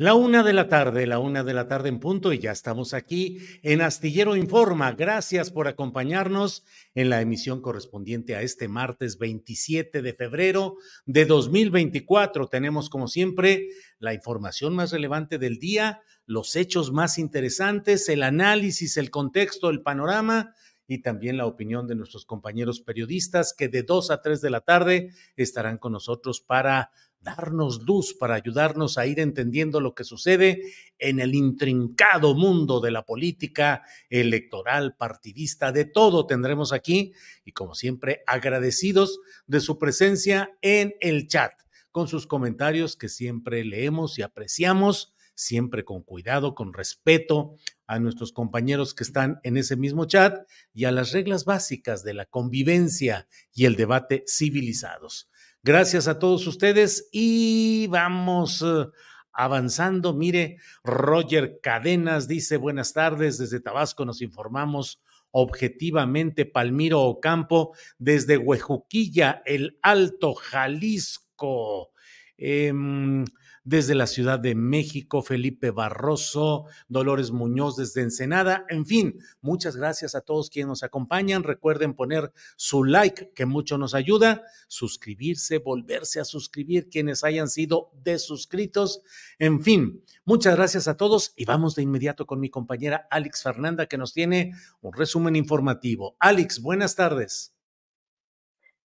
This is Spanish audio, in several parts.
La una de la tarde, la una de la tarde en punto y ya estamos aquí en Astillero Informa. Gracias por acompañarnos en la emisión correspondiente a este martes 27 de febrero de 2024. Tenemos como siempre la información más relevante del día, los hechos más interesantes, el análisis, el contexto, el panorama y también la opinión de nuestros compañeros periodistas que de dos a tres de la tarde estarán con nosotros para darnos luz, para ayudarnos a ir entendiendo lo que sucede en el intrincado mundo de la política electoral, partidista, de todo tendremos aquí y como siempre agradecidos de su presencia en el chat, con sus comentarios que siempre leemos y apreciamos, siempre con cuidado, con respeto a nuestros compañeros que están en ese mismo chat y a las reglas básicas de la convivencia y el debate civilizados. Gracias a todos ustedes y vamos eh, avanzando. Mire, Roger Cadenas dice buenas tardes desde Tabasco, nos informamos objetivamente. Palmiro Ocampo desde Huejuquilla, el Alto Jalisco. Em, desde la Ciudad de México, Felipe Barroso, Dolores Muñoz desde Ensenada, en fin, muchas gracias a todos quienes nos acompañan. Recuerden poner su like, que mucho nos ayuda, suscribirse, volverse a suscribir quienes hayan sido desuscritos, en fin, muchas gracias a todos y vamos de inmediato con mi compañera Alex Fernanda que nos tiene un resumen informativo. Alex, buenas tardes.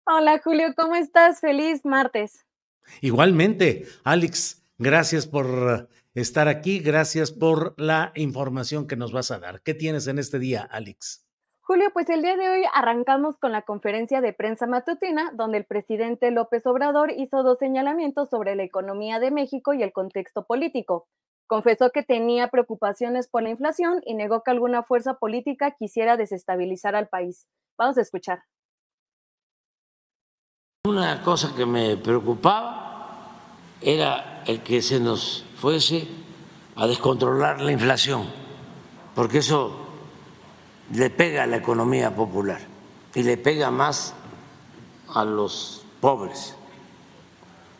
Hola Julio, ¿cómo estás? Feliz martes. Igualmente, Alex, Gracias por estar aquí, gracias por la información que nos vas a dar. ¿Qué tienes en este día, Alex? Julio, pues el día de hoy arrancamos con la conferencia de prensa matutina, donde el presidente López Obrador hizo dos señalamientos sobre la economía de México y el contexto político. Confesó que tenía preocupaciones por la inflación y negó que alguna fuerza política quisiera desestabilizar al país. Vamos a escuchar. Una cosa que me preocupaba era el que se nos fuese a descontrolar la inflación, porque eso le pega a la economía popular y le pega más a los pobres.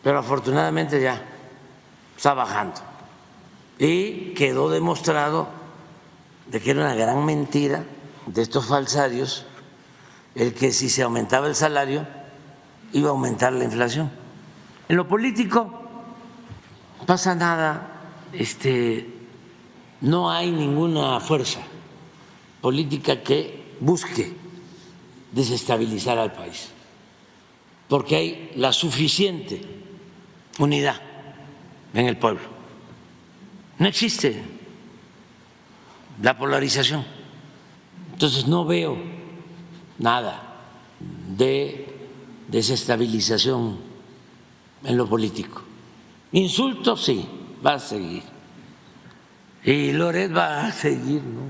Pero afortunadamente ya está bajando. Y quedó demostrado de que era una gran mentira de estos falsarios el que si se aumentaba el salario iba a aumentar la inflación. En lo político pasa nada, este, no hay ninguna fuerza política que busque desestabilizar al país, porque hay la suficiente unidad en el pueblo. No existe la polarización. Entonces no veo nada de desestabilización en lo político Insultos sí, va a seguir. Y Loret va a seguir, ¿no?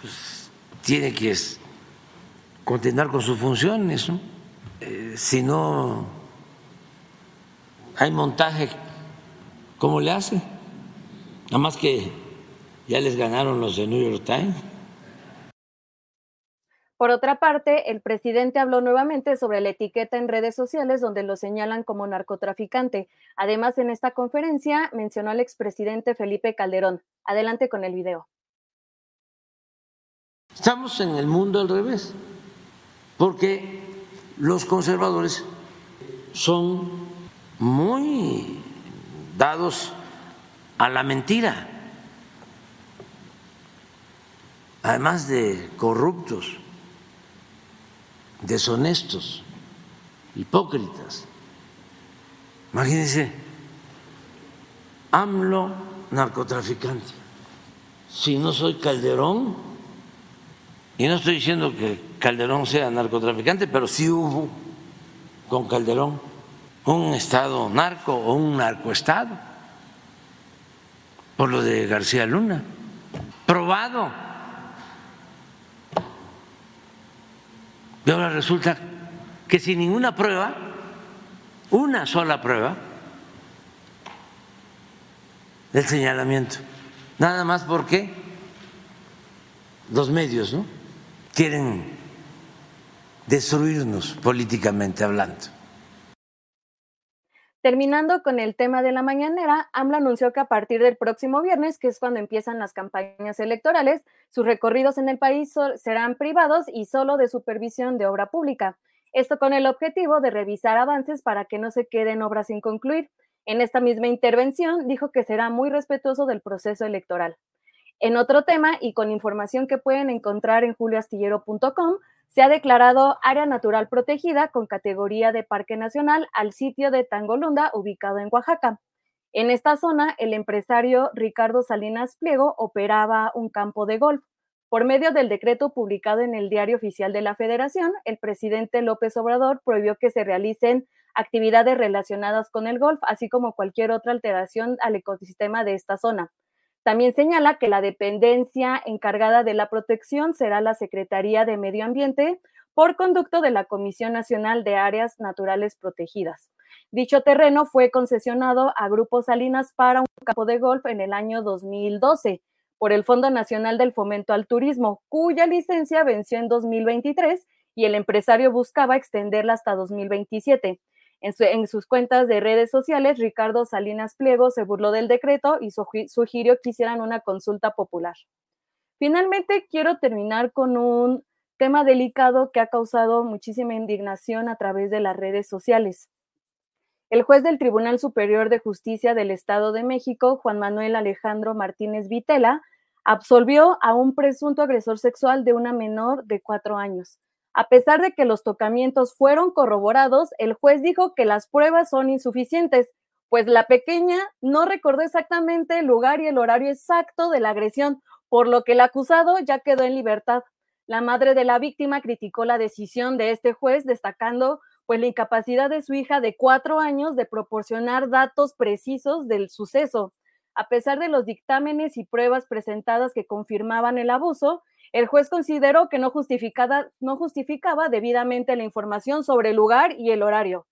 Pues tiene que continuar con sus funciones, ¿no? Eh, si no hay montaje, ¿cómo le hace? Nada más que ya les ganaron los de New York Times. Por otra parte, el presidente habló nuevamente sobre la etiqueta en redes sociales donde lo señalan como narcotraficante. Además, en esta conferencia mencionó al expresidente Felipe Calderón. Adelante con el video. Estamos en el mundo al revés, porque los conservadores son muy dados a la mentira, además de corruptos deshonestos, hipócritas. Imagínense, AMLO narcotraficante. Si no soy Calderón, y no estoy diciendo que Calderón sea narcotraficante, pero sí hubo con Calderón un estado narco o un narcoestado, por lo de García Luna, probado Y ahora resulta que sin ninguna prueba, una sola prueba, del señalamiento, nada más porque los medios ¿no? quieren destruirnos políticamente hablando. Terminando con el tema de la mañanera, AMLO anunció que a partir del próximo viernes, que es cuando empiezan las campañas electorales, sus recorridos en el país serán privados y solo de supervisión de obra pública. Esto con el objetivo de revisar avances para que no se queden obras sin concluir. En esta misma intervención dijo que será muy respetuoso del proceso electoral. En otro tema y con información que pueden encontrar en julioastillero.com, se ha declarado área natural protegida con categoría de parque nacional al sitio de Tangolunda, ubicado en Oaxaca. En esta zona, el empresario Ricardo Salinas Pliego operaba un campo de golf. Por medio del decreto publicado en el Diario Oficial de la Federación, el presidente López Obrador prohibió que se realicen actividades relacionadas con el golf, así como cualquier otra alteración al ecosistema de esta zona. También señala que la dependencia encargada de la protección será la Secretaría de Medio Ambiente por conducto de la Comisión Nacional de Áreas Naturales Protegidas. Dicho terreno fue concesionado a Grupo Salinas para un campo de golf en el año 2012 por el Fondo Nacional del Fomento al Turismo, cuya licencia venció en 2023 y el empresario buscaba extenderla hasta 2027. En, sus cuentas de redes sociales, Ricardo Salinas Pliego se burló del decreto y sugirió que hicieran una consulta popular. Finalmente, quiero terminar con un tema delicado que ha causado muchísima indignación a través de las redes sociales. El juez del Tribunal Superior de Justicia del Estado de México, Juan Manuel Alejandro Martínez Vitela, absolvió a un presunto agresor sexual de una menor de cuatro años. A pesar de que los tocamientos fueron corroborados, el juez dijo que las pruebas son insuficientes, pues la pequeña no recordó exactamente el lugar y el horario exacto de la agresión, por lo que el acusado ya quedó en libertad. La madre de la víctima criticó la decisión de este juez, destacando pues la incapacidad de su hija de cuatro años de proporcionar datos precisos del suceso. A pesar de los dictámenes y pruebas presentadas que confirmaban el abuso, el juez consideró que no, no justificaba debidamente la información sobre el lugar y el horario.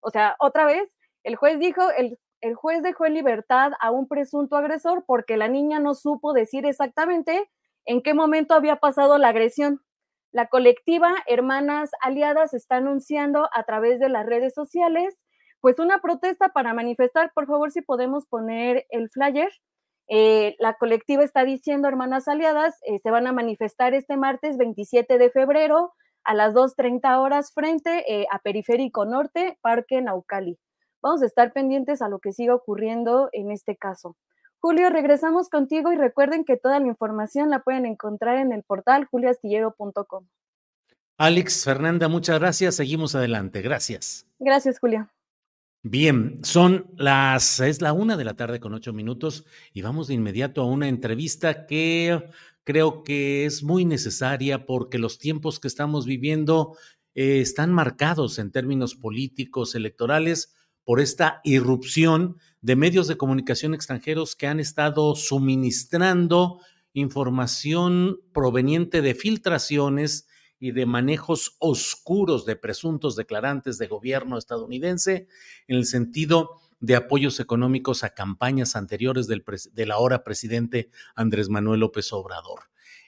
O sea, otra vez, el juez dijo, el, el juez dejó en libertad a un presunto agresor porque la niña no supo decir exactamente en qué momento había pasado la agresión. La colectiva Hermanas Aliadas está anunciando a través de las redes sociales pues una protesta para manifestar, por favor, si podemos poner el flyer, eh, la colectiva está diciendo, hermanas aliadas, eh, se van a manifestar este martes 27 de febrero a las 2.30 horas frente eh, a Periférico Norte, Parque Naucali. Vamos a estar pendientes a lo que siga ocurriendo en este caso. Julio, regresamos contigo y recuerden que toda la información la pueden encontrar en el portal juliastillero.com. Alex, Fernanda, muchas gracias. Seguimos adelante. Gracias. Gracias, Julio. Bien, son las, es la una de la tarde con ocho minutos y vamos de inmediato a una entrevista que creo que es muy necesaria porque los tiempos que estamos viviendo eh, están marcados en términos políticos, electorales, por esta irrupción de medios de comunicación extranjeros que han estado suministrando información proveniente de filtraciones y de manejos oscuros de presuntos declarantes de gobierno estadounidense en el sentido de apoyos económicos a campañas anteriores del, del ahora presidente Andrés Manuel López Obrador.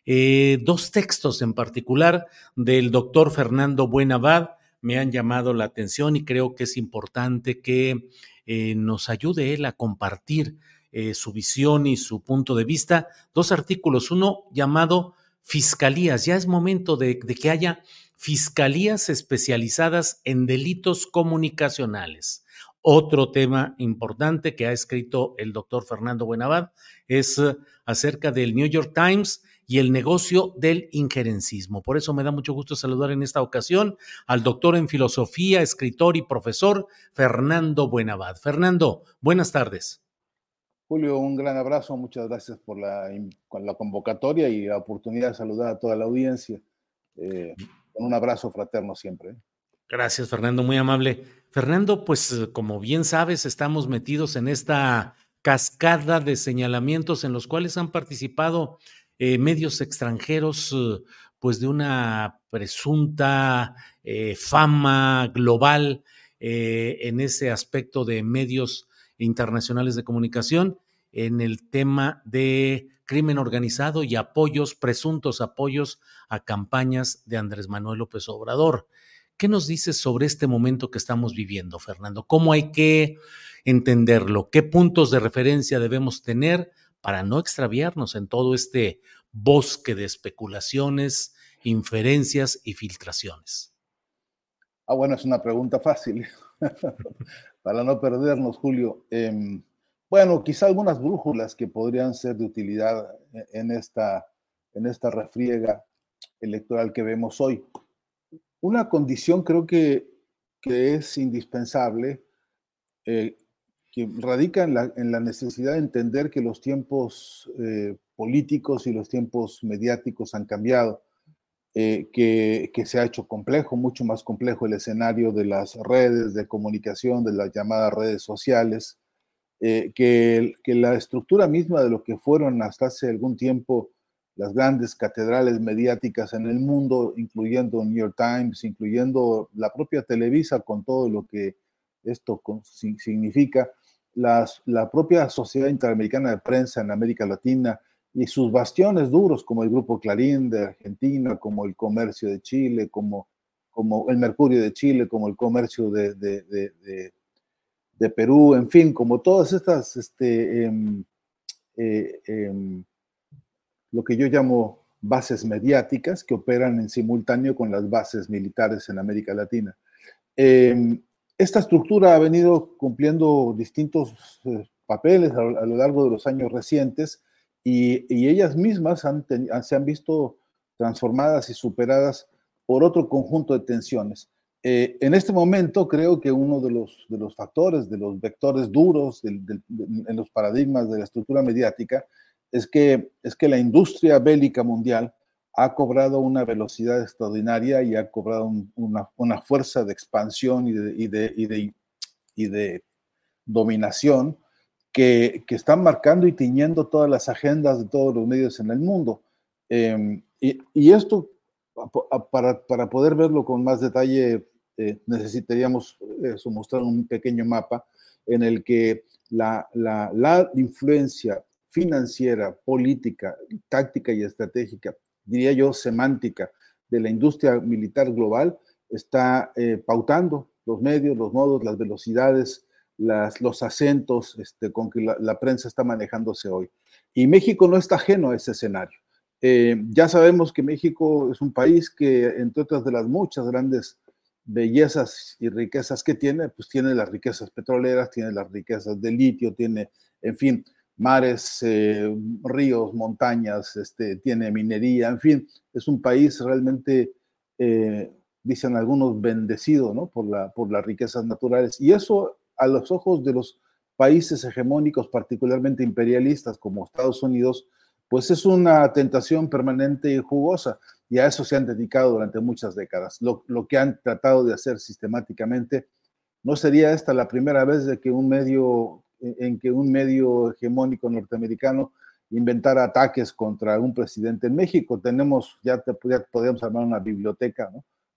Eh, dos textos en particular del doctor Fernando Buenavad me han llamado la atención y creo que es importante que eh, nos ayude él a compartir eh, su visión y su punto de vista. Dos artículos, uno llamado Fiscalías. Ya es momento de, que haya fiscalías especializadas en delitos comunicacionales. Otro tema importante que ha escrito el doctor Fernando Buenavad es acerca del New York Times y el negocio del injerencismo. Por eso me da mucho gusto saludar en esta ocasión al doctor en filosofía, escritor y profesor Fernando Buenavad. Fernando, buenas tardes. Julio, un gran abrazo, muchas gracias por la, convocatoria y la oportunidad de saludar a toda la audiencia. Eh, un abrazo fraterno siempre. Gracias, Fernando, muy amable. Fernando, pues como bien sabes, estamos metidos en esta cascada de señalamientos en los cuales han participado eh, medios extranjeros, eh, pues de una presunta eh, fama global en ese aspecto de medios internacionales de comunicación, en el tema de crimen organizado y apoyos, presuntos apoyos a campañas de Andrés Manuel López Obrador. ¿Qué nos dices sobre este momento que estamos viviendo, Fernando? ¿Cómo hay que entenderlo? ¿Qué puntos de referencia debemos tener para no extraviarnos en todo este bosque de especulaciones, inferencias y filtraciones? Ah, bueno, es una pregunta fácil. para no perdernos, Julio. Em, bueno, quizá algunas brújulas que podrían ser de utilidad en esta, en esta refriega electoral que vemos hoy. Una condición creo que, que es indispensable eh, que radica en la, necesidad de entender que los tiempos eh, políticos y los tiempos mediáticos han cambiado, eh, que, se ha hecho complejo, mucho más complejo el escenario de las redes de comunicación, de las llamadas redes sociales, eh, que, que, la estructura misma de lo que fueron hasta hace algún tiempo las grandes catedrales mediáticas en el mundo, incluyendo New York Times, incluyendo la propia Televisa con todo lo que esto significa, la propia Sociedad Interamericana de Prensa en América Latina y sus bastiones duros como el Grupo Clarín de Argentina, como el Comercio de Chile, como, como el Mercurio de Chile, como el Comercio de, de, Perú, en fin, como todas estas, este, em, eh, em, lo que yo llamo bases mediáticas que operan en simultáneo con las bases militares en América Latina. Em, esta estructura ha venido cumpliendo distintos eh, papeles a, lo largo de los años recientes y, ellas mismas se han visto transformadas y superadas por otro conjunto de tensiones. Eh, en este momento creo que uno de los, de los factores, de los vectores duros en los paradigmas de la estructura mediática es que, es que la industria bélica mundial ha cobrado una velocidad extraordinaria y ha cobrado una, fuerza de expansión y de, y de, dominación que, están marcando y tiñendo todas las agendas de todos los medios en el mundo. Em, y, esto, para, poder verlo con más detalle, eh, necesitaríamos eso, mostrar un pequeño mapa en el que la, la influencia financiera, política, táctica y estratégica diría yo, semántica de la industria militar global está eh, pautando los medios, los modos, las velocidades, las, los acentos este, con que la, prensa está manejándose hoy. Y México no está ajeno a ese escenario. Eh, ya sabemos que México es un país que, entre otras de las muchas grandes bellezas y riquezas que tiene, pues tiene las riquezas petroleras, tiene las riquezas de litio, tiene, en fin, mares, eh, ríos, montañas, este, tiene minería, en fin, es un país realmente, eh, dicen algunos, bendecido ¿no? por, por las riquezas naturales. Y eso a los ojos de los países hegemónicos, particularmente imperialistas como Estados Unidos, pues es una tentación permanente y jugosa. Y a eso se han dedicado durante muchas décadas. Lo, lo que han tratado de hacer sistemáticamente No sería esta la primera vez de que un medio, en que un medio hegemónico norteamericano inventara ataques contra un presidente en México. Tenemos, ya, te, podríamos armar una biblioteca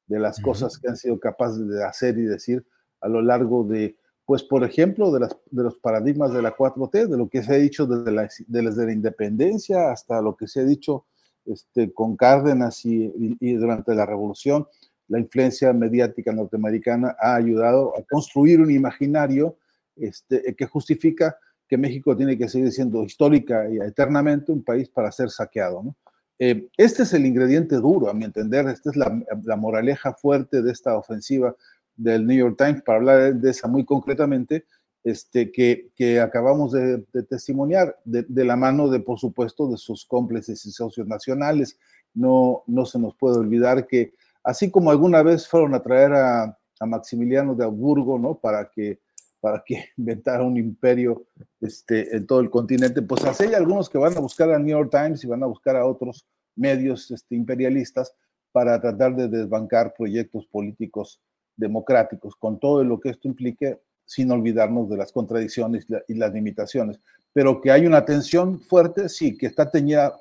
de las cosas que han sido capaces de hacer y decir a lo largo de, pues por ejemplo, de, los paradigmas de la 4T, de lo que se ha dicho desde la, desde la independencia hasta lo que se ha dicho este, con Cárdenas y, durante la revolución, la influencia mediática norteamericana ha ayudado a construir un imaginario este, que justifica que México tiene que seguir siendo histórica y eternamente un país para ser saqueado. Eh, este es el ingrediente duro, a mi entender, esta es la, moraleja fuerte de esta ofensiva del New York Times, para hablar de esa muy concretamente, este, que, que acabamos de, testimoniar, de, la mano de, por supuesto, de sus cómplices y socios nacionales. No, no se nos puede olvidar que, así como alguna vez fueron a traer a, a Maximiliano de Augsburgo, ¿no? Para que, para que inventara un imperio este, en todo el continente, pues así hay algunos que van a buscar a New York Times y van a buscar a otros medios este, imperialistas para tratar de desbancar proyectos políticos democráticos, con todo lo que esto implique, sin olvidarnos de las contradicciones y las limitaciones. Pero que hay una tensión fuerte, sí, que está teñida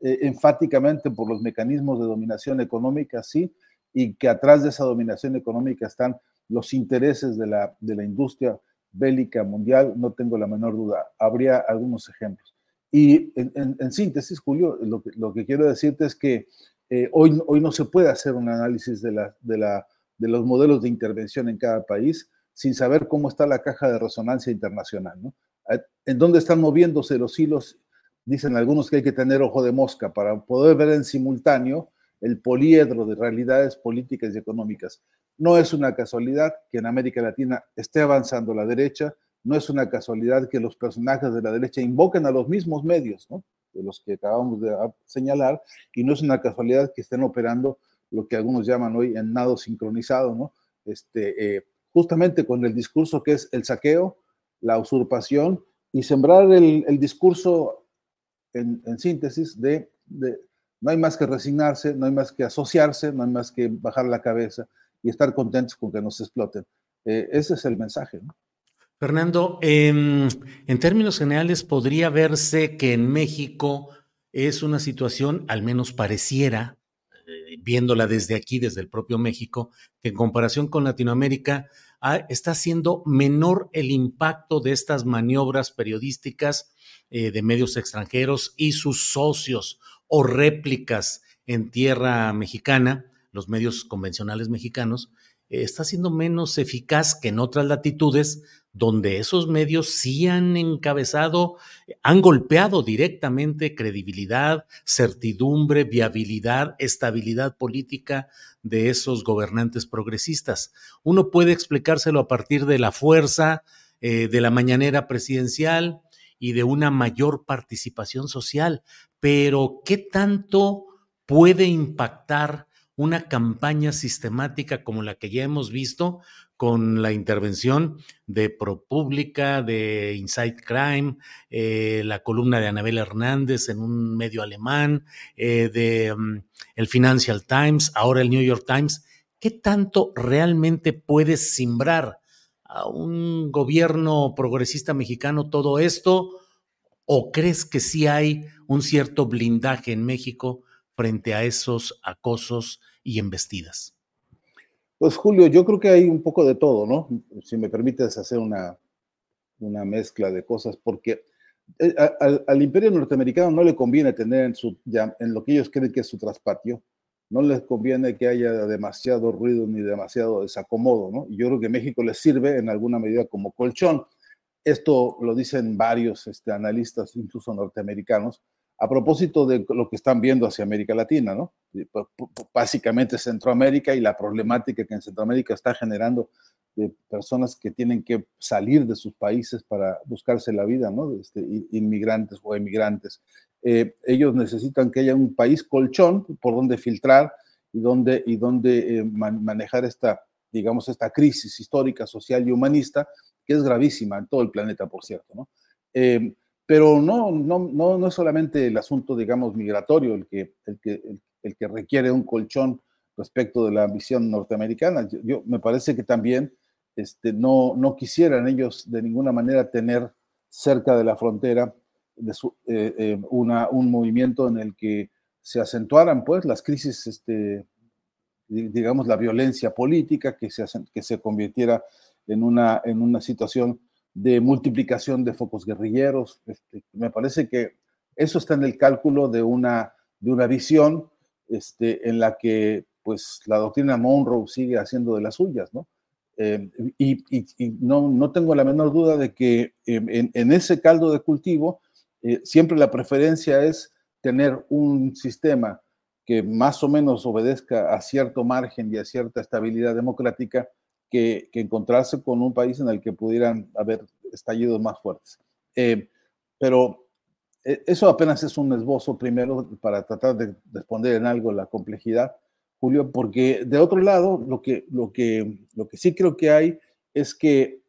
eh, enfáticamente por los mecanismos de dominación económica, sí, y que atrás de esa dominación económica están los intereses de la, de la industria bélica mundial, no tengo la menor duda. Habría algunos ejemplos. Y en, síntesis, Julio, lo que, quiero decirte es que eh, hoy, hoy no se puede hacer un análisis de, la, de, la, de los modelos de intervención en cada país sin saber cómo está la caja de resonancia internacional, ¿no? En dónde están moviéndose los hilos, dicen algunos que hay que tener ojo de mosca para poder ver en simultáneo el poliedro de realidades políticas y económicas. No es una casualidad que en América Latina esté avanzando la derecha, no es una casualidad que los personajes de la derecha invoquen a los mismos medios, de los que acabamos de señalar, y no es una casualidad que estén operando lo que algunos llaman hoy en nado sincronizado, ¿no? Este, eh, justamente con el discurso que es el saqueo, la usurpación y sembrar el, discurso en, síntesis de, no hay más que resignarse, no hay más que asociarse, no hay más que bajar la cabeza y estar contentos con que nos exploten. Eh, ese es el mensaje. Fernando, en términos generales, podría verse que en México es una situación, al menos pareciera, eh, viéndola desde aquí, desde el propio México, que en comparación con Latinoamérica está siendo menor el impacto de estas maniobras periodísticas eh, de medios extranjeros y sus socios o réplicas en tierra mexicana, los medios convencionales mexicanos, eh, está siendo menos eficaz que en otras latitudes donde esos medios sí han encabezado, han golpeado directamente credibilidad, certidumbre, viabilidad, estabilidad política de esos gobernantes progresistas. Uno puede explicárselo a partir de la fuerza eh, de la mañanera presidencial y de una mayor participación social, pero ¿qué tanto puede impactar una campaña sistemática como la que ya hemos visto con la intervención de ProPublica, de Inside Crime, eh, la columna de Anabel Hernández en un medio alemán, eh, de mm, el Financial Times, ahora el New York Times. ¿Qué tanto realmente puede simbrar a un gobierno progresista mexicano todo esto? ¿O crees que sí hay un cierto blindaje en México frente a esos acosos y embestidas? Pues Julio, yo creo que hay un poco de todo, ¿no? Si me permites hacer una, una mezcla de cosas, porque eh, al, imperio norteamericano no le conviene tener en, su, en lo que ellos creen que es su traspatio, no les conviene que haya demasiado ruido ni demasiado desacomodo, ¿no? Yo creo que México les sirve en alguna medida como colchón. Esto lo dicen varios este, analistas, incluso norteamericanos, a propósito de lo que están viendo hacia América Latina, ¿no? Básicamente Centroamérica y la problemática que en Centroamérica está generando de personas que tienen que salir de sus países para buscarse la vida, ¿no? Este, inmigrantes o emigrantes. Eh, ellos necesitan que haya un país colchón por donde filtrar y donde, y donde eh, manejar esta, digamos, esta crisis histórica, social y humanista, que es gravísima en todo el planeta, por cierto, ¿no? Eh, pero no, no, no, no es solamente el asunto, digamos, migratorio el que, el que, el, que requiere un colchón respecto de la visión norteamericana. Yo, me parece que también este, no, no quisieran ellos de ninguna manera tener cerca de la frontera de eh, eh, una, un movimiento en el que se acentuaran pues las crisis, este, digamos la violencia política, que se, que se convirtiera en una, en una situación de multiplicación de focos guerrilleros. Este, me parece que eso está en el cálculo de una, de una visión este, en la que pues la doctrina Monroe sigue haciendo de las suyas, ¿no? Eh, y, no, no, tengo la menor duda de que en, en, ese caldo de cultivo eh, siempre la preferencia es tener un sistema que más o menos obedezca a cierto margen y a cierta estabilidad democrática que, encontrarse con un país en el que pudieran haber estallidos más fuertes. Eh, pero eh, eso apenas es un esbozo primero para tratar de responder en algo la complejidad, Julio, porque de otro lado, lo que, lo que, lo que sí creo que hay es que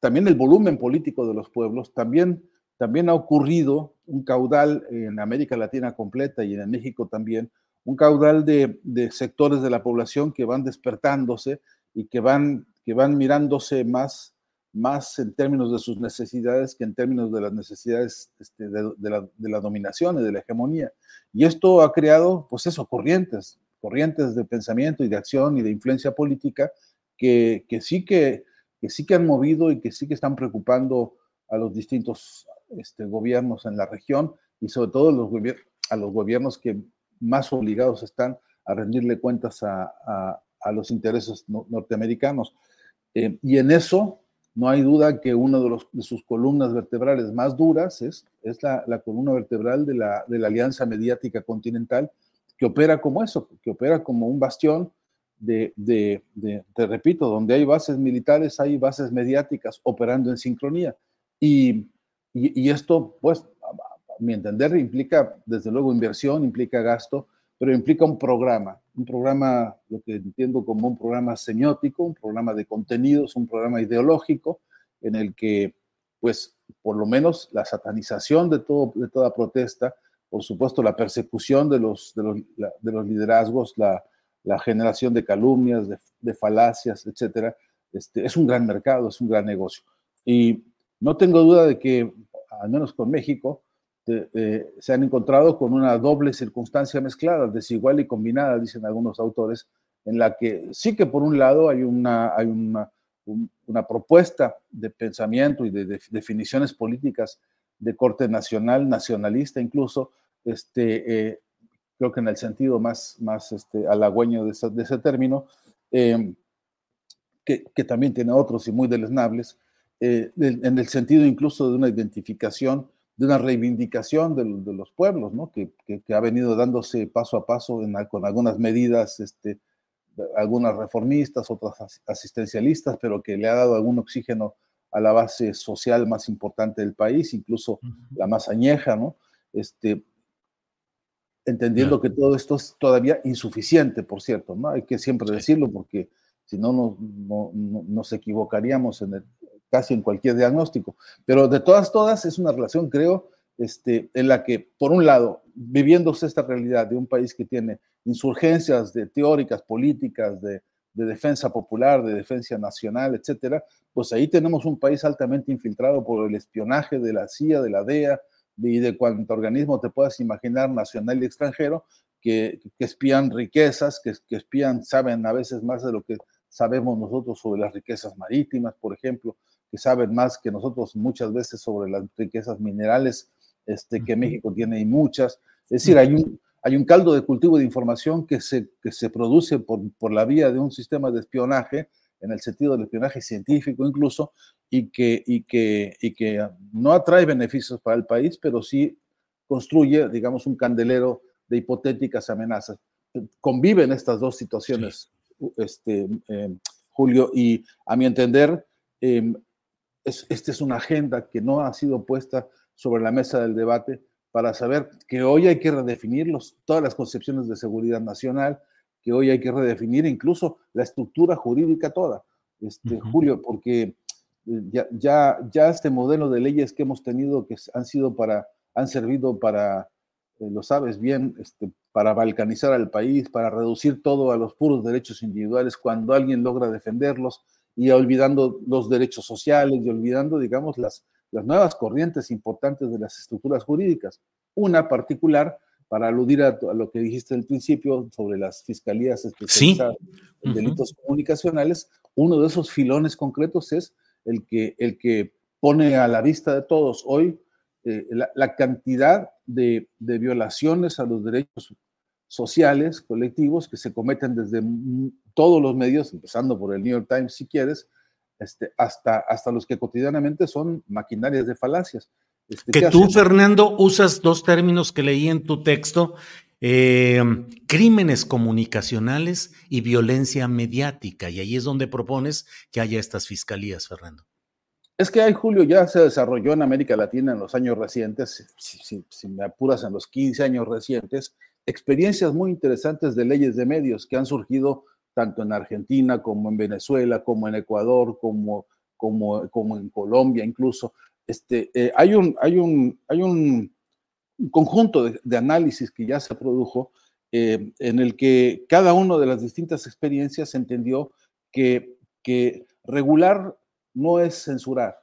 también el volumen político de los pueblos también también ha ocurrido un caudal en América Latina completa y en México también, un caudal de, sectores de la población que van despertándose y que van, que van mirándose más, más en términos de sus necesidades que en términos de las necesidades este, de, la, dominación y de la hegemonía. Y esto ha creado, pues eso, corrientes, corrientes de pensamiento y de acción y de influencia política que, sí que, que sí que han movido y que sí que están preocupando a los distintos este, gobiernos en la región y sobre todo a los gobiernos que más obligados están a rendirle cuentas a, los intereses norteamericanos. Eh, y en eso no hay duda que una de, sus columnas vertebrales más duras es, es la, columna vertebral de la, de la Alianza Mediática Continental, que opera como eso, que opera como un bastión de, de, te repito, donde hay bases militares, hay bases mediáticas operando en sincronía. Y y, esto, pues, a mi entender, implica, desde luego, inversión, implica gasto, pero implica un programa, un programa, lo que entiendo como un programa semiótico, un programa de contenidos, un programa ideológico, en el que, pues, por lo menos la satanización de, todo, de toda protesta, por supuesto, la persecución de los, de los, de los liderazgos, la, la, generación de calumnias, de, de falacias, etcétera, este, es un gran mercado, es un gran negocio. Y no tengo duda de que, al menos con México, eh, se han encontrado con una doble circunstancia mezclada, desigual y combinada, dicen algunos autores, en la que sí que por un lado hay una, hay una, una propuesta de pensamiento y de, definiciones políticas de corte nacional, nacionalista incluso, este, eh, creo que en el sentido más, más este, halagüeño de ese, de ese término, eh, que, que, también tiene otros y muy deleznables, eh, en el sentido incluso de una identificación, de una reivindicación de, los pueblos, ¿no? que, que, ha venido dándose paso a paso con algunas medidas, este, algunas reformistas, otras asistencialistas, pero que le ha dado algún oxígeno a la base social más importante del país, incluso la más añeja, ¿no? Este, entendiendo que todo esto es todavía insuficiente, por cierto, ¿no? Hay que siempre decirlo porque si no, no, no, nos equivocaríamos en el, casi en cualquier diagnóstico. Pero de todas, todas, es una relación, creo, este, en la que, por un lado, viviéndose esta realidad de un país que tiene insurgencias de teóricas, políticas, de, defensa popular, de defensa nacional, etcétera, pues ahí tenemos un país altamente infiltrado por el espionaje de la CIA, de la DEA y de cuanto organismo te puedas imaginar, nacional y extranjero, que, espían riquezas, que, que espían, saben a veces más de lo que sabemos nosotros sobre las riquezas marítimas, por ejemplo, que saben más que nosotros muchas veces sobre las riquezas minerales este, que México tiene y muchas. Es decir, hay un, hay un caldo de cultivo de información que se, que se produce por, por la vía de un sistema de espionaje, en el sentido del espionaje científico incluso, y que, y que, y que no atrae beneficios para el país, pero sí construye, digamos, un candelero de hipotéticas amenazas. Conviven estas dos situaciones, este, eh, Julio, y a mi entender, eh, esta es una agenda que no ha sido puesta sobre la mesa del debate para saber que hoy hay que redefinir todas las concepciones de seguridad nacional, que hoy hay que redefinir incluso la estructura jurídica toda, este, Julio, porque eh, ya, ya, ya este modelo de leyes que hemos tenido que han sido para, han servido para, eh, lo sabes bien, este, para balcanizar al país, para reducir todo a los puros derechos individuales cuando alguien logra defenderlos, y olvidando los derechos sociales y olvidando, digamos, las, las nuevas corrientes importantes de las estructuras jurídicas. Una particular, para aludir a, lo que dijiste al principio sobre las fiscalías especializadas en delitos comunicacionales, uno de esos filones concretos es el que, el que pone a la vista de todos hoy eh, la, cantidad de, de, violaciones a los derechos sociales colectivos que se cometen desde todos los medios, empezando por el New York Times si quieres, este, hasta, hasta los que cotidianamente son maquinarias de falacias. Este, que tú, Fernando, usas dos términos que leí en tu texto, eh, crímenes comunicacionales y violencia mediática, y ahí es donde propones que haya estas fiscalías, Fernando. Es que hay, Julio, ya se desarrolló en América Latina en los años recientes, si, si me apuras en los 15 años recientes, experiencias muy interesantes de leyes de medios que han surgido tanto en Argentina como en Venezuela, como en Ecuador, como, como, como en Colombia incluso. Este, eh, hay, un, hay, un, hay un conjunto de, análisis que ya se produjo eh, en el que cada una de las distintas experiencias entendió que, que regular no es censurar,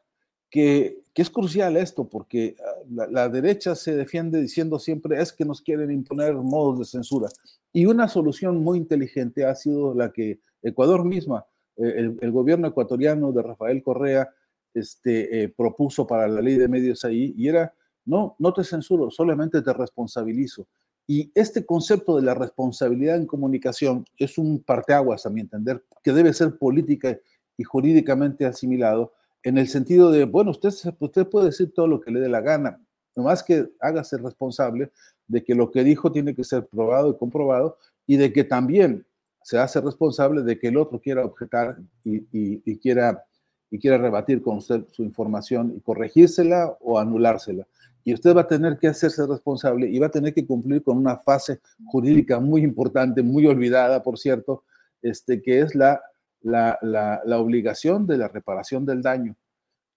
que, es crucial esto, porque ah, la, derecha se defiende diciendo siempre es que nos quieren imponer modos de censura. Y una solución muy inteligente ha sido la que Ecuador misma, eh, el, gobierno ecuatoriano de Rafael Correa, este, eh, propuso para la ley de medios ahí, y era, no, no te censuro, solamente te responsabilizo. Y este concepto de la responsabilidad en comunicación es un parteaguas, a mi entender, que debe ser política y jurídicamente asimilado en el sentido de, bueno, usted, usted puede decir todo lo que le dé la gana, nomás que hágase responsable de que lo que dijo tiene que ser probado y comprobado y de que también se hace responsable de que el otro quiera objetar y, quiera, y quiera rebatir con usted su información y corregírsela o anulársela. Y usted va a tener que hacerse responsable y va a tener que cumplir con una fase jurídica muy importante, muy olvidada, por cierto, este, que es la la, obligación de la reparación del daño.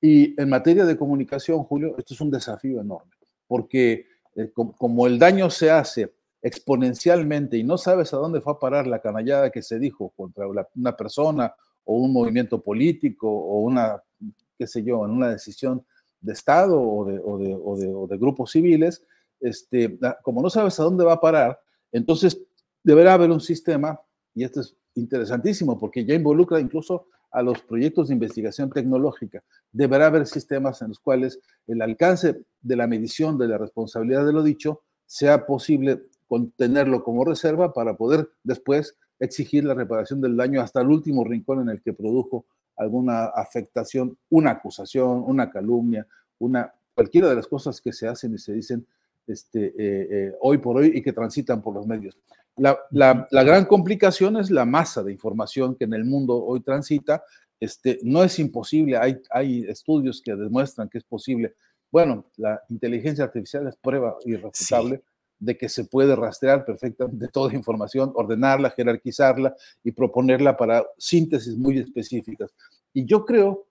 Y en materia de comunicación, Julio, esto es un desafío enorme, porque eh, como, el daño se hace exponencialmente y no sabes a dónde fue a parar la canallada que se dijo contra una persona o un movimiento político o una, qué sé yo, en una decisión de Estado o de, o de, grupos civiles, este, como no sabes a dónde va a parar, entonces deberá haber un sistema, y esto es interesantísimo porque ya involucra incluso a los proyectos de investigación tecnológica. Deberá haber sistemas en los cuales el alcance de la medición de la responsabilidad de lo dicho sea posible contenerlo como reserva para poder después exigir la reparación del daño hasta el último rincón en el que produjo alguna afectación, una acusación, una calumnia, una cualquiera de las cosas que se hacen y se dicen este, eh, eh, hoy por hoy y que transitan por los medios. La, gran complicación es la masa de información que en el mundo hoy transita. Este, no es imposible, hay, hay estudios que demuestran que es posible. Bueno, la inteligencia artificial es prueba irrefutable de que se puede rastrear perfectamente toda información, ordenarla, jerarquizarla y proponerla para síntesis muy específicas. Y yo creo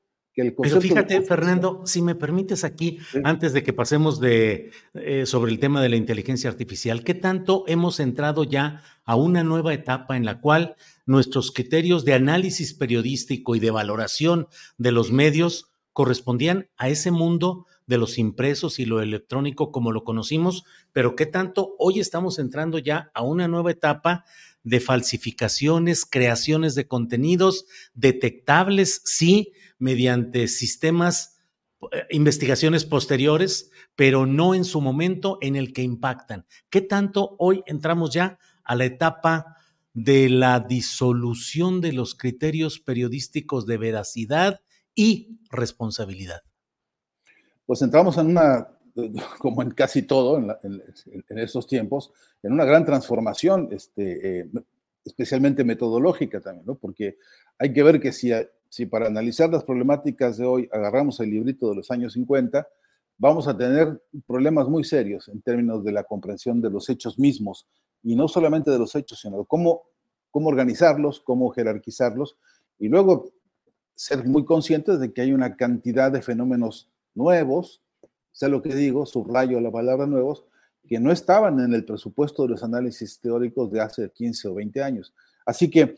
pero fíjate, Fernando, si me permites aquí, antes de que pasemos de, eh, sobre el tema de la inteligencia artificial, ¿qué tanto hemos entrado ya a una nueva etapa en la cual nuestros criterios de análisis periodístico y de valoración de los medios correspondían a ese mundo de los impresos y lo electrónico como lo conocimos, pero qué tanto hoy estamos entrando ya a una nueva etapa de falsificaciones, creaciones de contenidos detectables, sí, mediante sistemas, eh, investigaciones posteriores, pero no en su momento en el que impactan. ¿Qué tanto hoy entramos ya a la etapa de la disolución de los criterios periodísticos de veracidad y responsabilidad? Pues entramos en una, como en casi todo en, estos tiempos, en una gran transformación, este, eh, especialmente metodológica también, ¿no? Porque hay que ver que si si para analizar las problemáticas de hoy agarramos el librito de los años 50, vamos a tener problemas muy serios en términos de la comprensión de los hechos mismos, y no solamente de los hechos, sino de cómo, cómo organizarlos, cómo jerarquizarlos, y luego ser muy conscientes de que hay una cantidad de fenómenos nuevos, sé lo que digo, subrayo la palabra nuevos, que no estaban en el presupuesto de los análisis teóricos de hace 15 o 20 años. Así que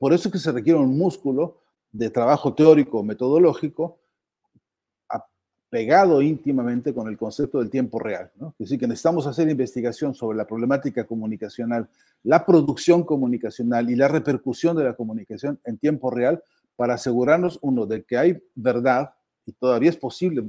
por eso es que se requiere un músculo de trabajo teórico metodológico pegado íntimamente con el concepto del tiempo real. ¿no? Es decir, que necesitamos hacer investigación sobre la problemática comunicacional, la producción comunicacional y la repercusión de la comunicación en tiempo real para asegurarnos, uno, de que hay verdad, y todavía es posible,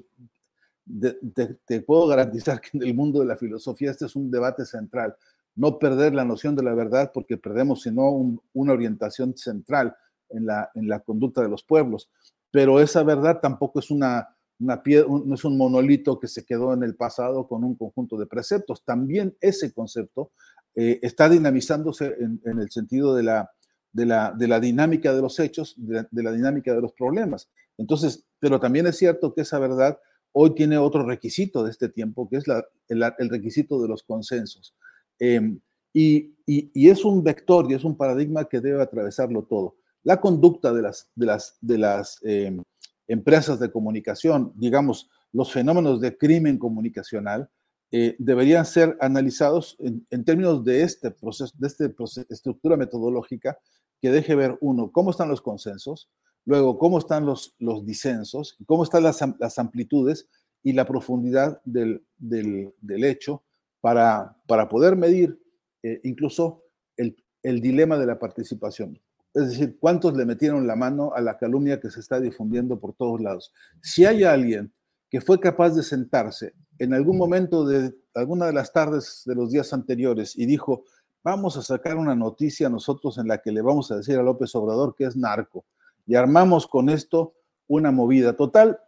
te puedo garantizar que en el mundo de la filosofía este es un debate central, no perder la noción de la verdad porque perdemos sino una orientación central en la, en la conducta de los pueblos. Pero esa verdad tampoco es una, una no es un monolito que se quedó en el pasado con un conjunto de preceptos. También ese concepto eh, está dinamizándose en, el sentido de la, de la, de, la, dinámica de los hechos, de la, dinámica de los problemas. Entonces, pero también es cierto que esa verdad hoy tiene otro requisito de este tiempo, que es la, el, el, requisito de los consensos. Em, y, y, es un vector y es un paradigma que debe atravesarlo todo. La conducta de las, de las, de las em, empresas de comunicación, digamos, los fenómenos de crimen comunicacional, eh, deberían ser analizados en, en, términos de este proceso, de esta estructura metodológica que deje ver, uno, cómo están los consensos, luego, cómo están los, los disensos, cómo están las, las amplitudes y la profundidad del, del, del hecho, para, para poder medir eh, incluso el, el dilema de la participación. Es decir, cuántos le metieron la mano a la calumnia que se está difundiendo por todos lados. Si hay alguien que fue capaz de sentarse en algún momento de alguna de las tardes de los días anteriores y dijo, vamos a sacar una noticia nosotros en la que le vamos a decir a López Obrador que es narco y armamos con esto una movida total,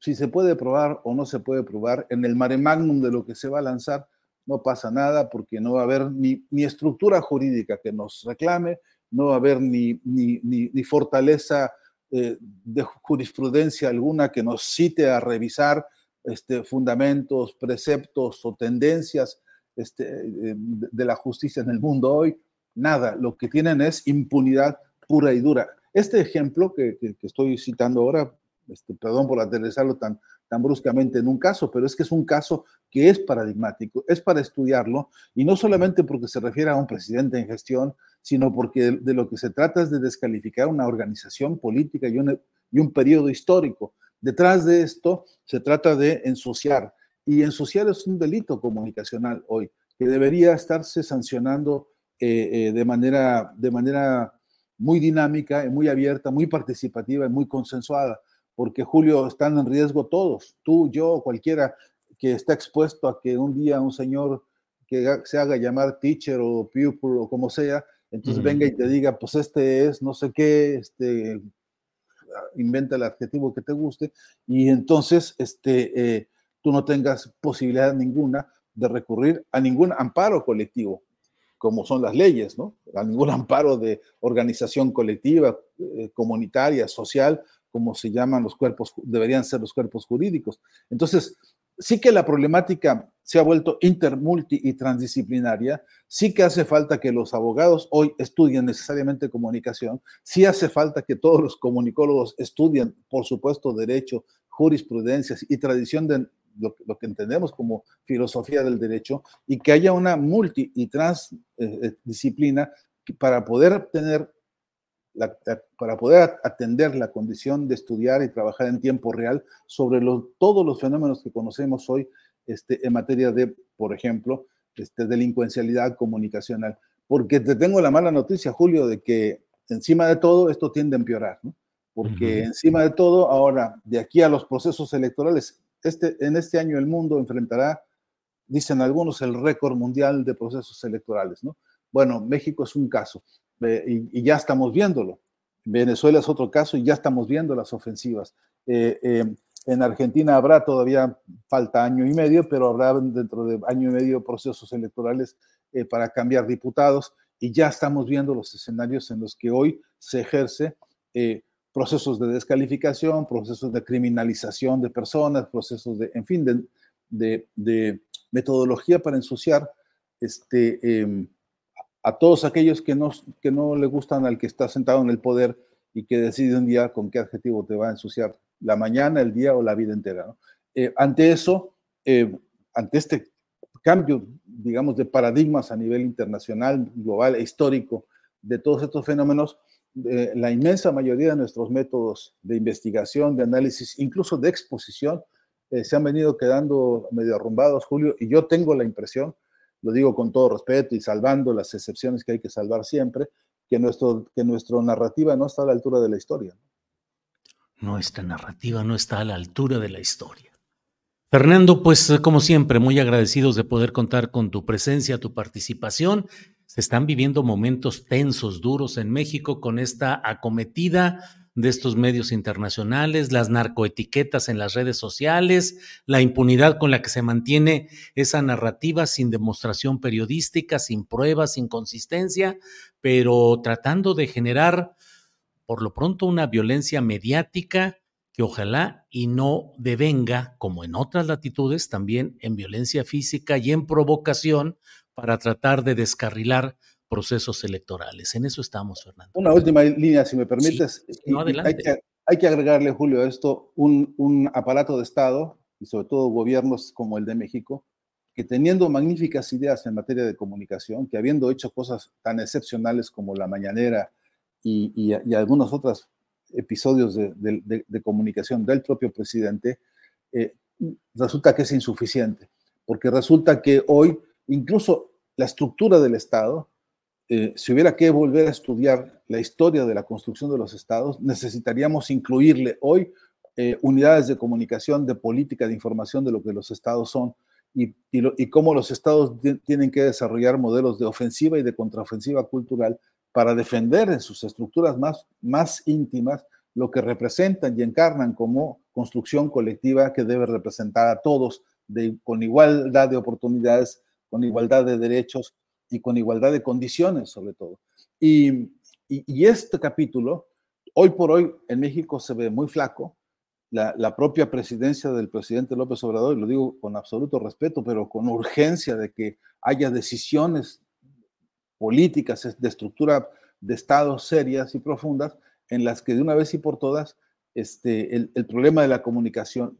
si se puede probar o no se puede probar, en el mare magnum de lo que se va a lanzar, no pasa nada porque no va a haber ni, ni estructura jurídica que nos reclame, no va a haber ni, ni, ni, fortaleza eh, de jurisprudencia alguna que nos cite a revisar este, fundamentos, preceptos o tendencias este, eh, de la justicia en el mundo hoy. Nada, lo que tienen es impunidad pura y dura. Este ejemplo que, que, estoy citando ahora, este, perdón por aterrizarlo tan, tan bruscamente en un caso, pero es que es un caso que es paradigmático, es para estudiarlo, y no solamente porque se refiere a un presidente en gestión, sino porque de, lo que se trata es de descalificar una organización política y un, y un periodo histórico. Detrás de esto se trata de ensuciar, y ensuciar es un delito comunicacional hoy, que debería estarse sancionando eh, eh, de, manera, de manera muy dinámica, muy abierta, muy participativa y muy consensuada porque Julio, están en riesgo todos, tú, yo, cualquiera que está expuesto a que un día un señor que se haga llamar teacher o pupil o como sea, entonces venga y te diga, pues este es no sé qué, este, inventa el adjetivo que te guste, y entonces este, eh, tú no tengas posibilidad ninguna de recurrir a ningún amparo colectivo, como son las leyes, ¿no? A ningún amparo de organización colectiva, eh, comunitaria, social, como se llaman los cuerpos, deberían ser los cuerpos jurídicos. Entonces, sí que la problemática se ha vuelto inter, multi y transdisciplinaria, sí que hace falta que los abogados hoy estudien necesariamente comunicación, sí hace falta que todos los comunicólogos estudien, por supuesto, derecho, jurisprudencias y tradición de lo, que entendemos como filosofía del derecho, y que haya una multi y transdisciplina para poder tener para poder atender la condición de estudiar y trabajar en tiempo real sobre todos los fenómenos que conocemos hoy este, en materia de, por ejemplo, este, delincuencialidad comunicacional. Porque te tengo la mala noticia, Julio, de que encima de todo esto tiende a empeorar, ¿no? Porque encima de todo, ahora, de aquí a los procesos electorales, este, en este año el mundo enfrentará, dicen algunos, el récord mundial de procesos electorales, ¿no? Bueno, México es un caso y, ya estamos viéndolo. Venezuela es otro caso y ya estamos viendo las ofensivas. Eh, eh, en Argentina habrá todavía, falta año y medio, pero habrá dentro de año y medio procesos electorales eh, para cambiar diputados y ya estamos viendo los escenarios en los que hoy se ejerce procesos de descalificación, procesos de criminalización de personas, procesos de, en fin, de, de, de metodología para ensuciar este, em, a todos aquellos que no, que no le gustan al que está sentado en el poder y que decide un día con qué adjetivo te va a ensuciar la mañana, el día o la vida entera. Eh, ante eso, eh, ante este cambio, digamos, de paradigmas a nivel internacional, global e histórico de todos estos fenómenos, la inmensa mayoría de nuestros métodos de investigación, de análisis, incluso de exposición, eh, se han venido quedando medio arrumbados, Julio, y yo tengo la impresión, lo digo con todo respeto y salvando las excepciones que hay que salvar siempre, que, nuestro, que nuestra narrativa no está a la altura de la historia. Nuestra narrativa no está a la altura de la historia. Fernando, pues como siempre, muy agradecidos de poder contar con tu presencia, tu participación. Se están viviendo momentos tensos, duros en México con esta acometida de estos medios internacionales, las narcoetiquetas en las redes sociales, la impunidad con la que se mantiene esa narrativa sin demostración periodística, sin pruebas, sin consistencia, pero tratando de generar por lo pronto una violencia mediática que ojalá y no devenga, como en otras latitudes, también en violencia física y en provocación para tratar de descarrilar procesos electorales. En eso estamos, Fernando. Una última línea, si me permites. no, adelante. Hay que, agregarle, Julio, a esto un, un aparato de Estado y sobre todo gobiernos como el de México, que teniendo magníficas ideas en materia de comunicación, que habiendo hecho cosas tan excepcionales como la mañanera y, y, algunos otros episodios de, de, comunicación del propio presidente, eh, resulta que es insuficiente, porque resulta que hoy incluso la estructura del Estado, eh, si hubiera que volver a estudiar la historia de la construcción de los estados, necesitaríamos incluirle hoy eh, unidades de comunicación, de política, de información de lo que los estados son y, cómo los estados tienen que desarrollar modelos de ofensiva y de contraofensiva cultural para defender en sus estructuras más, más íntimas lo que representan y encarnan como construcción colectiva que debe representar a todos con igualdad de oportunidades, con igualdad de derechos y con igualdad de condiciones sobre todo. Y, y, este capítulo, hoy por hoy en México se ve muy flaco. La, la, propia presidencia del presidente López Obrador, y lo digo con absoluto respeto, pero con urgencia de que haya decisiones políticas de estructura de Estado serias y profundas, en las que de una vez y por todas este, el, el problema de la comunicación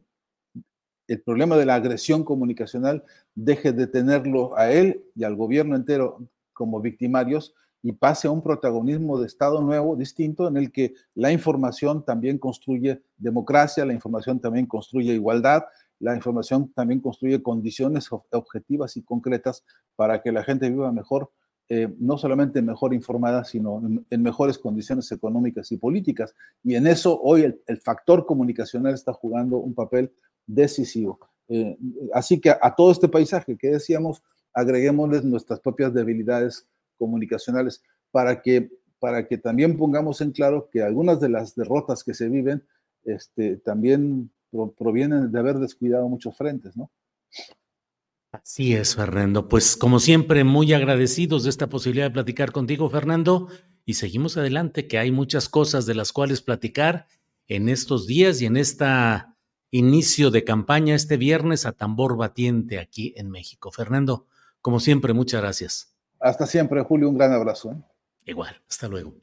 el problema de la agresión comunicacional deje de tenerlo a él y al gobierno entero como victimarios y pase a un protagonismo de Estado nuevo, distinto, en el que la información también construye democracia, la información también construye igualdad, la información también construye condiciones objetivas y concretas para que la gente viva mejor, eh, no solamente mejor informada, sino en, mejores condiciones económicas y políticas. Y en eso hoy el, el factor comunicacional está jugando un papel decisivo. Eh, así que a, todo este paisaje que decíamos, agreguémosles nuestras propias debilidades comunicacionales para que, para que también pongamos en claro que algunas de las derrotas que se viven este, también provienen de haber descuidado muchos frentes, ¿no? Así es, Fernando. Pues como siempre, muy agradecidos de esta posibilidad de platicar contigo, Fernando, y seguimos adelante, que hay muchas cosas de las cuales platicar en estos días y en esta inicio de campaña este viernes a tambor batiente aquí en México. Fernando, como siempre, muchas gracias. Hasta siempre, Julio, un gran abrazo. ¿eh? Igual, hasta luego.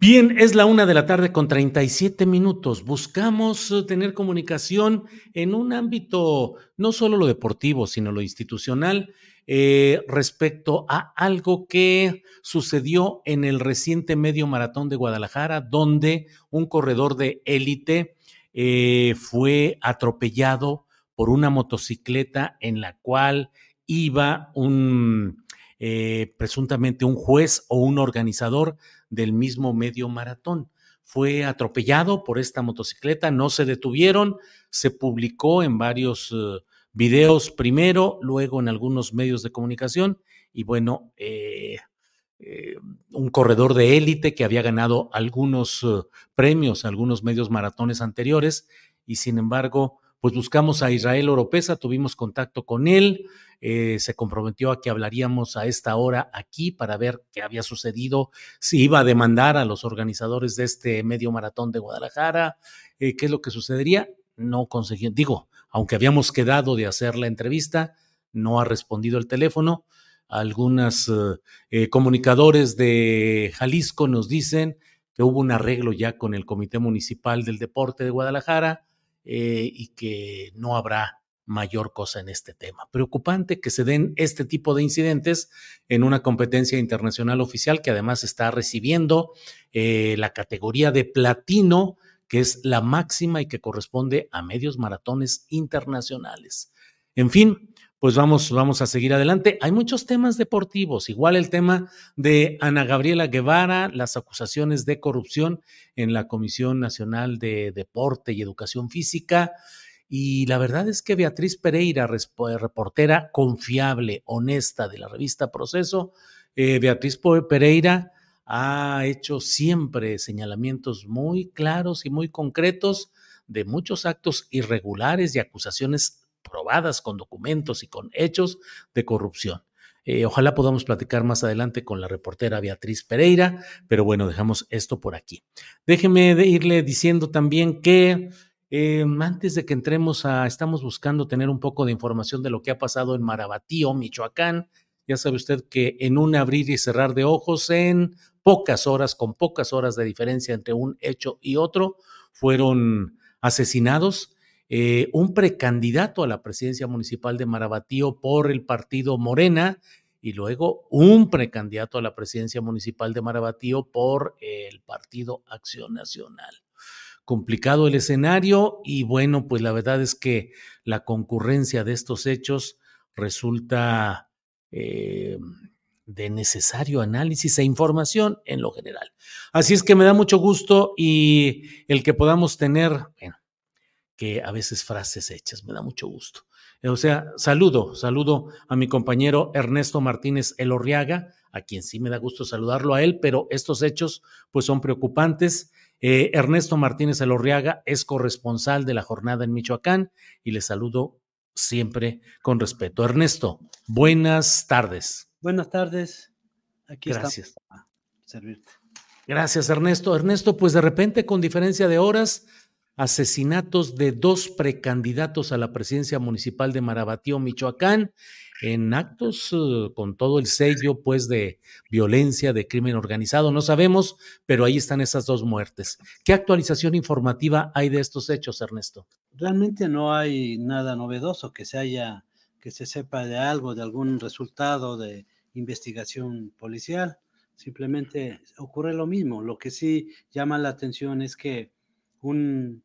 Bien, es la una de la tarde con 37 minutos. Buscamos eh, tener comunicación en un ámbito no solo lo deportivo, sino lo institucional, eh, respecto a algo que sucedió en el reciente medio maratón de Guadalajara, donde un corredor de élite eh, fue atropellado por una motocicleta en la cual iba un eh, presuntamente un juez o un organizador del mismo medio maratón. Fue atropellado por esta motocicleta, no se detuvieron, se publicó en varios eh, videos primero, luego en algunos medios de comunicación y bueno, eh, un corredor de élite que había ganado algunos uh, premios, algunos medios maratones anteriores, y sin embargo, pues buscamos a Israel Oropesa, tuvimos contacto con él, eh, se comprometió a que hablaríamos a esta hora aquí para ver qué había sucedido, si iba a demandar a los organizadores de este medio maratón de Guadalajara, eh, qué es lo que sucedería. No consiguió, digo, aunque habíamos quedado de hacer la entrevista, no ha respondido el teléfono algunos eh, eh, comunicadores de Jalisco nos dicen que hubo un arreglo ya con el Comité Municipal del Deporte de Guadalajara eh, y que no habrá mayor cosa en este tema. Preocupante que se den este tipo de incidentes en una competencia internacional oficial que además está recibiendo la categoría de platino, que es la máxima y que corresponde a medios maratones internacionales. En fin, pues vamos, vamos a seguir adelante. Hay muchos temas deportivos, igual el tema de Ana Gabriela Guevara, las acusaciones de corrupción en la Comisión Nacional de Deporte y Educación Física. Y la verdad es que Beatriz Pereira, reportera confiable, honesta de la revista Proceso, eh, Beatriz Pereira ha hecho siempre señalamientos muy claros y muy concretos de muchos actos irregulares y acusaciones probadas con documentos y con hechos de corrupción. Eh, ojalá podamos platicar más adelante con la reportera Beatriz Pereira, pero bueno, dejamos esto por aquí. Déjeme irle diciendo también que eh, antes de que entremos a, estamos buscando tener un poco de información de lo que ha pasado en Marabatío, Michoacán. Ya sabe usted que en un abrir y cerrar de ojos, en pocas horas, con pocas horas de diferencia entre un hecho y otro, fueron asesinados eh, un precandidato a la presidencia municipal de Marabatío por el partido Morena y luego un precandidato a la presidencia municipal de Marabatío por el partido Acción Nacional. Complicado el escenario y bueno, pues la verdad es que la concurrencia de estos hechos resulta eh, de necesario análisis e información en lo general. Así es que me da mucho gusto y el que podamos tener, bueno, que a veces frases hechas. Me da mucho gusto. O sea, saludo, saludo a mi compañero Ernesto Martínez Elorriaga, a quien sí me da gusto saludarlo a él, pero estos hechos pues son preocupantes. Eh, Ernesto Martínez Elorriaga es corresponsal de la jornada en Michoacán y le saludo siempre con respeto. Ernesto, buenas tardes. Buenas tardes. Aquí Gracias. servirte. Gracias, Ernesto. Ernesto, pues de repente, con diferencia de horas, asesinatos de dos precandidatos a la presidencia municipal de Marabatío, Michoacán, en actos eh, con todo el sello pues de violencia, de crimen organizado, no sabemos, pero ahí están esas dos muertes. ¿Qué actualización informativa hay de estos hechos, Ernesto? Realmente no hay nada novedoso que se haya que se sepa de algo, de algún resultado de investigación policial. Simplemente ocurre lo mismo. Lo que sí llama la atención es que un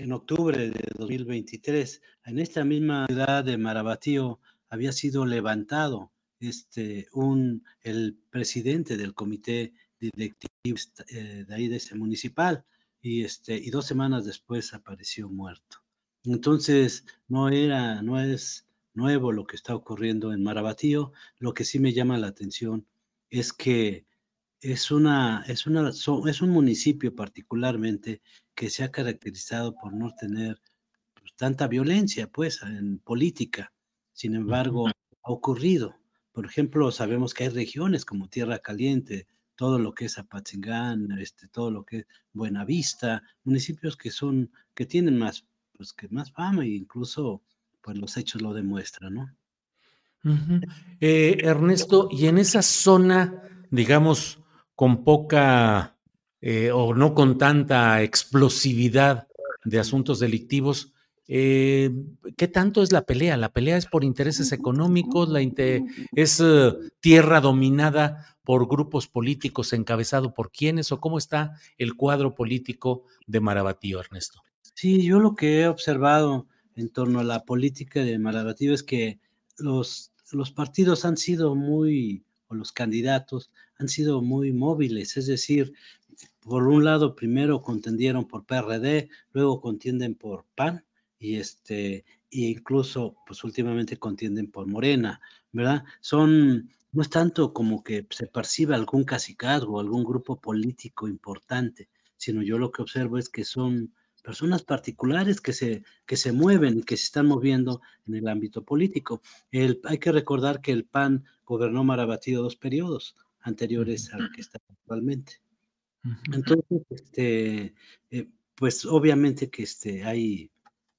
en octubre de 2023, en esta misma ciudad de Marabatío, había sido levantado este, un, el presidente del comité directivo eh, de ahí de ese municipal y, este, y dos semanas después apareció muerto. Entonces, no era, no es nuevo lo que está ocurriendo en Marabatío. Lo que sí me llama la atención es que es, una, es, una, es un municipio particularmente que se ha caracterizado por no tener pues, tanta violencia, pues, en política. Sin embargo, ha ocurrido. Por ejemplo, sabemos que hay regiones como Tierra Caliente, todo lo que es Apatzingán, este, todo lo que es Buenavista, municipios que son, que tienen más, pues, que más fama e incluso, pues, los hechos lo demuestran, ¿no? Eh, Ernesto, y en esa zona, digamos, con poca eh, o no con tanta explosividad de asuntos delictivos. Eh, ¿Qué tanto es la pelea? ¿La pelea es por intereses económicos? La ¿Es eh, tierra dominada por grupos políticos encabezado por quiénes? ¿O cómo está el cuadro político de Marabatío, Ernesto? Sí, yo lo que he observado en torno a la política de Marabatío es que los, los partidos han sido muy, o los candidatos han sido muy móviles, es decir, por un lado primero contendieron por PRD, luego contienden por PAN y este e incluso pues últimamente contienden por Morena, ¿verdad? Son no es tanto como que se perciba algún cacicazgo, algún grupo político importante, sino yo lo que observo es que son personas particulares que se, que se mueven y que se están moviendo en el ámbito político. El, hay que recordar que el PAN gobernó Marabatido dos periodos anteriores al que está actualmente. Entonces, este, eh, pues obviamente que este, hay,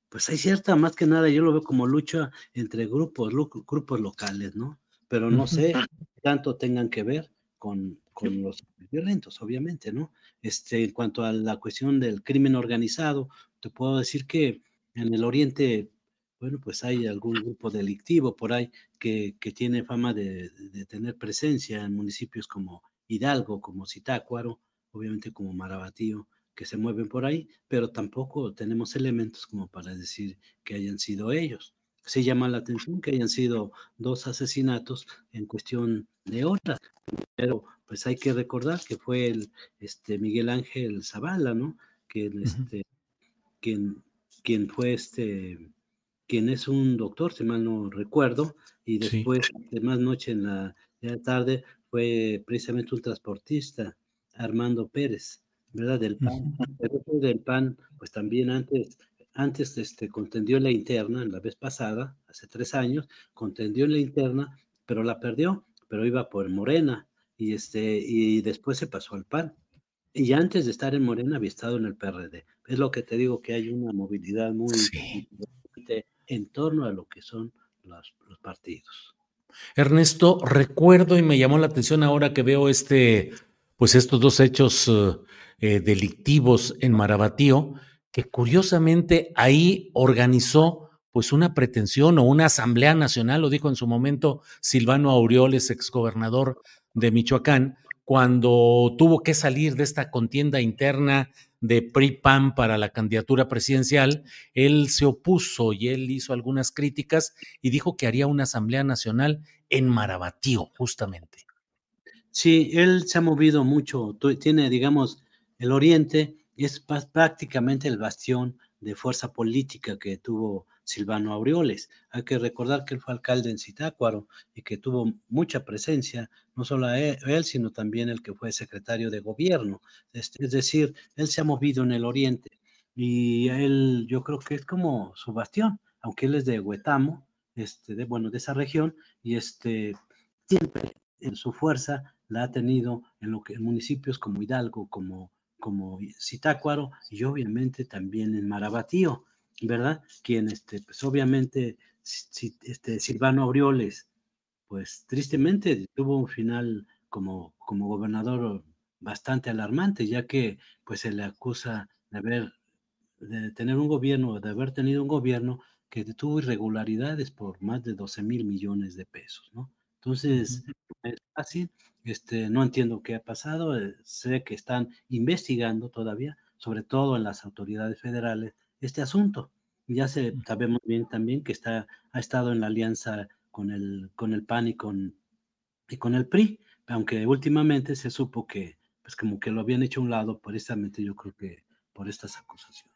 pues hay cierta, más que nada, yo lo veo como lucha entre grupos, grupos locales, ¿no? Pero no sé tanto tengan que ver con, con los violentos, obviamente, ¿no? Este, en cuanto a la cuestión del crimen organizado, te puedo decir que en el oriente bueno, pues hay algún grupo delictivo por ahí que, tiene fama de, tener presencia en municipios como Hidalgo, como Zitácuaro, obviamente como Marabatío, que se mueven por ahí, pero tampoco tenemos elementos como para decir que hayan sido ellos. Se llama la atención que hayan sido dos asesinatos en cuestión de horas, pero pues hay que recordar que fue el este Miguel Ángel Zavala, ¿no? Que este, quien, quien fue este quien es un doctor, si mal no recuerdo, y después, de más noche en la, tarde, fue precisamente un transportista, Armando Pérez, ¿verdad? Del PAN. del PAN, pues también antes, antes este, contendió la interna, la vez pasada, hace tres años, contendió en la interna, pero la perdió, pero iba por Morena, y, este, y después se pasó al PAN. Y antes de estar en Morena había estado en el PRD. Es lo que te digo, que hay una movilidad muy en torno a lo que son los, partidos. Ernesto, recuerdo y me llamó la atención ahora que veo este, pues estos dos hechos eh, eh, delictivos en Marabatío, que curiosamente ahí organizó pues una pretensión o una asamblea nacional, lo dijo en su momento Silvano Aureoles, exgobernador de Michoacán, cuando tuvo que salir de esta contienda interna de PRI-PAN para la candidatura presidencial, él se opuso y él hizo algunas críticas y dijo que haría una asamblea nacional en Marabatío, justamente. Sí, él se ha movido mucho, tiene, digamos, el Oriente es prácticamente el bastión de fuerza política que tuvo Silvano Aureoles. Hay que recordar que él fue alcalde en Zitácuaro y que tuvo mucha presencia, no solo él, sino también el que fue secretario de gobierno. Este, es decir, él se ha movido en el oriente y él yo creo que es como su bastión, aunque él es de Huetamo, este, de, bueno, de esa región, y este, siempre en su fuerza la ha tenido en, lo que, en municipios como Hidalgo, como, como Zitácuaro y obviamente también en Marabatío. ¿verdad? Quien, este, pues obviamente, si, este, Silvano Aureoles, pues tristemente tuvo un final como, como gobernador bastante alarmante, ya que pues se le acusa de haber, de tener un gobierno, de haber tenido un gobierno que tuvo irregularidades por más de 12 mil millones de pesos, ¿no? Entonces, es así, este, no entiendo qué ha pasado, eh, sé que están investigando todavía, sobre todo en las autoridades federales, este asunto. Ya se, sabemos bien también que está, ha estado en la alianza con el, con el PAN y con, y con el PRI, aunque últimamente se supo que, pues como que lo habían hecho a un lado, precisamente yo creo que por estas acusaciones.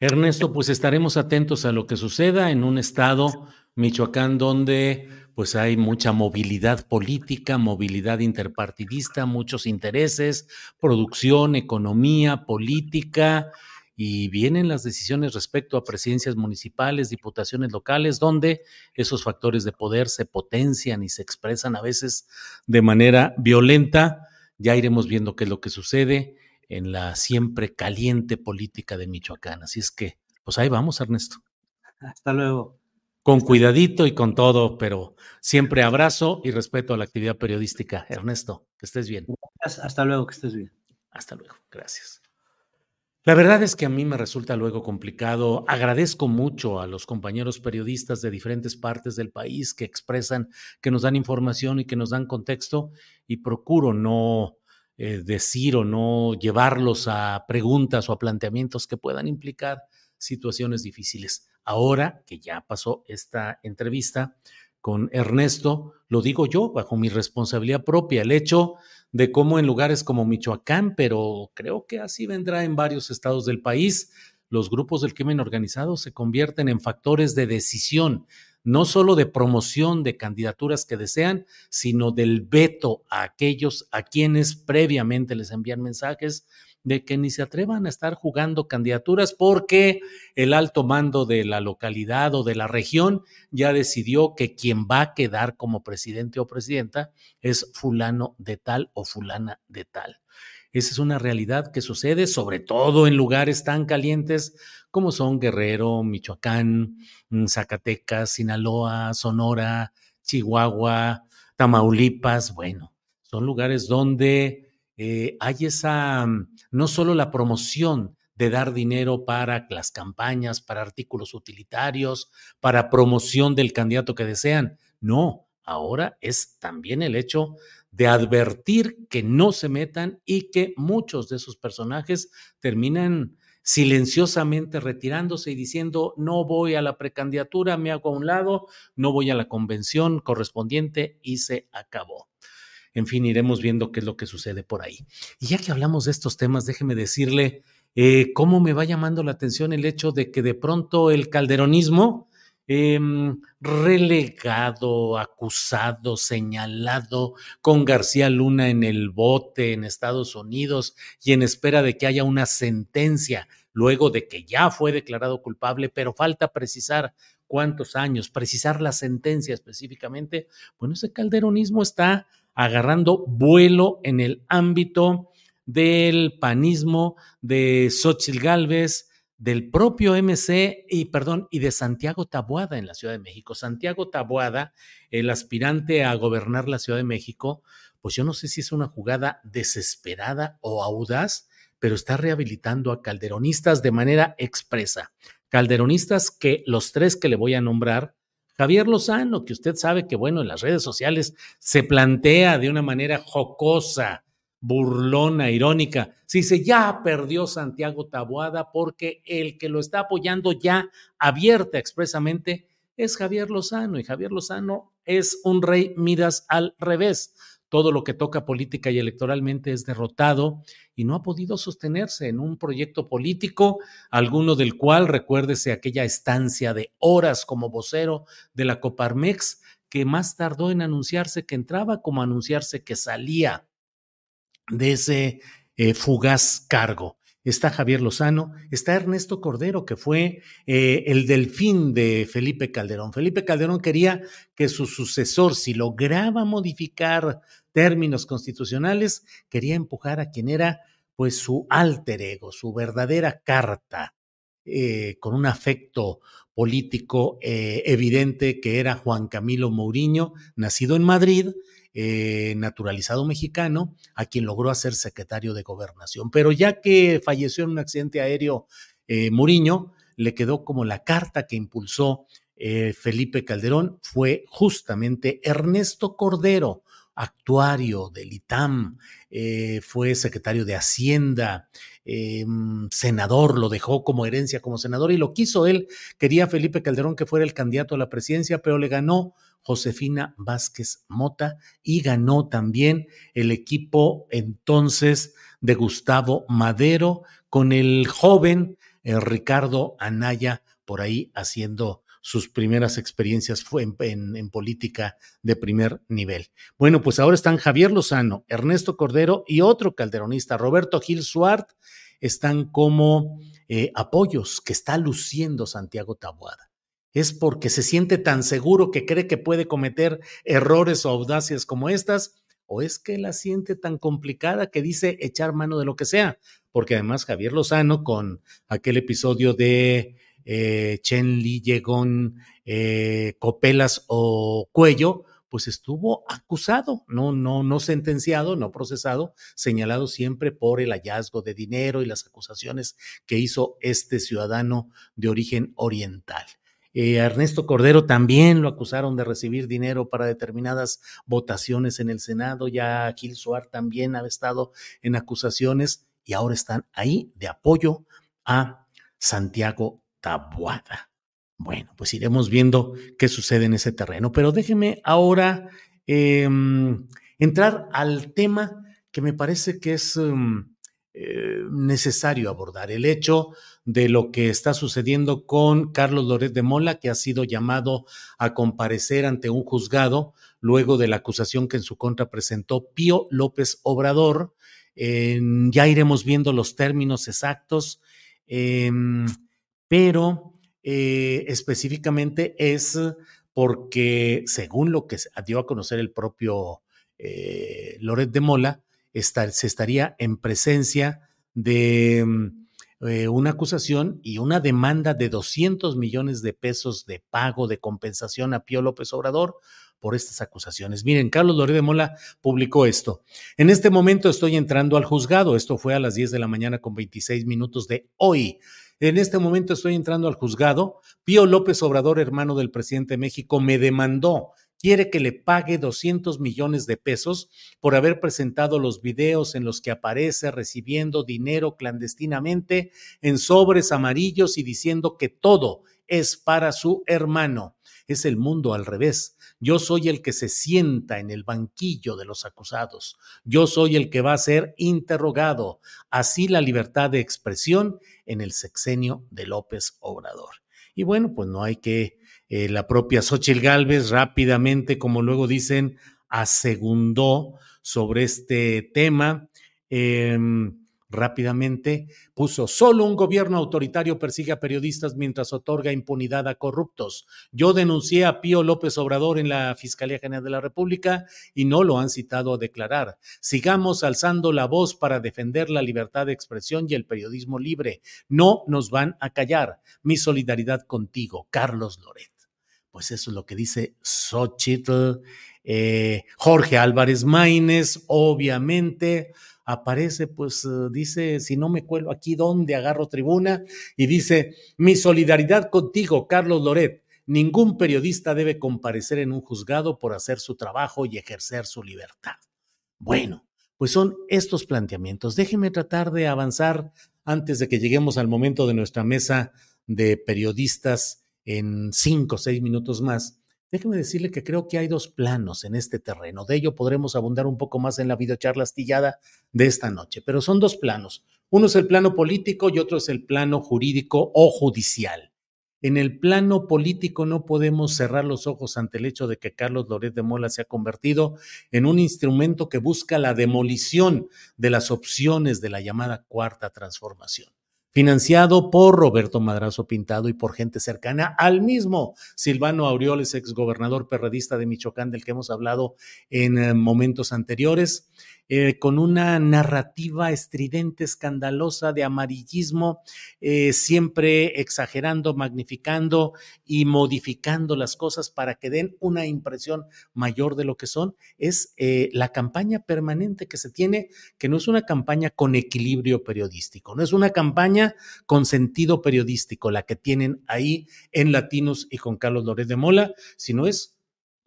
Ernesto, pues estaremos atentos a lo que suceda en un estado, Michoacán, donde pues hay mucha movilidad política, movilidad interpartidista, muchos intereses, producción, economía, política, y vienen las decisiones respecto a presidencias municipales, diputaciones locales, donde esos factores de poder se potencian y se expresan a veces de manera violenta. Ya iremos viendo qué es lo que sucede en la siempre caliente política de Michoacán. Así es que, pues ahí vamos, Ernesto. Hasta luego. Con cuidadito y con todo, pero siempre abrazo y respeto a la actividad periodística. Ernesto, que estés bien. Hasta luego, que estés bien. Hasta luego, gracias. La verdad es que a mí me resulta luego complicado. Agradezco mucho a los compañeros periodistas de diferentes partes del país que expresan, que nos dan información y que nos dan contexto y procuro no eh, decir o no llevarlos a preguntas o a planteamientos que puedan implicar situaciones difíciles. Ahora que ya pasó esta entrevista con Ernesto, lo digo yo bajo mi responsabilidad propia, el hecho de cómo en lugares como Michoacán, pero creo que así vendrá en varios estados del país, los grupos del crimen organizado se convierten en factores de decisión, no solo de promoción de candidaturas que desean, sino del veto a aquellos a quienes previamente les envían mensajes de que ni se atrevan a estar jugando candidaturas porque el alto mando de la localidad o de la región ya decidió que quien va a quedar como presidente o presidenta es fulano de tal o fulana de tal. Esa es una realidad que sucede sobre todo en lugares tan calientes como son Guerrero, Michoacán, mm, Zacatecas, Sinaloa, Sonora, Chihuahua, Tamaulipas. Bueno, son lugares donde eh, hay esa, mm, no solo la promoción de dar dinero para las campañas, para artículos utilitarios, para promoción del candidato que desean. No, ahora es también el hecho de advertir que no se metan y que muchos de esos personajes terminan silenciosamente retirándose y diciendo no voy a la precandidatura, me hago a un lado, no voy a la convención correspondiente y se acabó. En fin, iremos viendo qué es lo que sucede por ahí. Y ya que hablamos de estos temas, déjeme decirle eh, cómo me va llamando la atención el hecho de que de pronto el calderonismo, em, relegado, acusado, señalado con García Luna en el bote en Estados Unidos y en espera de que haya una sentencia luego de que ya fue declarado culpable, pero falta precisar cuántos años, precisar la sentencia específicamente. Bueno, ese calderonismo está agarrando vuelo en el ámbito del panismo de Xochitl Gálvez, del propio MC y perdón, y de Santiago Tabuada en la Ciudad de México. Santiago Tabuada, el aspirante a gobernar la Ciudad de México, pues yo no sé si es una jugada desesperada o audaz, pero está rehabilitando a calderonistas de manera expresa. Calderonistas que los tres que le voy a nombrar Javier Lozano, que usted sabe que, bueno, en las redes sociales se plantea de una manera jocosa, burlona, irónica. Si dice, ya perdió Santiago Taboada porque el que lo está apoyando ya abierta expresamente es Javier Lozano y Javier Lozano es un rey Midas al revés todo lo que toca política y electoralmente es derrotado y no ha podido sostenerse en un proyecto político, alguno del cual recuérdese aquella estancia de horas como vocero de la Coparmex, que más tardó en anunciarse que entraba como anunciarse que salía de ese eh, fugaz cargo está Javier Lozano, está Ernesto Cordero, que fue eh, el delfín de Felipe Calderón. Felipe Calderón quería que su sucesor, si lograba modificar términos constitucionales, quería empujar a quien era pues su alter ego, su verdadera carta, eh, con un afecto político eh, evidente que era Juan Camilo Mourinho, nacido en Madrid, eh, naturalizado mexicano, a quien logró hacer secretario de gobernación. Pero ya que falleció en un accidente aéreo eh, Muriño, le quedó como la carta que impulsó eh, Felipe Calderón, fue justamente Ernesto Cordero, actuario del ITAM, fue secretario de Hacienda, senador, lo dejó como herencia como senador y lo quiso él. Quería Felipe Calderón que fuera el candidato a la presidencia, pero le ganó Josefina Vázquez Mota y ganó también el equipo entonces de Gustavo Madero con el joven eh, Ricardo Anaya por ahí haciendo sus primeras experiencias en, en, política de primer nivel. Bueno, pues ahora están Javier Lozano, Ernesto Cordero y otro calderonista, Roberto Gil Suart, están como eh, apoyos que está luciendo Santiago Tabuada es porque se siente tan seguro que cree que puede cometer errores o audacias como estas, o es que la siente tan complicada que dice echar mano de lo que sea, porque además Javier Lozano con aquel episodio de eh, Chen Li Yegon, eh, Copelas o Cuello, pues estuvo acusado, no, no, no sentenciado, no procesado, señalado siempre por el hallazgo de dinero y las acusaciones que hizo este ciudadano de origen oriental. Eh, Ernesto Cordero también lo acusaron de recibir dinero para determinadas votaciones en el Senado. Ya Gil Suar también ha estado en acusaciones y ahora están ahí de apoyo a Santiago Tabuada. Bueno, pues iremos viendo qué sucede en ese terreno. Pero déjeme ahora em, entrar al tema que me parece que es em, eh, necesario abordar, el hecho de lo que está sucediendo con Carlos Loret de Mola, que ha sido llamado a comparecer ante un juzgado luego de la acusación que en su contra presentó Pío López Obrador. ya iremos viendo los términos exactos, em, pero eh, específicamente es porque, según lo que dio a conocer el propio eh, Loret de Mola, se estaría en presencia de mm, eh, una acusación y una demanda de 200 millones de pesos de pago de compensación a Pío López Obrador por estas acusaciones. Miren, Carlos Loré de Mola publicó esto. En este momento estoy entrando al juzgado. Esto fue a las 10 de la mañana con 26 minutos de hoy. En este momento estoy entrando al juzgado. Pío López Obrador, hermano del presidente de México, me demandó quiere que le pague 200 millones de pesos por haber presentado los videos en los que aparece recibiendo dinero clandestinamente en sobres amarillos y diciendo que todo es para su hermano. Es el mundo al revés. Yo soy el que se sienta en el banquillo de los acusados. Yo soy el que va a ser interrogado. Así la libertad de expresión en el sexenio de López Obrador. Y bueno, pues no hay que eh, la propia Xochitl Gálvez rápidamente, como luego dicen, asegundó sobre este tema. Em, rápidamente puso, solo un gobierno autoritario persigue a periodistas mientras otorga impunidad a corruptos. Yo denuncié a Pío López Obrador en la Fiscalía General de la República y no lo han citado a declarar. Sigamos alzando la voz para defender la libertad de expresión y el periodismo libre. No nos van a callar. Mi solidaridad contigo, Carlos Loret. Pues eso es lo que dice Xochitl. Eh, Jorge Álvarez Maínez, obviamente, aparece, pues eh, dice, si no me cuelo aquí, ¿dónde agarro tribuna? Y dice, mi solidaridad contigo, Carlos Loret. Ningún periodista debe comparecer en un juzgado por hacer su trabajo y ejercer su libertad. Bueno, pues son estos planteamientos. Déjeme tratar de avanzar antes de que lleguemos al momento de nuestra mesa de periodistas en cinco o seis minutos más, déjeme decirle que creo que hay dos planos en este terreno. De ello podremos abundar un poco más en la videocharla astillada de esta noche, pero son dos planos. Uno es el plano político y otro es el plano jurídico o judicial. En el plano político no podemos cerrar los ojos ante el hecho de que Carlos Loret de Mola se ha convertido en un instrumento que busca la demolición de las opciones de la llamada cuarta transformación financiado por Roberto Madrazo Pintado y por gente cercana al mismo Silvano Aureoles, exgobernador perredista de Michoacán, del que hemos hablado en eh, momentos anteriores. Eh, con una narrativa estridente, escandalosa de amarillismo, eh, siempre exagerando, magnificando y modificando las cosas para que den una impresión mayor de lo que son, es eh, la campaña permanente que se tiene, que no es una campaña con equilibrio periodístico, no es una campaña con sentido periodístico, la que tienen ahí en Latinos y con Carlos Lórez de Mola, sino es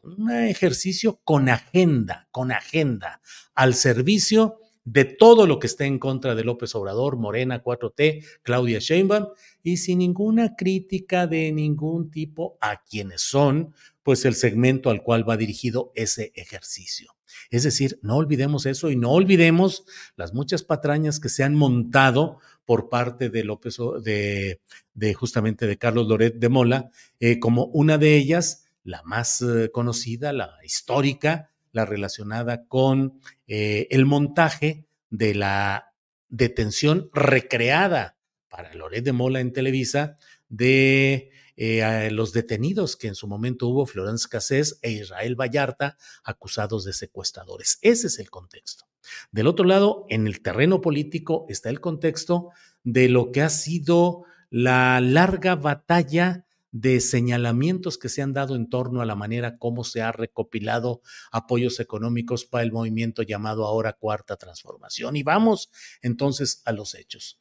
un ejercicio con agenda, con agenda, al servicio de todo lo que esté en contra de López Obrador, Morena, 4T, Claudia Sheinbaum, y sin ninguna crítica de ningún tipo a quienes son, pues el segmento al cual va dirigido ese ejercicio. Es decir, no olvidemos eso y no olvidemos las muchas patrañas que se han montado por parte de López, de, de justamente de Carlos Loret de Mola, eh, como una de ellas, la más eh, conocida, la histórica, la relacionada con eh, el montaje de la detención recreada para Loret de Mola en Televisa de eh, los detenidos que en su momento hubo Florence Cassés e Israel Vallarta acusados de secuestradores. Ese es el contexto. Del otro lado, en el terreno político está el contexto de lo que ha sido la larga batalla de señalamientos que se han dado en torno a la manera como se ha recopilado apoyos económicos para el movimiento llamado ahora Cuarta Transformación. Y vamos entonces a los hechos.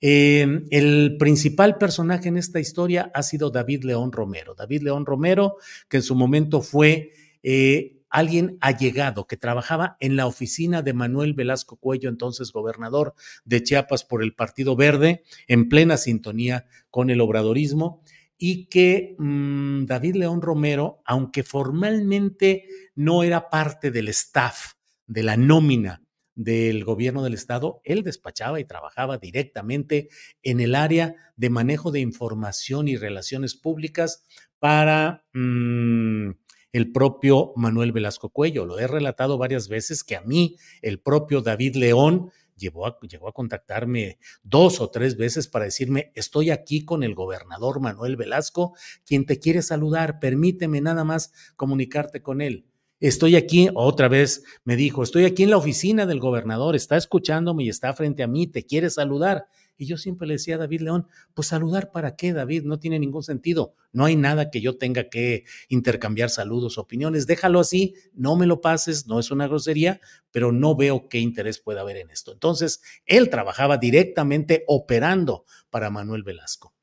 Em, el principal personaje en esta historia ha sido David León Romero. David León Romero, que en su momento fue... Eh, alguien allegado que trabajaba en la oficina de Manuel Velasco Cuello, entonces gobernador de Chiapas por el Partido Verde, en plena sintonía con el obradorismo, y que mm, David León Romero, aunque formalmente no era parte del staff, de la nómina del gobierno del estado, él despachaba y trabajaba directamente en el área de manejo de información y relaciones públicas para mm, el propio Manuel Velasco Cuello. Lo he relatado varias veces que a mí, el propio David León, llegó a contactarme dos o tres veces para decirme, estoy aquí con el gobernador Manuel Velasco, quien te quiere saludar, permíteme nada más comunicarte con él. Estoy aquí, otra vez me dijo, estoy aquí en la oficina del gobernador, está escuchándome y está frente a mí, te quiere saludar. Y yo siempre le decía a David León, pues saludar para qué, David, no tiene ningún sentido. No hay nada que yo tenga que intercambiar saludos, opiniones. Déjalo así, no me lo pases, no es una grosería, pero no veo qué interés puede haber en esto. Entonces, él trabajaba directamente operando para Manuel Velasco.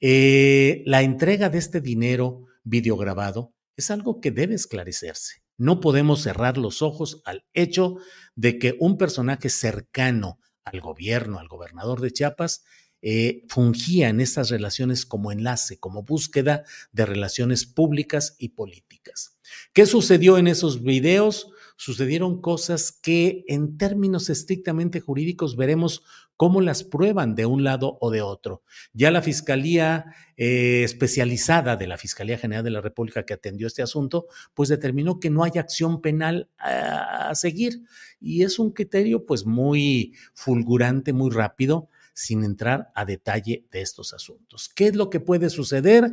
Eh, la entrega de este dinero videograbado es algo que debe esclarecerse. No podemos cerrar los ojos al hecho de que un personaje cercano al gobierno, al gobernador de Chiapas, eh, fungía en estas relaciones como enlace, como búsqueda de relaciones públicas y políticas. ¿Qué sucedió en esos videos? Sucedieron cosas que en términos estrictamente jurídicos veremos cómo las prueban de un lado o de otro. Ya la Fiscalía eh, especializada de la Fiscalía General de la República que atendió este asunto, pues determinó que no hay acción penal a, a seguir. Y es un criterio pues muy fulgurante, muy rápido sin entrar a detalle de estos asuntos. ¿Qué es lo que puede suceder?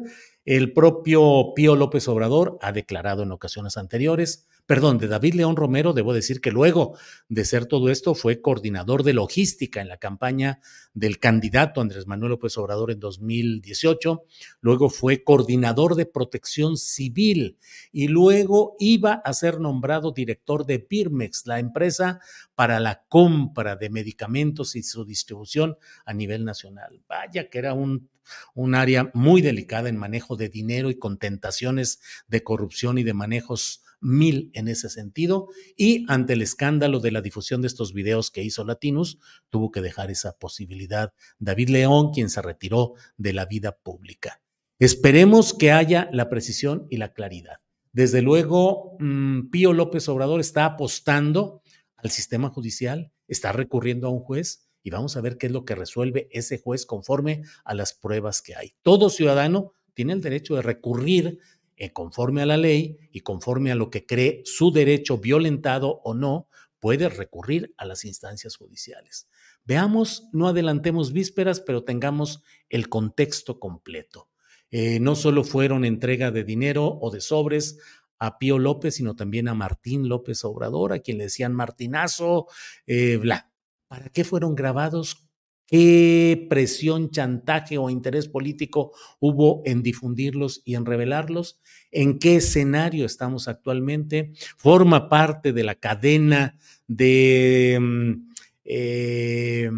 El propio Pío López Obrador ha declarado en ocasiones anteriores, perdón, de David León Romero, debo decir que luego de ser todo esto fue coordinador de logística en la campaña del candidato Andrés Manuel López Obrador en 2018, luego fue coordinador de protección civil y luego iba a ser nombrado director de Birmex, la empresa para la compra de medicamentos y su distribución a nivel nacional. Vaya que era un un área muy delicada en manejo de dinero y con tentaciones de corrupción y de manejos mil en ese sentido. Y ante el escándalo de la difusión de estos videos que hizo Latinus, tuvo que dejar esa posibilidad David León, quien se retiró de la vida pública. Esperemos que haya la precisión y la claridad. Desde luego, mm, Pío López Obrador está apostando al sistema judicial, está recurriendo a un juez y vamos a ver qué es lo que resuelve ese juez conforme a las pruebas que hay. Todo ciudadano tiene el derecho de recurrir eh, conforme a la ley y conforme a lo que cree su derecho violentado o no, puede recurrir a las instancias judiciales. Veamos, no adelantemos vísperas, pero tengamos el contexto completo. Eh, no solo fueron entrega de dinero o de sobres a Pío López, sino también a Martín López Obrador, a quien le decían Martinazo, eh, bla. ¿Para qué fueron grabados? ¿Qué presión, chantaje o interés político hubo en difundirlos y en revelarlos? ¿En qué escenario estamos actualmente? ¿Forma parte de la cadena de mm, eh,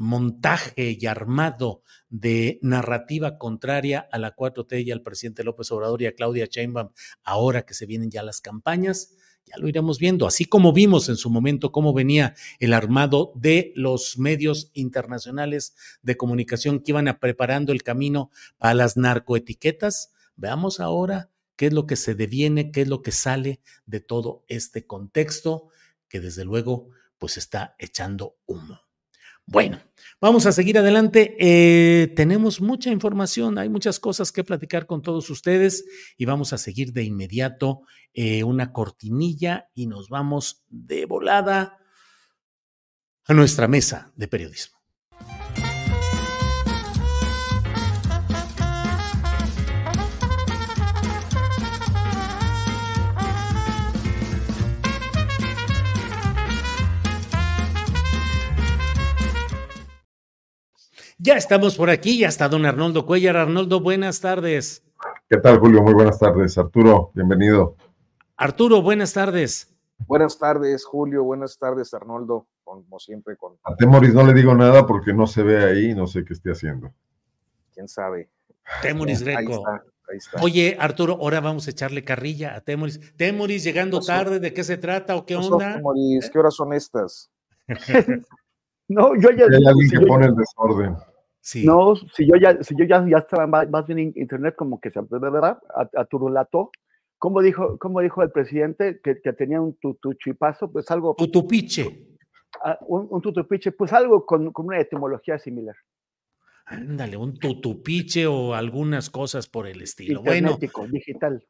montaje y armado de narrativa contraria a la 4T y al presidente López Obrador y a Claudia Sheinbaum ahora que se vienen ya las campañas? Ya lo iremos viendo, así como vimos en su momento cómo venía el armado de los medios internacionales de comunicación que iban a preparando el camino a las narcoetiquetas. Veamos ahora qué es lo que se deviene, qué es lo que sale de todo este contexto que desde luego pues está echando humo. Bueno, vamos a seguir adelante. Eh, tenemos mucha información, hay muchas cosas que platicar con todos ustedes y vamos a seguir de inmediato eh, una cortinilla y nos vamos de volada a nuestra mesa de periodismo. Ya estamos por aquí, ya está don Arnoldo Cuellar. Arnoldo, buenas tardes. ¿Qué tal, Julio? Muy buenas tardes. Arturo, bienvenido. Arturo, buenas tardes. Buenas tardes, Julio. Buenas tardes, Arnoldo. Como siempre, con. A Temoris no le digo nada porque no se ve ahí, no sé qué esté haciendo. ¿Quién sabe? Temoris Greco. Ahí está. Oye, Arturo, ahora vamos a echarle carrilla a Temoris. Temoris llegando tarde, ¿de qué se trata o qué onda? Temoris, ¿qué horas son estas? no, yo ya. Hay alguien que pone el desorden. No, si yo ya, si yo ya, ya estaba más, bien en internet, como que se ¿verdad? A, a tu relato, ¿cómo dijo, cómo dijo el presidente que, que tenía un tutuchipazo? Pues algo. Tutupiche. Ah, un, un, tutupiche, pues algo con, con, una etimología similar. Ándale, un tutupiche o algunas cosas por el estilo. Bueno. digital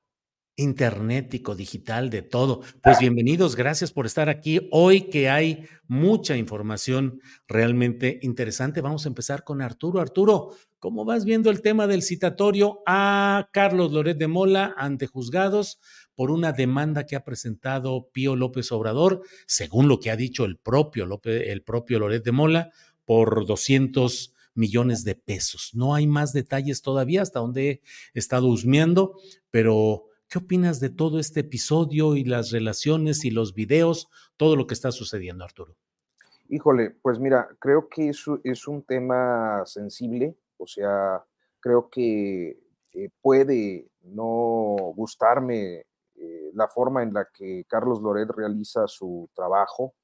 internetico, digital, de todo. Pues bienvenidos, gracias por estar aquí. Hoy que hay mucha información realmente interesante, vamos a empezar con Arturo. Arturo, ¿cómo vas viendo el tema del citatorio a Carlos Loret de Mola ante juzgados por una demanda que ha presentado Pío López Obrador, según lo que ha dicho el propio, López, el propio Loret de Mola? por 200 millones de pesos. No hay más detalles todavía hasta donde he estado husmeando, pero ¿qué opinas de todo este episodio y las relaciones y los videos, todo lo que está sucediendo, Arturo? Híjole, pues mira, creo que es un tema sensible, o sea, creo que eh, puede no gustarme eh, la forma en la que Carlos Loret realiza su trabajo,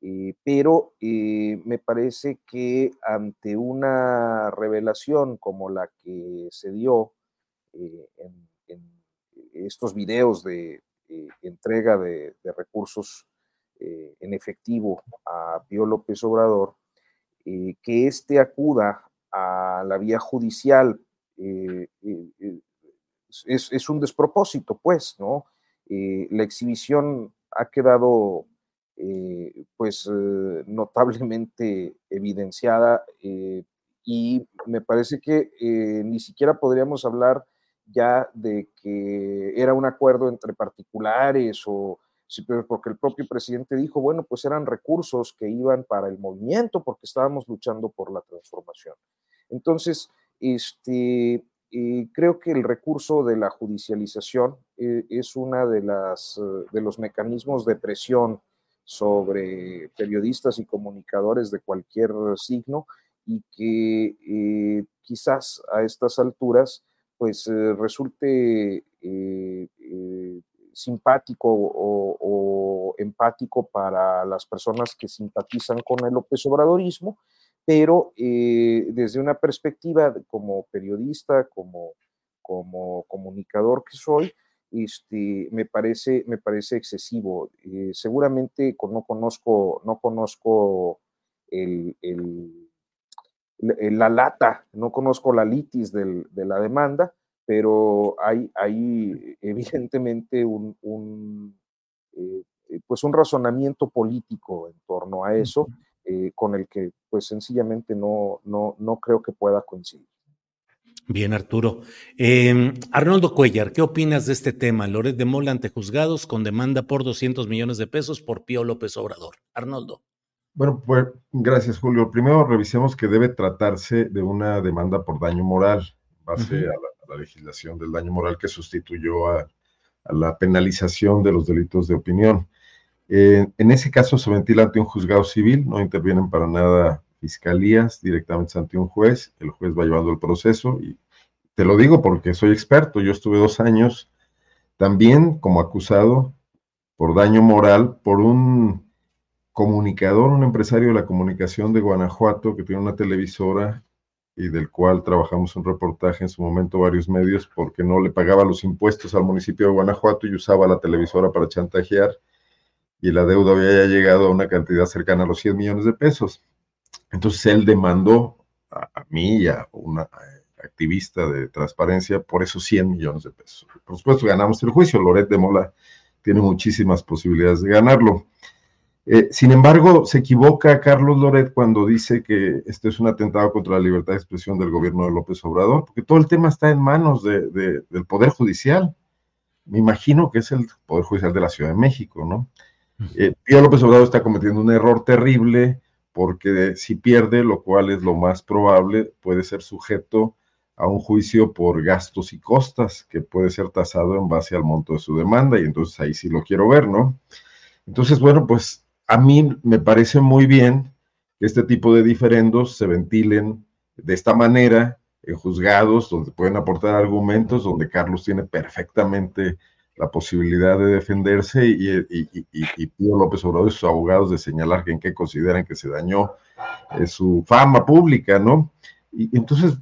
eh, pero me parece que ante una revelación como la que se dio en, estos videos de entrega de recursos eh, en efectivo a Pío López Obrador, eh, que éste acuda a la vía judicial eh, es, un despropósito, pues, ¿no? la exhibición ha quedado, pues, notablemente evidenciada y me parece que ni siquiera podríamos hablar ya de que era un acuerdo entre particulares o porque el propio presidente dijo, bueno, pues eran recursos que iban para el movimiento porque estábamos luchando por la transformación. Entonces, este, eh, creo que el recurso de la judicialización eh, es uno de, las, eh, de los mecanismos de presión sobre periodistas y comunicadores de cualquier signo y que quizás a estas alturas pues resulte simpático o, empático para las personas que simpatizan con el López Obradorismo, pero eh, desde una perspectiva como periodista, como, como comunicador que soy, este, me, parece, me parece excesivo. Eh, seguramente no conozco, no conozco el, la lata, no conozco la litis de la demanda, pero hay, hay evidentemente un, eh, eh, pues un razonamiento político en torno a eso, eh, con el que pues sencillamente no, no, no creo que pueda coincidir. Bien, Arturo. Em, Arnoldo Cuellar, ¿qué opinas de este tema? Loret de Mola ante juzgados con demanda por 200 millones de pesos por Pío López Obrador. Arnoldo. Bueno, pues gracias, Julio. Primero revisemos que debe tratarse de una demanda por daño moral, base a la la legislación del daño moral que sustituyó a, la penalización de los delitos de opinión. en ese caso se ventila ante un juzgado civil, no intervienen para nada fiscalías, directamente ante un juez, el juez va llevando el proceso y te lo digo porque soy experto, yo estuve dos años también como acusado por daño moral por un comunicador, un empresario de la comunicación de Guanajuato que tiene una televisora y del cual trabajamos un reportaje en su momento varios medios porque no le pagaba los impuestos al municipio de Guanajuato y usaba la televisora para chantajear y la deuda había llegado a una cantidad cercana a los 100 millones de pesos. Entonces él demandó a, mí y a una activista de transparencia por esos 100 millones de pesos. Por supuesto ganamos el juicio, Loret de Mola tiene muchísimas posibilidades de ganarlo. Eh, sin embargo, se equivoca Carlos Loret cuando dice que este es un atentado contra la libertad de expresión del gobierno de López Obrador, porque todo el tema está en manos del Poder Judicial. Me imagino que es el Poder Judicial de la Ciudad de México, ¿no? Eh, Pío López Obrador está cometiendo un error terrible porque si pierde, lo cual es lo más probable, puede ser sujeto a un juicio por gastos y costas, que puede ser tasado en base al monto de su demanda, y entonces ahí sí lo quiero ver, ¿no? Entonces, bueno, pues a mí me parece muy bien que este tipo de diferendos se ventilen de esta manera en juzgados donde pueden aportar argumentos, donde Carlos tiene perfectamente la posibilidad de defenderse y, Pío López Obrador y sus abogados de señalar en qué consideran que se dañó eh, su fama pública, ¿no? Y entonces,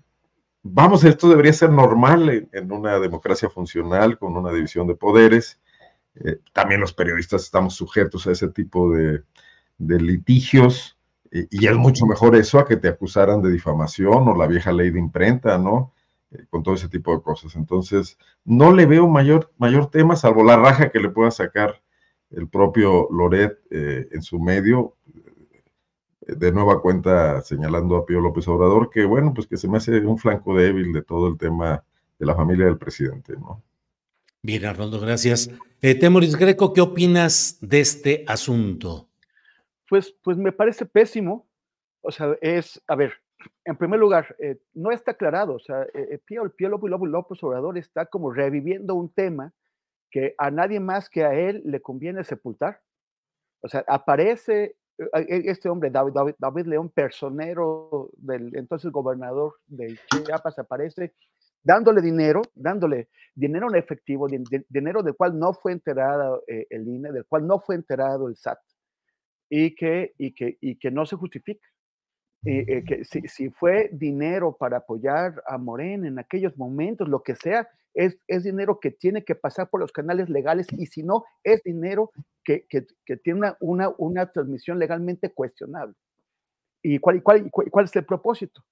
vamos, esto debería ser normal en una democracia funcional con una división de poderes eh, también los periodistas estamos sujetos a ese tipo de, litigios y es mucho mejor eso a que te acusaran de difamación o la vieja ley de imprenta, ¿no? Eh, con todo ese tipo de cosas. Entonces, no le veo mayor, mayor tema, salvo la raja que le pueda sacar el propio Loret eh, en su medio, de nueva cuenta señalando a Pío López Obrador, que bueno, pues que se me hace un flanco débil de todo el tema de la familia del presidente, ¿no? Bien, Arnoldo, gracias. Eh, Temoris Greco, ¿qué opinas de este asunto? Pues, pues me parece pésimo, O sea, es, a ver, en primer lugar, eh, no está aclarado, o sea, eh, Pío, Pío López, López Obrador está como reviviendo un tema que a nadie más que a él le conviene sepultar. O sea, aparece este hombre, David, David, León, personero del entonces gobernador de Chiapas, aparece dándole dinero, dándole dinero en efectivo, dinero del cual no fue enterado eh, el INE, del cual no fue enterado el SAT, y que, y que, y que no se justifica. Y, eh, que si, si, fue dinero para apoyar a Morena en aquellos momentos, lo que sea, es, es, dinero que tiene que pasar por los canales legales y si no, es dinero que, que, que tiene una, una, transmisión legalmente cuestionable. ¿Y cuál, cuál, cuál es el propósito?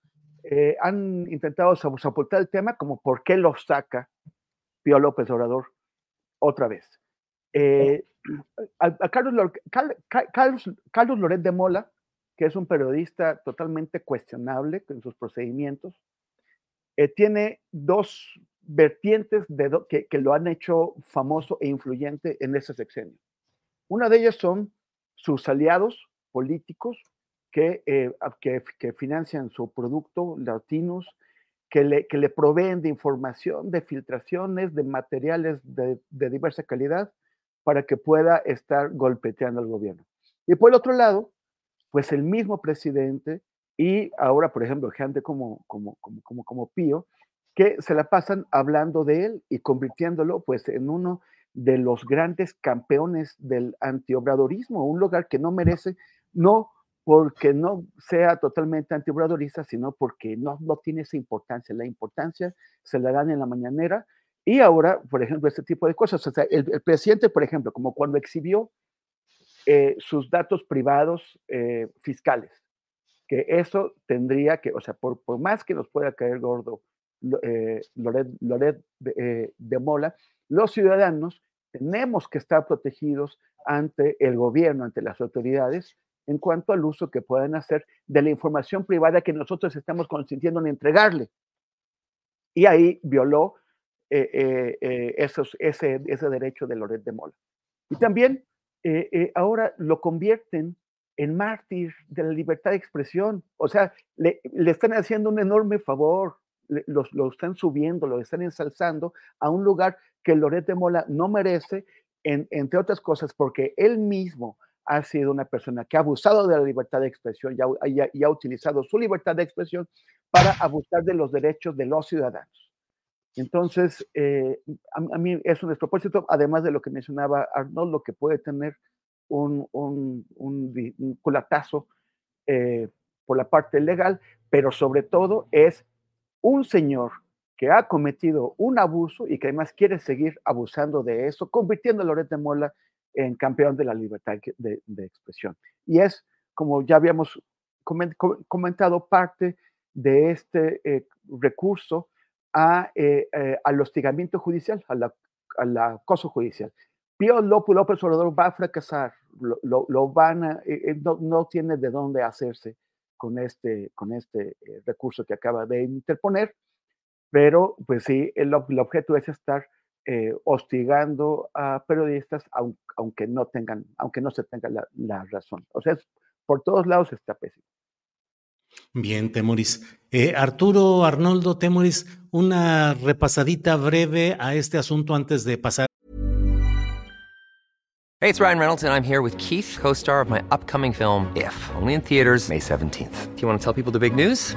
Eh, han intentado soportar el tema como por qué lo saca Pío López Obrador otra vez. Eh, a, Carlos, Carlos, Carlos Loret de Mola, que es un periodista totalmente cuestionable en sus procedimientos, eh, tiene dos vertientes de que, que, lo han hecho famoso e influyente en ese sexenio. Una de ellas son sus aliados políticos que, eh, que, que, financian su producto, latinos, que le, que le proveen de información, de filtraciones, de materiales de, de diversa calidad para que pueda estar golpeteando al gobierno. Y por el otro lado, pues el mismo presidente y ahora, por ejemplo, gente como, como, como, como, como Pío, que se la pasan hablando de él y convirtiéndolo pues en uno de los grandes campeones del antiobradorismo, un lugar que no merece, no porque no sea totalmente antiobradorista, sino porque no, no tiene esa importancia. La importancia se la dan en la mañanera y ahora, por ejemplo, este tipo de cosas. O sea, el, el presidente, por ejemplo, como cuando exhibió eh, sus datos privados eh, fiscales, que eso tendría que, o sea, por, por más que nos pueda caer gordo eh, Loret, Loret de, eh, de Mola, los ciudadanos tenemos que estar protegidos ante el gobierno, ante las autoridades, en cuanto al uso que puedan hacer de la información privada que nosotros estamos consintiendo en entregarle. Y ahí violó eh, eh, eh, ese, derecho de Loret de Mola. Y también ahora lo convierten en mártir de la libertad de expresión. O sea, le, están haciendo un enorme favor, lo, están subiendo, lo están ensalzando a un lugar que Loret de Mola no merece, en, entre otras cosas, porque él mismo ha sido una persona que ha abusado de la libertad de expresión y ha, utilizado su libertad de expresión para abusar de los derechos de los ciudadanos. Entonces, eh, a, mí es un despropósito, además de lo que mencionaba Arnold, lo que puede tener un, un, un, un culatazo eh, por la parte legal, pero sobre todo es un señor que ha cometido un abuso y que además quiere seguir abusando de eso, convirtiendo a Loret de Mola en campeón de la libertad de, expresión. Y es, como ya habíamos comentado, parte de este eh, recurso a, eh, eh, al hostigamiento judicial, al acoso judicial. Pío López, López Obrador va a fracasar, lo, lo, van a, no, no, tiene de dónde hacerse con este, con este recurso que acaba de interponer, pero pues sí, el, el objeto es estar eh, hostigando a periodistas aunque, aunque, no tengan, aunque no se tenga la, la razón. O sea, es, por todos lados está pésimo. Bien, Temoris. Eh, Arturo, Arnoldo, Temoris, una repasadita breve a este asunto antes de pasar. Hey, it's Ryan Reynolds and I'm here with Keith, co-star of my upcoming film If, only in theaters May 17th. Do you want to tell people the big news?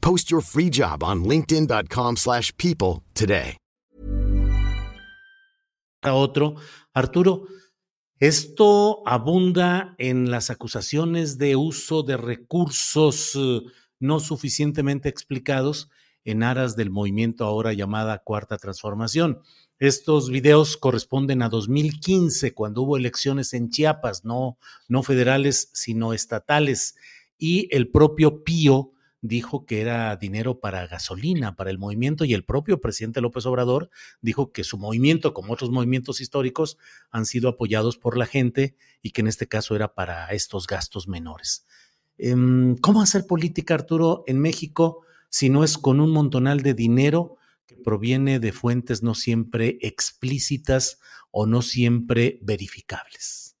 Post your free job on linkedin.com/people today. A otro, Arturo, Esto abunda en las acusaciones de uso de recursos eh, no suficientemente explicados en aras del movimiento ahora llamada Cuarta Transformación. Estos videos corresponden a 2015, cuando hubo elecciones en Chiapas, no, no federales, sino estatales. Y el propio Pío dijo que era dinero para gasolina, para el movimiento, y el propio presidente López Obrador dijo que su movimiento, como otros movimientos históricos, han sido apoyados por la gente y que en este caso era para estos gastos menores. Em, ¿Cómo hacer política, Arturo, en México si no es con un montonal de dinero que proviene de fuentes no siempre explícitas o no siempre verificables?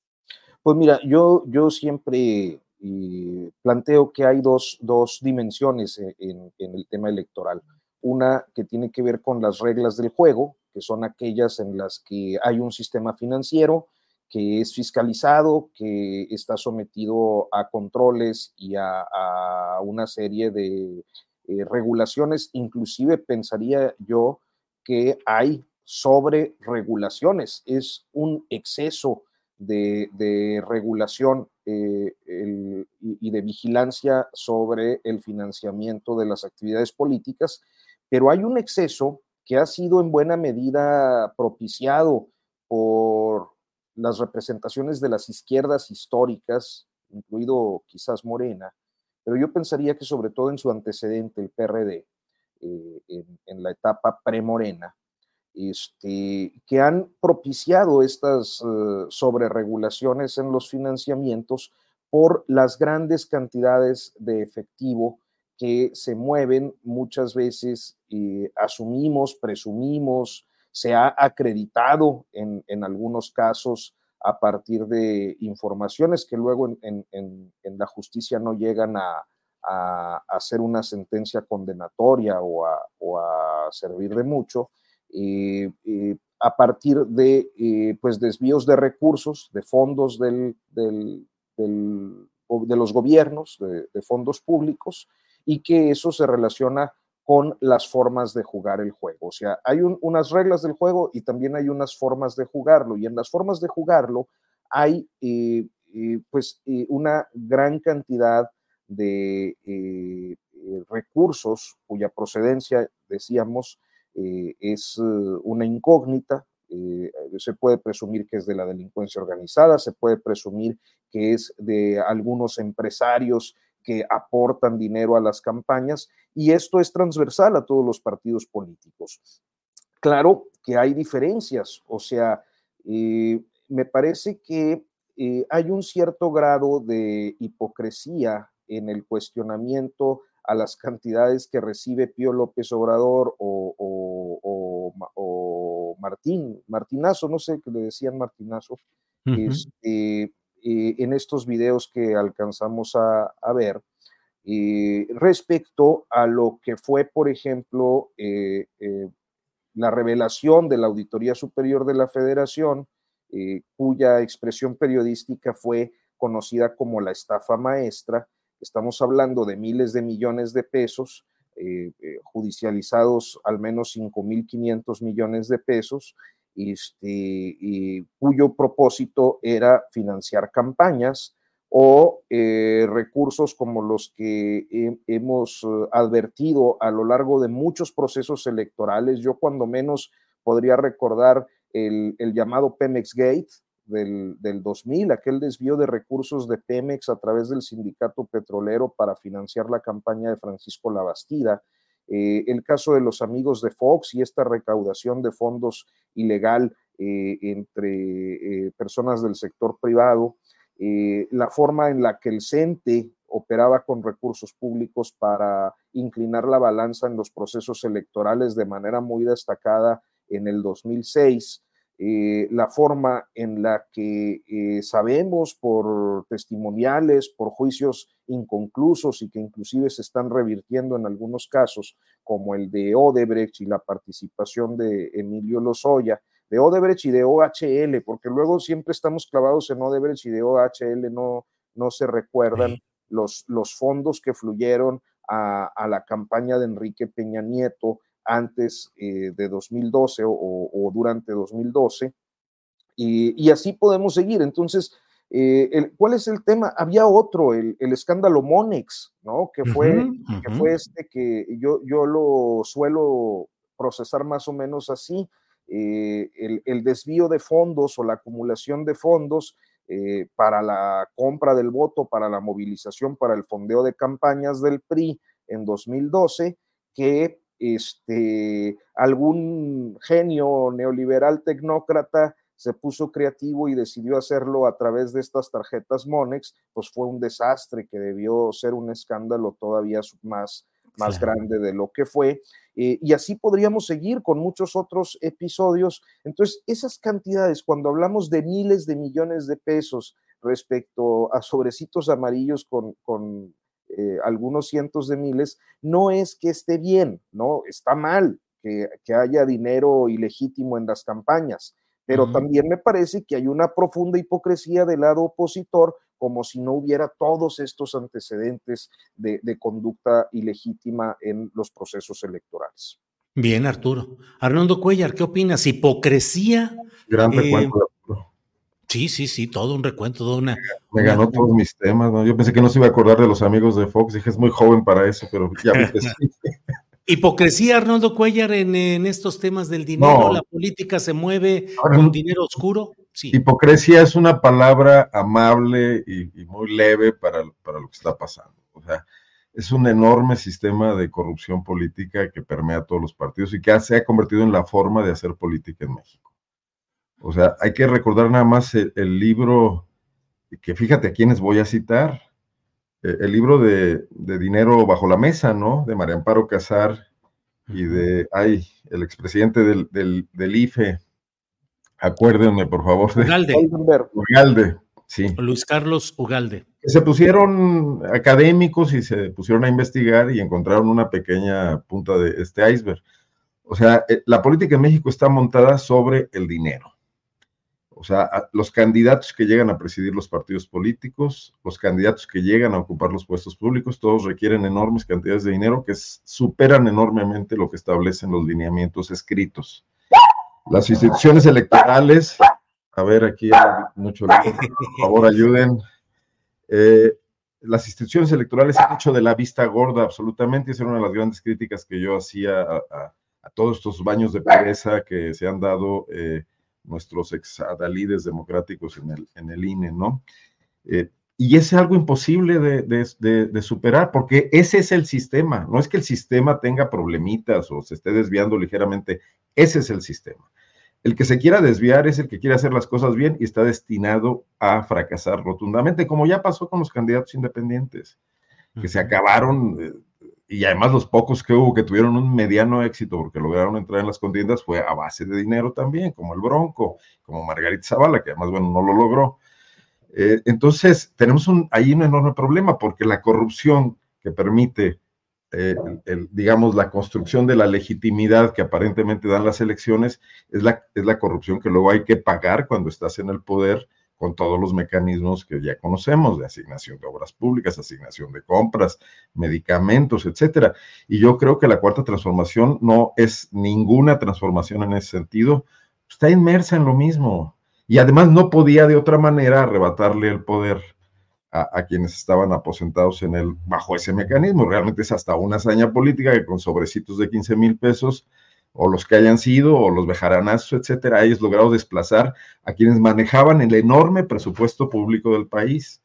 Pues mira, yo, yo siempre y planteo que hay dos, dimensiones e, en, el tema electoral. Una que tiene que ver con las reglas del juego, que son aquellas en las que hay un sistema financiero que es fiscalizado, que está sometido a controles y a, una serie de eh, regulaciones. Inclusive pensaría yo que hay sobre regulaciones, es un exceso de, regulación eh, y de vigilancia sobre el financiamiento de las actividades políticas, pero hay un exceso que ha sido en buena medida propiciado por las representaciones de las izquierdas históricas, incluido quizás Morena, pero yo pensaría que sobre todo en su antecedente, el PRD, eh, en, en, la etapa pre-Morena, este, que han propiciado estas uh, sobreregulaciones en los financiamientos por las grandes cantidades de efectivo que se mueven muchas veces, y asumimos, presumimos, se ha acreditado en, en, algunos casos a partir de informaciones que luego en, en, en la justicia no llegan a, a, hacer una sentencia condenatoria o a, o a servir de mucho, eh, eh, a partir de eh, pues desvíos de recursos, de fondos del, del, de los gobiernos, de, fondos públicos, y que eso se relaciona con las formas de jugar el juego. O sea, hay unas reglas del juego y también hay unas formas de jugarlo, y en las formas de jugarlo hay pues una gran cantidad de recursos cuya procedencia, decíamos, eh, es eh, una incógnita. Eh, se puede presumir que es de la delincuencia organizada, se puede presumir que es de algunos empresarios que aportan dinero a las campañas y esto es transversal a todos los partidos políticos. Claro que hay diferencias, o sea, me parece que hay un cierto grado de hipocresía en el cuestionamiento a las cantidades que recibe Pío López Obrador o, Martín, Martinazo, no sé qué le decían Martinazo, este, eh, en estos videos que alcanzamos a, ver, eh, respecto a lo que fue, por ejemplo, eh, la revelación de la Auditoría Superior de la Federación, cuya expresión periodística fue conocida como la estafa maestra, Estamos hablando de miles de millones de pesos, eh, eh, judicializados al menos 5.500 millones de pesos, este, cuyo propósito era financiar campañas o eh, recursos como los que hemos advertido a lo largo de muchos procesos electorales. Yo cuando menos podría recordar el, el llamado Pemex Gate, del, 2000, aquel desvío de recursos de Pemex a través del sindicato petrolero para financiar la campaña de Francisco Labastida, eh, el caso de los amigos de Fox y esta recaudación de fondos ilegal eh, entre eh, personas del sector privado, la forma en la que el CENTE operaba con recursos públicos para inclinar la balanza en los procesos electorales de manera muy destacada en el 2006, eh, la forma en la que eh, sabemos por testimoniales, por juicios inconclusos y que inclusive se están revirtiendo en algunos casos, como el de Odebrecht y la participación de Emilio Lozoya, de Odebrecht y de OHL, porque luego siempre estamos clavados en Odebrecht y de OHL no, no se recuerdan los, los fondos que fluyeron a, a la campaña de Enrique Peña Nieto, antes eh, de 2012 o, durante 2012, Y, así podemos seguir. Entonces, eh, ¿cuál es el tema? Había otro, el, escándalo Monex, ¿no? Que fue, que fue este que yo, yo lo suelo procesar más o menos así. Eh, el, desvío de fondos o la acumulación de fondos eh, para la compra del voto, para la movilización, para el fondeo de campañas del PRI en 2012, que este, algún genio neoliberal tecnócrata se puso creativo y decidió hacerlo a través de estas tarjetas Monex, pues fue un desastre que debió ser un escándalo todavía más, más grande de lo que fue. Eh, y así podríamos seguir con muchos otros episodios. Entonces, esas cantidades, cuando hablamos de miles de millones de pesos respecto a sobrecitos amarillos con, con eh, algunos cientos de miles, no es que esté bien, no, está mal que, que haya dinero ilegítimo en las campañas pero también me parece que hay una profunda hipocresía del lado opositor, como si no hubiera todos estos antecedentes de, conducta ilegítima en los procesos electorales. Bien, Arturo. Arnoldo Cuellar, ¿qué opinas? ¿Hipocresía? Gran eh, recuento. Sí, sí, sí, todo un recuento, toda una... Me ganó todos mis temas, ¿no? Yo pensé que no se iba a acordar de los amigos de Fox, dije, es muy joven para eso, pero ya sí. Hipocresía, Arnoldo Cuellar, en, estos temas del dinero, la política se mueve con dinero oscuro. Sí. Hipocresía es una palabra amable y, muy leve para, para, lo que está pasando. O sea, es un enorme sistema de corrupción política que permea todos los partidos y que se ha convertido en la forma de hacer política en México. O sea, hay que recordar nada más el, libro, que fíjate a quiénes voy a citar, eh, el libro de, Dinero bajo la mesa, ¿no? De María Amparo Casar y de, ay, el expresidente del, del, IFE, acuérdenme por favor. De, Ugalde. Ugalde, sí. Luis Carlos Ugalde. Se pusieron académicos y se pusieron a investigar y encontraron una pequeña punta de este iceberg. O sea, eh, la política en México está montada sobre el dinero. O sea, los candidatos que llegan a presidir los partidos políticos, los candidatos que llegan a ocupar los puestos públicos, todos requieren enormes cantidades de dinero que superan enormemente lo que establecen los lineamientos escritos. Las instituciones electorales, a ver, aquí hay mucho, por favor ayuden. Eh, las instituciones electorales han hecho de la vista gorda absolutamente, esa era una de las grandes críticas que yo hacía a, todos estos baños de pereza que se han dado. Eh, nuestros exadalides democráticos en el, en el INE, ¿no? Eh, y es algo imposible de, superar, porque ese es el sistema. No es que el sistema tenga problemitas o se esté desviando ligeramente, ese es el sistema. El que se quiera desviar es el que quiere hacer las cosas bien y está destinado a fracasar rotundamente, como ya pasó con los candidatos independientes, que se acabaron eh, y además los pocos que hubo que tuvieron un mediano éxito porque lograron entrar en las contiendas fue a base de dinero también, como el Bronco, como Margarita Zavala, que además, bueno, no lo logró. Eh, entonces, tenemos un, ahí un enorme problema porque la corrupción que permite, eh, digamos, la construcción de la legitimidad que aparentemente dan las elecciones es la, es la corrupción que luego hay que pagar cuando estás en el poder con todos los mecanismos que ya conocemos de asignación de obras públicas, asignación de compras, medicamentos, etcétera. Y yo creo que la cuarta transformación no es ninguna transformación en ese sentido, está inmersa en lo mismo. Y además no podía de otra manera arrebatarle el poder a, quienes estaban aposentados en el, bajo ese mecanismo. Realmente es hasta una hazaña política que con sobrecitos de 15 mil pesos o los que hayan sido, o los bejaranazos, etcétera, hayas logrado desplazar a quienes manejaban el enorme presupuesto público del país,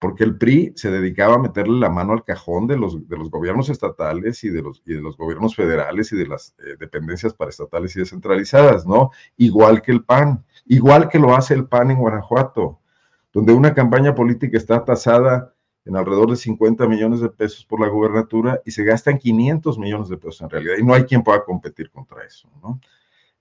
porque el PRI se dedicaba a meterle la mano al cajón de los, de los gobiernos estatales y de los, y de los gobiernos federales y de las eh, dependencias paraestatales y descentralizadas, ¿no? Igual que el PAN, igual que lo hace el PAN en Guanajuato, donde una campaña política está tasada en alrededor de 50 millones de pesos por la gubernatura y se gastan 500 millones de pesos en realidad y no hay quien pueda competir contra eso, ¿no?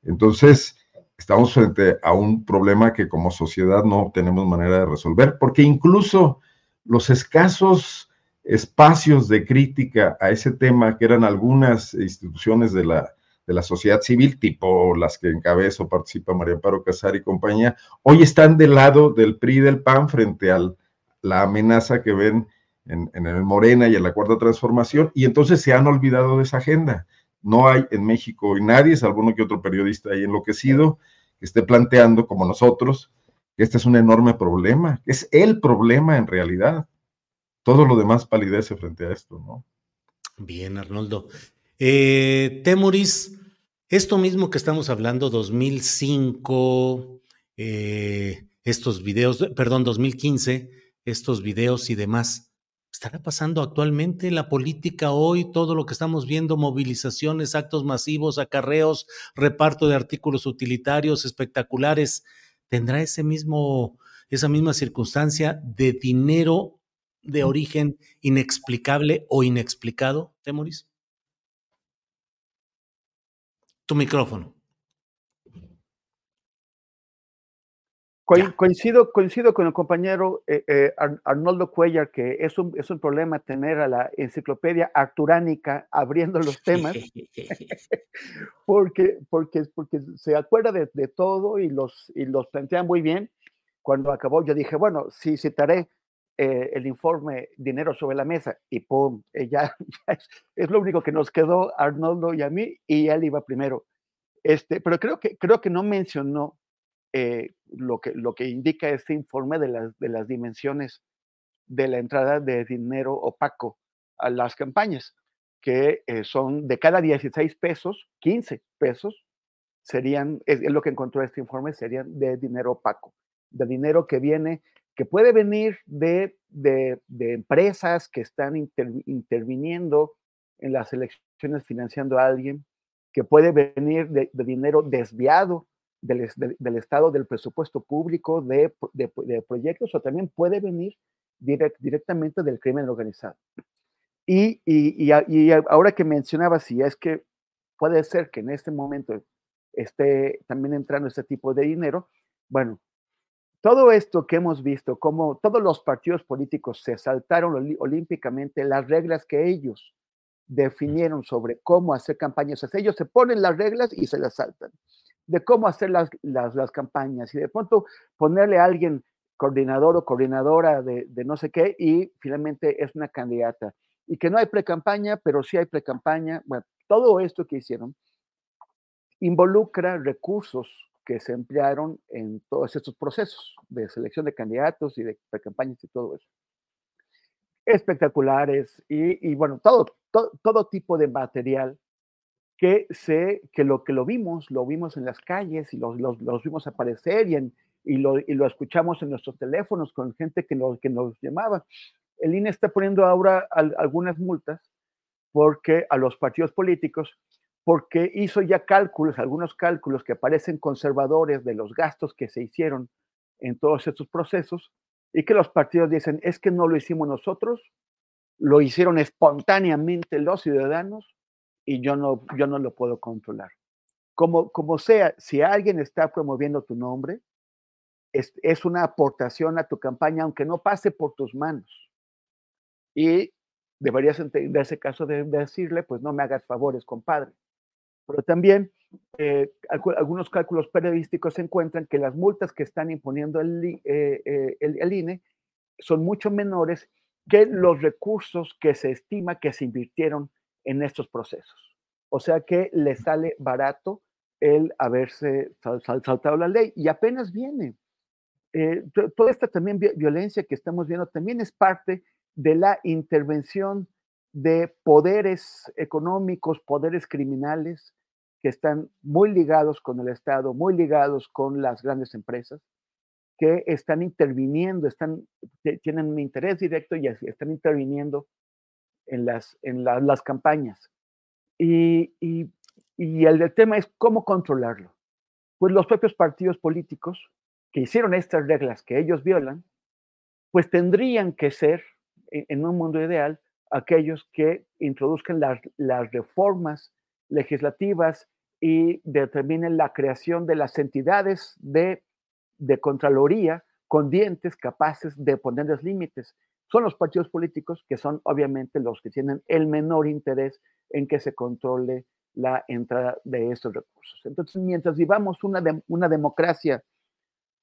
Entonces, estamos frente a un problema que como sociedad no tenemos manera de resolver, porque incluso los escasos espacios de crítica a ese tema que eran algunas instituciones de la, de la sociedad civil, tipo las que encabeza o participa María Amparo Casar y compañía, hoy están del lado del PRI y del PAN frente al la amenaza que ven en, el Morena y en la Cuarta Transformación, y entonces se han olvidado de esa agenda. No hay en México y nadie, salvo uno que otro periodista ahí enloquecido, que esté planteando, como nosotros, que este es un enorme problema, es el problema en realidad. Todo lo demás palidece frente a esto, ¿no? Bien, Arnoldo. Eh, Temuris, esto mismo que estamos hablando, 2005, eh, estos videos, perdón, 2015, estos videos y demás, ¿estará pasando actualmente en la política hoy todo lo que estamos viendo, movilizaciones, actos masivos, acarreos, reparto de artículos utilitarios espectaculares? ¿Tendrá ese mismo, esa misma circunstancia de dinero de origen inexplicable o inexplicado, Temoris? Tu micrófono. Coincido, coincido con el compañero eh, eh, Arnoldo Cuellar que es un, es un problema tener a la enciclopedia arturánica abriendo los temas, porque, porque, porque se acuerda de, de, todo y los, y los plantea muy bien. Cuando acabó, yo dije, bueno, sí citaré eh, el informe Dinero sobre la Mesa y ¡pum! ya, es, es, lo único que nos quedó Arnoldo y a mí y él iba primero. Este, pero creo que, creo que no mencionó eh, lo, que, lo que indica este informe de las, de las dimensiones de la entrada de dinero opaco a las campañas, que eh, son de cada 16 pesos, 15 pesos serían, es, lo que encontró este informe, serían de dinero opaco, de dinero que viene, que puede venir de, de, de empresas que están inter, interviniendo en las elecciones financiando a alguien, que puede venir de dinero desviado del, del, Estado, del presupuesto público, de, de, de, proyectos, o también puede venir direct, directamente del crimen organizado. Y, y, y, y, ahora que mencionaba, si es que puede ser que en este momento esté también entrando este tipo de dinero, bueno, todo esto que hemos visto, como todos los partidos políticos se saltaron olímpicamente las reglas que ellos definieron sobre cómo hacer campañas, o sea, ellos se ponen las reglas y se las saltan de cómo hacer las, las, las, campañas y de pronto ponerle a alguien coordinador o coordinadora de, de no sé qué y finalmente es una candidata. Y que no hay pre-campaña, pero sí hay pre-campaña. Bueno, todo esto que hicieron involucra recursos que se emplearon en todos estos procesos de selección de candidatos y de pre-campañas y todo eso. Espectaculares y, y bueno, todo, todo, todo tipo de material que sé que lo que lo vimos, lo vimos en las calles y los, los, vimos aparecer y, lo, y, lo, escuchamos en nuestros teléfonos con gente que nos, que nos llamaba. El INE está poniendo ahora al, algunas multas porque a los partidos políticos, porque hizo ya cálculos, algunos cálculos que parecen conservadores de los gastos que se hicieron en todos estos procesos y que los partidos dicen, es que no lo hicimos nosotros, lo hicieron espontáneamente los ciudadanos y yo no, yo no lo puedo controlar. Como, como sea, si alguien está promoviendo tu nombre, es, es una aportación a tu campaña, aunque no pase por tus manos. Y deberías en ese caso de decirle, pues no me hagas favores, compadre. Pero también eh, algunos cálculos periodísticos encuentran que las multas que están imponiendo el, eh, eh, el, el, INE son mucho menores que los recursos que se estima que se invirtieron en estos procesos. O sea que le sale barato el haberse saltado la ley y apenas viene. Eh, toda esta también violencia que estamos viendo también es parte de la intervención de poderes económicos, poderes criminales que están muy ligados con el Estado, muy ligados con las grandes empresas, que están interviniendo, están, tienen un interés directo y están interviniendo en las, en la, las campañas. Y, y, el, el, tema es cómo controlarlo. Pues los propios partidos políticos que hicieron estas reglas que ellos violan, pues tendrían que ser, en, en un mundo ideal, aquellos que introduzcan las, las reformas legislativas y determinen la creación de las entidades de, de Contraloría con dientes capaces de ponerles límites son los partidos políticos que son obviamente los que tienen el menor interés en que se controle la entrada de estos recursos. Entonces, mientras vivamos una, una democracia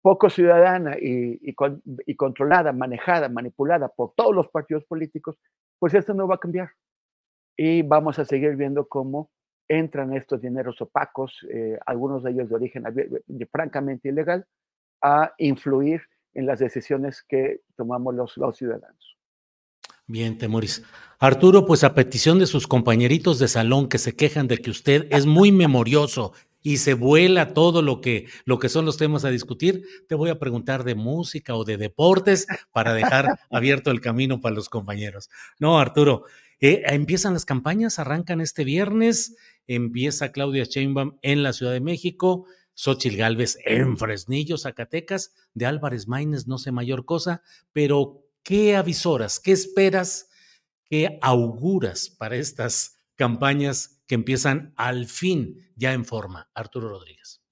poco ciudadana y, y, con, y, controlada, manejada, manipulada por todos los partidos políticos, pues esto no va a cambiar. Y vamos a seguir viendo cómo entran estos dineros opacos, eh, algunos de ellos de origen francamente ilegal, a influir en las decisiones que tomamos los, los ciudadanos. Bien, Temoris. Arturo, pues a petición de sus compañeritos de salón que se quejan de que usted es muy memorioso y se vuela todo lo que, lo que son los temas a discutir, te voy a preguntar de música o de deportes para dejar abierto el camino para los compañeros. No, Arturo, eh, empiezan las campañas, arrancan este viernes, empieza Claudia Sheinbaum en la Ciudad de México, Xochil Gálvez en Fresnillo, Zacatecas, de Álvarez Maínez, no sé mayor cosa, pero ¿qué avisoras, qué esperas, qué auguras para estas campañas que empiezan al fin ya en forma? Arturo Rodríguez.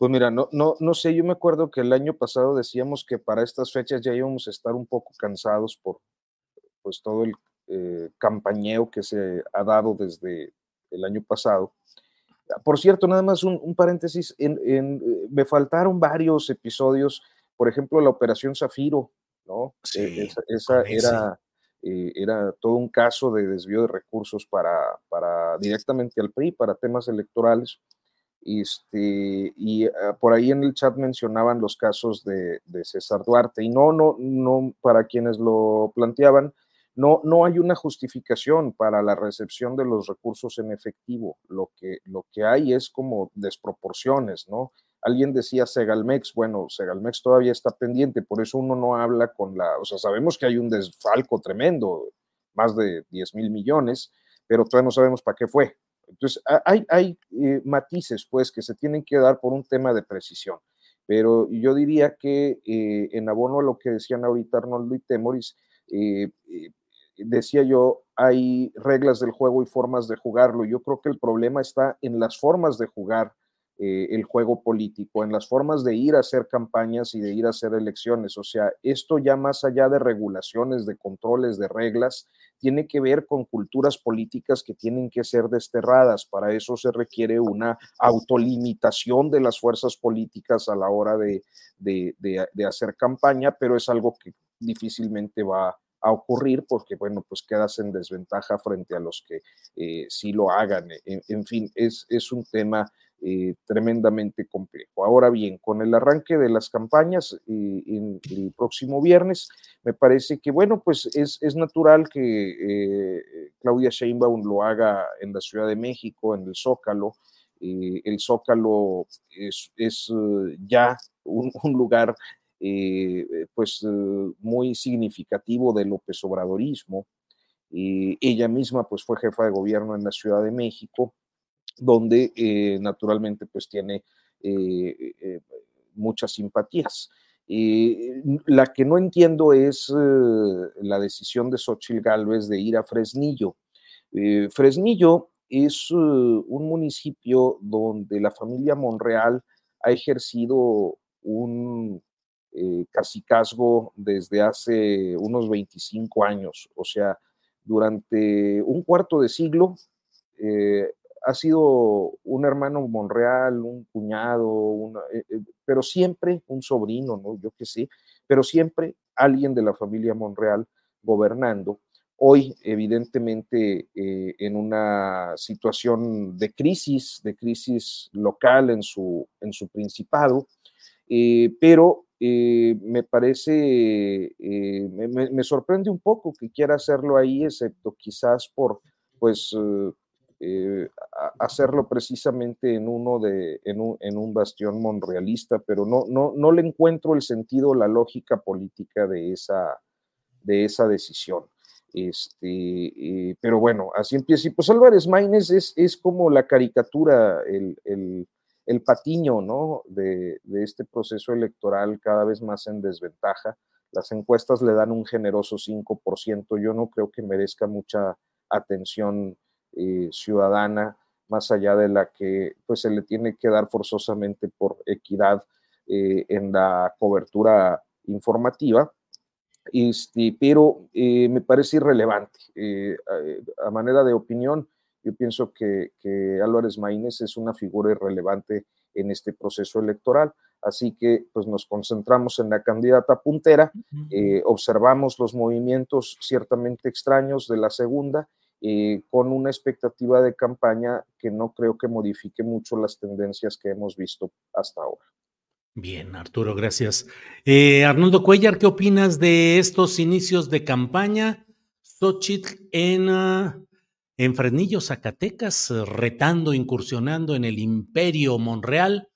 Pues mira, no, no, no sé, yo me acuerdo que el año pasado decíamos que para estas fechas ya íbamos a estar un poco cansados por pues todo el eh, campañeo que se ha dado desde el año pasado. Por cierto, nada más un, paréntesis, en, eh, me faltaron varios episodios, por ejemplo, la Operación Zafiro, ¿no? E, esa, era, eh, era todo un caso de desvío de recursos para, para directamente al PRI, para temas electorales. Este, y ah, por ahí en el chat mencionaban los casos de, de, César Duarte, y no, no, no, para quienes lo planteaban, no, no hay una justificación para la recepción de los recursos en efectivo. Lo que, lo que hay es como desproporciones, ¿no? Alguien decía Segalmex, bueno, Segalmex todavía está pendiente, por eso uno no habla con la, o sea, sabemos que hay un desfalco tremendo, más de 10 mil millones, pero todavía no sabemos para qué fue. Entonces, hay, hay eh, matices, pues, que se tienen que dar por un tema de precisión. Pero yo diría que eh, en abono a lo que decían ahorita Arnoldo y Temoris, eh, decía yo, hay reglas del juego y formas de jugarlo. Yo creo que el problema está en las formas de jugar eh, el juego político, en las formas de ir a hacer campañas y de ir a hacer elecciones. O sea, esto ya más allá de regulaciones, de controles, de reglas, tiene que ver con culturas políticas que tienen que ser desterradas. Para eso se requiere una autolimitación de las fuerzas políticas a la hora de, de hacer campaña, pero es algo que difícilmente va a ocurrir porque, bueno, pues quedas en desventaja frente a los que eh, sí lo hagan. En, fin, es, es, un tema eh, tremendamente complejo. Ahora bien, con el arranque de las campañas eh, en el próximo viernes, me parece que, bueno, pues es, es natural que Claudia Sheinbaum lo haga en la Ciudad de México, en el Zócalo. el Zócalo es, es ya un lugar eh, eh, pues eh, muy significativo del López Obradorismo. ella misma pues fue jefa de gobierno en la Ciudad de México, donde naturalmente pues tiene muchas simpatías. la que no entiendo es la decisión de Xochitl Gálvez de ir a Fresnillo. Fresnillo es un municipio donde la familia Monreal ha ejercido un eh, casicazgo desde hace unos 25 años, o sea, durante un cuarto de siglo eh, ha sido un hermano Monreal, un cuñado, eh, eh, pero siempre un sobrino, ¿no? Yo qué sé, pero siempre alguien de la familia Monreal gobernando. Hoy, evidentemente, en una situación de crisis, de crisis local en su, en su principado, pero eh, me parece, eh, me, sorprende un poco que quiera hacerlo ahí, excepto quizás por, pues, eh, hacerlo precisamente en uno de, en un, bastión monrealista, pero no, no, no le encuentro el sentido, la lógica política de esa, de esa decisión. Este, pero bueno, así empieza. Y pues Álvarez Maínez es, es como la caricatura, el, el el patiño ¿no? de, este proceso electoral cada vez más en desventaja. Las encuestas le dan un generoso 5%. Yo no creo que merezca mucha atención eh, ciudadana, más allá de la que pues, se le tiene que dar forzosamente por equidad eh, en la cobertura informativa. Este, pero eh, me parece irrelevante. a manera de opinión, yo pienso que, Álvarez Maínez es una figura irrelevante en este proceso electoral. Así que pues nos concentramos en la candidata puntera, eh, observamos los movimientos ciertamente extraños de la segunda eh, con una expectativa de campaña que no creo que modifique mucho las tendencias que hemos visto hasta ahora. Bien, Arturo, gracias. Eh, Arnoldo Cuellar, ¿qué opinas de estos inicios de campaña? Xochitl en, ah, en Fresnillo, Zacatecas, retando, incursionando en el imperio Monreal.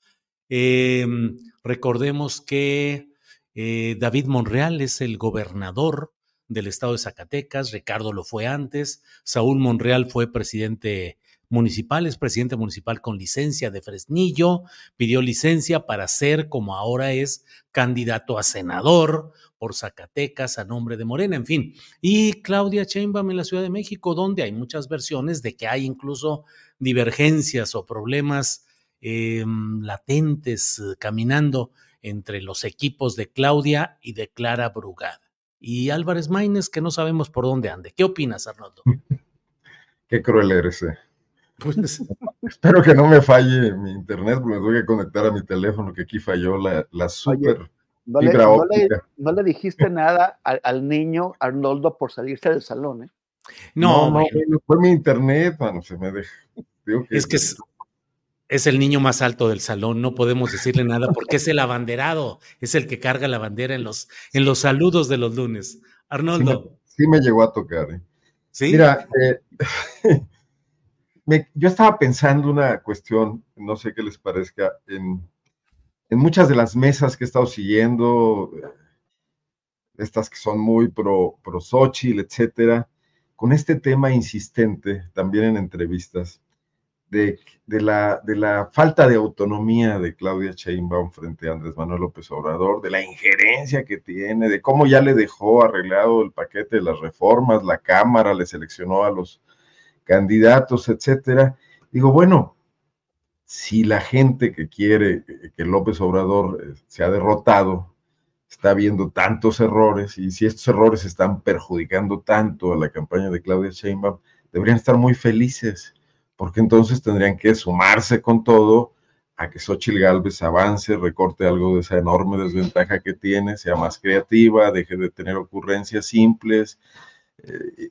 Em, recordemos que eh, David Monreal es el gobernador del estado de Zacatecas, Ricardo lo fue antes, Saúl Monreal fue presidente municipal, es presidente municipal con licencia de Fresnillo, pidió licencia para ser, como ahora es, candidato a senador por Zacatecas a nombre de Morena, en fin. Y Claudia Sheinbaum en la Ciudad de México, donde hay muchas versiones de que hay incluso divergencias o problemas em, latentes eh, caminando entre los equipos de Claudia y de Clara Brugada. Y Álvarez Maínez, que no sabemos por dónde ande. ¿Qué opinas, Arnoldo? Qué cruel eres. Eh. Pues, espero que no me falle mi internet, porque me voy a conectar a mi teléfono, que aquí falló la, la super no le, no, le, dijiste nada al, niño Arnoldo por salirse del salón, ¿eh? No, no, fue mi internet, mano, se me deja. es que es, es, el niño más alto del salón, no podemos decirle nada porque es el abanderado, es el que carga la bandera en los, en los saludos de los lunes. Arnoldo. Sí me, llegó a tocar, ¿eh? Sí. Mira, eh, yo estaba pensando una cuestión, no sé qué les parezca, en, muchas de las mesas que he estado siguiendo, eh, estas que son muy pro, pro etcétera, con este tema insistente, también en entrevistas, de, de, la, de la falta de autonomía de Claudia Sheinbaum frente a Andrés Manuel López Obrador, de la injerencia que tiene, de cómo ya le dejó arreglado el paquete de las reformas, la Cámara le seleccionó a los candidatos, etcétera. Digo, bueno, si la gente que quiere que López Obrador eh, sea derrotado está viendo tantos errores y si estos errores están perjudicando tanto a la campaña de Claudia Sheinbaum, deberían estar muy felices, porque entonces tendrían que sumarse con todo a que Xochitl Galvez avance, recorte algo de esa enorme desventaja que tiene, sea más creativa, deje de tener ocurrencias simples,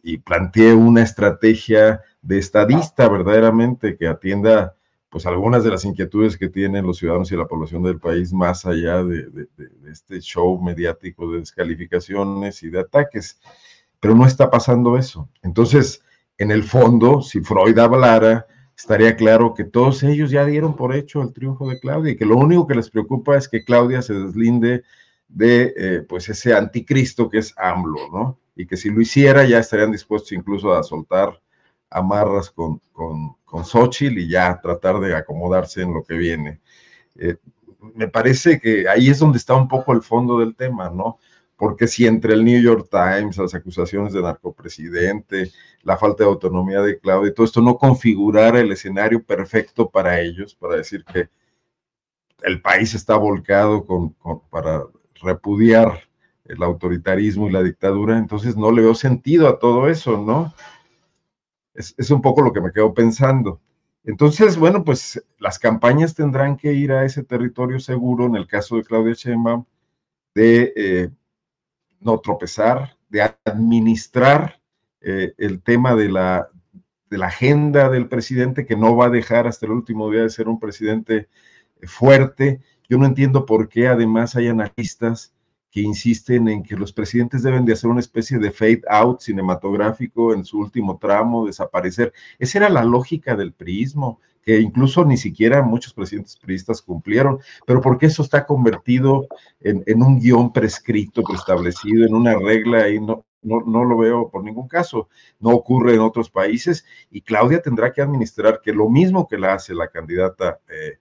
y planteé una estrategia de estadista verdaderamente que atienda pues algunas de las inquietudes que tienen los ciudadanos y la población del país más allá de, este show mediático de descalificaciones y de ataques. Pero no está pasando eso. Entonces, en el fondo, si Freud hablara, estaría claro que todos ellos ya dieron por hecho el triunfo de Claudia y que lo único que les preocupa es que Claudia se deslinde de eh, pues ese anticristo que es AMLO, ¿no? Y que si lo hiciera ya estarían dispuestos incluso a soltar amarras con, con, con Xochitl y ya tratar de acomodarse en lo que viene. Eh, me parece que ahí es donde está un poco el fondo del tema, ¿no? Porque si entre el New York Times, las acusaciones de narcopresidente, la falta de autonomía de Claudia, todo esto no configurara el escenario perfecto para ellos, para decir que el país está volcado con, para repudiar el autoritarismo y la dictadura, entonces no le veo sentido a todo eso, ¿no? Es, un poco lo que me quedo pensando. Entonces, bueno, pues las campañas tendrán que ir a ese territorio seguro, en el caso de Claudia Sheinbaum, de eh, no tropezar, de administrar eh, el tema de la, de la agenda del presidente, que no va a dejar hasta el último día de ser un presidente fuerte. Yo no entiendo por qué además hay analistas que insisten en que los presidentes deben de hacer una especie de fade out cinematográfico en su último tramo, desaparecer. Esa era la lógica del priismo, que incluso ni siquiera muchos presidentes priistas cumplieron, pero porque eso está convertido en, un guion prescrito, preestablecido, en una regla y no, no, no, lo veo por ningún caso. No ocurre en otros países y Claudia tendrá que administrar que lo mismo que la hace la candidata eh,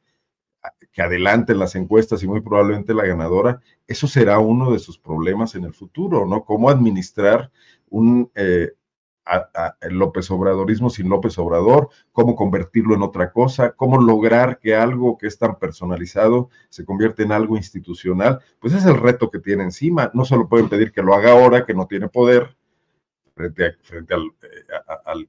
que adelante en las encuestas y muy probablemente la ganadora, eso será uno de sus problemas en el futuro, ¿no? Cómo administrar un eh, López Obradorismo sin López Obrador, cómo convertirlo en otra cosa, cómo lograr que algo que es tan personalizado se convierta en algo institucional, pues es el reto que tiene encima. No solo pueden pedir que lo haga ahora, que no tiene poder, frente, eh,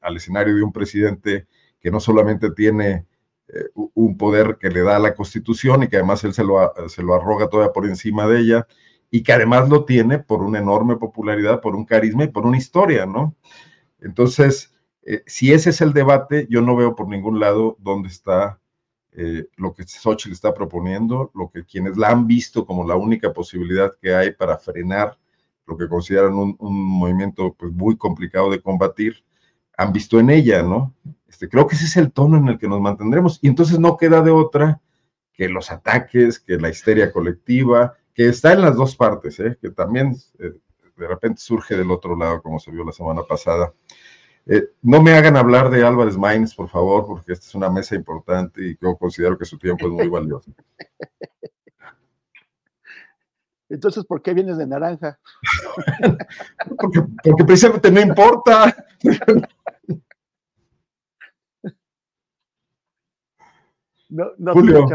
al escenario de un presidente que no solamente tiene eh, un poder que le da la Constitución y que además él se lo, se lo arroga todavía por encima de ella y que además lo tiene por una enorme popularidad, por un carisma y por una historia, ¿no? Entonces, eh, si ese es el debate, yo no veo por ningún lado dónde está eh, lo que Xochitl está proponiendo, lo que quienes la han visto como la única posibilidad que hay para frenar lo que consideran un, movimiento pues, muy complicado de combatir, han visto en ella, ¿no? Este, creo que ese es el tono en el que nos mantendremos. Y entonces no queda de otra que los ataques, que la histeria colectiva, que está en las dos partes, ¿eh? que también eh, de repente surge del otro lado, como se vio la semana pasada. Eh, no me hagan hablar de Álvarez Maínez, por favor, porque esta es una mesa importante y yo considero que su tiempo es muy valioso. Entonces, ¿por qué vienes de naranja? porque, porque precisamente no importa. No, no Julio.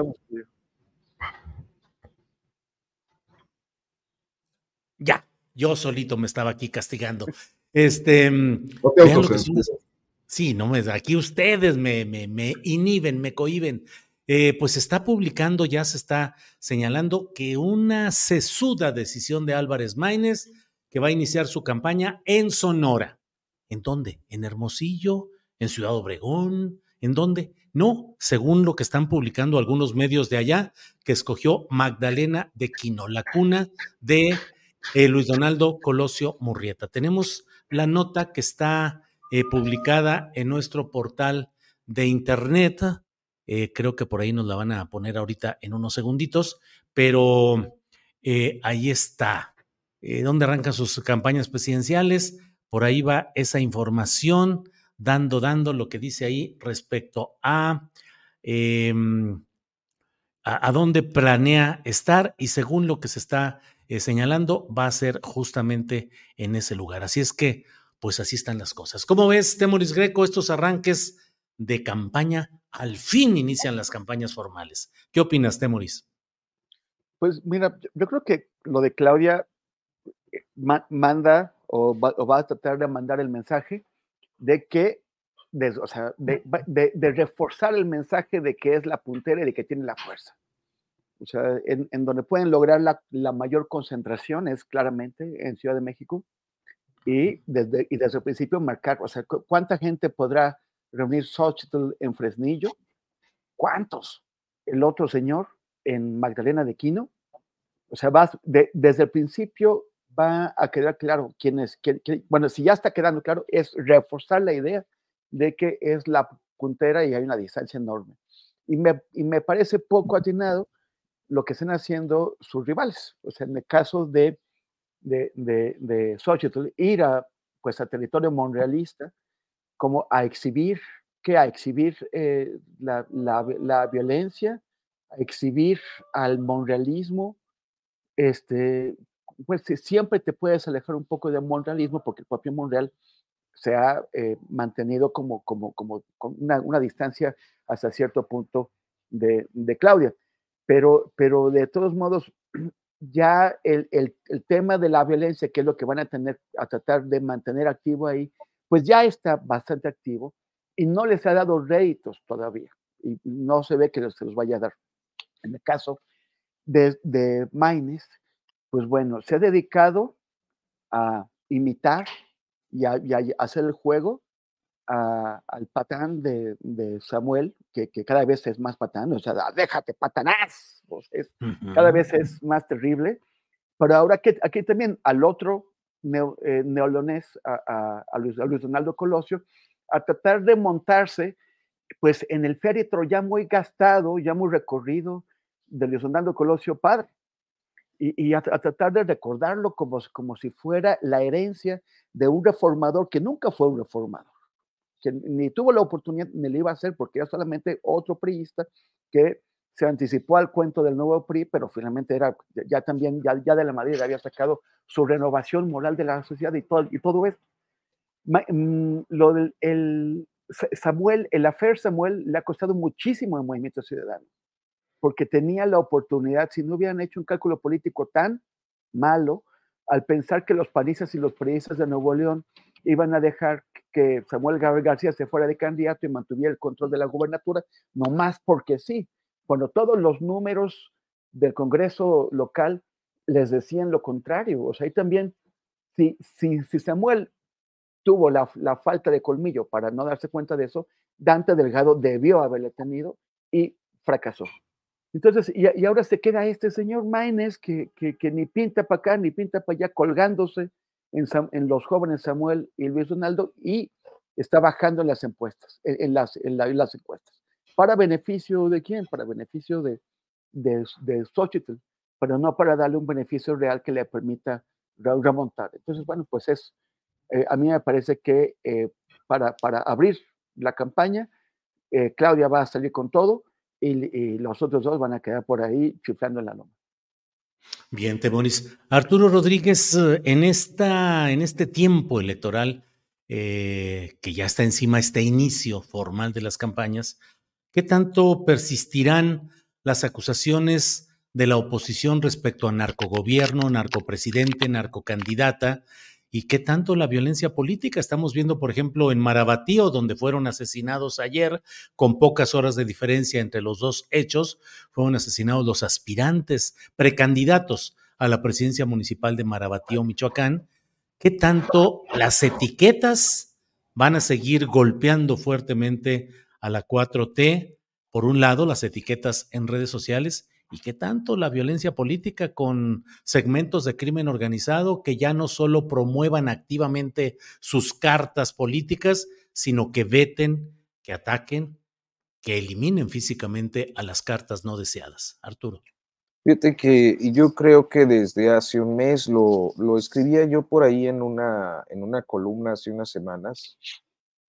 Ya, yo solito me estaba aquí castigando. Este, No que son las- sí, no me, aquí ustedes me, me, me inhiben, me cohiben. Eh, pues está publicando, ya se está señalando que una sesuda decisión de Álvarez Maínez que va a iniciar su campaña en Sonora. ¿En dónde? ¿En Hermosillo? ¿En Ciudad Obregón? ¿En dónde? No, según lo que están publicando algunos medios de allá, que escogió Magdalena de Quino, la cuna de eh, Luis Donaldo Colosio Murrieta. Tenemos la nota que está eh, publicada en nuestro portal de internet. Eh, creo que por ahí nos la van a poner ahorita en unos segunditos, pero ahí está. ¿Dónde arrancan sus campañas presidenciales? Por ahí va esa información, dando, dando lo que dice ahí respecto a, em, a, a dónde planea estar y según lo que se está eh, señalando, va a ser justamente en ese lugar. Así es que, pues así están las cosas. ¿Cómo ves, Temoris Greco, estos arranques de campaña? Al fin inician las campañas formales. ¿Qué opinas, Temoris? Pues mira, yo- creo que lo de Claudia eh, ma- manda o va, o va a tratar de mandar el mensaje de que, de, o sea, de, de- de reforzar el mensaje de que es la puntera y de que tiene la fuerza. O sea, en, en donde pueden lograr la, la mayor concentración es claramente en Ciudad de México y desde, y desde el principio marcar, o sea, cu- ¿cuánta gente podrá reunir Xochitl en Fresnillo? ¿Cuántos? El otro señor en Magdalena de Quino. O sea, vas de- desde el principio va a quedar claro quién es, quién- quién- bueno, si ya está quedando claro, es reforzar la idea de que es la puntera y hay una distancia enorme. Y me, y me parece poco atinado lo que están haciendo sus rivales. O sea, en el caso de, de, de, de Xochitl, ir a, pues, a territorio monrealista como a exhibir, que a exhibir eh, la, la, la violencia, a exhibir al monrealismo, este, pues siempre te puedes alejar un poco del monrealismo porque el propio Monreal se ha eh, mantenido como, como, como una, una distancia hasta cierto punto de, de Claudia. Pero, pero de todos modos, ya el, el, el tema de la violencia, que es lo que van a tener a tratar de mantener activo ahí, pues ya está bastante activo y no les ha dado réditos todavía y no se ve que se los vaya a dar. En el caso de, de Maines, pues bueno, se ha dedicado a imitar y a, y a hacer el juego a- al patán de, de Samuel, que, que cada vez es más patán, o sea, déjate patanás, es- cada vez es más terrible. Pero ahora que aquí también al otro neo- eh, neolonés, a, a- a Luis, a Luis Donaldo Colosio, a tratar de montarse pues en el féretro ya muy gastado, ya muy recorrido de Luis Donaldo Colosio padre. Y, y a, a tratar de recordarlo como, como si fuera la herencia de un reformador que nunca fue un reformador, que ni tuvo la oportunidad ni le iba a hacer porque era solamente otro priista que se anticipó al cuento del nuevo PRI, pero finalmente era ya, también, ya, ya de la Madrid había sacado su renovación moral de la sociedad y todo, y todo esto. Ma- mm, lo del el Sa- Samuel, el afer Samuel le ha costado muchísimo al movimiento ciudadano, porque tenía la oportunidad, si no hubieran hecho un cálculo político tan malo, al pensar que los panistas y los periodistas de Nuevo León iban a dejar que Samuel García se fuera de candidato y mantuviera el control de la gubernatura, no más porque sí, cuando todos los números del Congreso local les decían lo contrario. O sea, ahí también, si, si, si Samuel tuvo la, falta de colmillo para no darse cuenta de eso, Dante Delgado debió haberle tenido y fracasó. Entonces, y, ahora se queda este señor Maines que, que, ni pinta para acá ni pinta para allá, colgándose en, en, los jóvenes Samuel y Luis Donaldo y está bajando en las encuestas, en, las, en, las encuestas. ¿Para beneficio de quién? Para beneficio de, de, de Xochitl, pero no para darle un beneficio real que le permita remontar. Entonces, bueno, pues es, eh, a mí me parece que eh, para, para abrir la campaña, eh, Claudia va a salir con todo y, los otros dos van a quedar por ahí chiflando en la loma. Bien, Temoris. Arturo Rodríguez, en, esta, en este tiempo electoral, que ya está encima este inicio formal de las campañas, ¿qué tanto persistirán las acusaciones de la oposición respecto a narcogobierno, narcopresidente, narcocandidata y qué tanto la violencia política. Estamos viendo, por ejemplo, en Marabatío, donde fueron asesinados ayer, con pocas horas de diferencia entre los dos hechos, fueron asesinados los aspirantes, precandidatos a la presidencia municipal de Marabatío, Michoacán. ¿Qué tanto las etiquetas van a seguir golpeando fuertemente a la 4T? Por un lado, las etiquetas en redes sociales y qué tanto la violencia política con segmentos de crimen organizado que ya no solo promuevan activamente sus cartas políticas, sino que veten, que ataquen, que eliminen físicamente a las cartas no deseadas. Arturo. Fíjate que yo creo que desde hace un mes lo, lo escribía yo por ahí en una, en una columna hace unas semanas.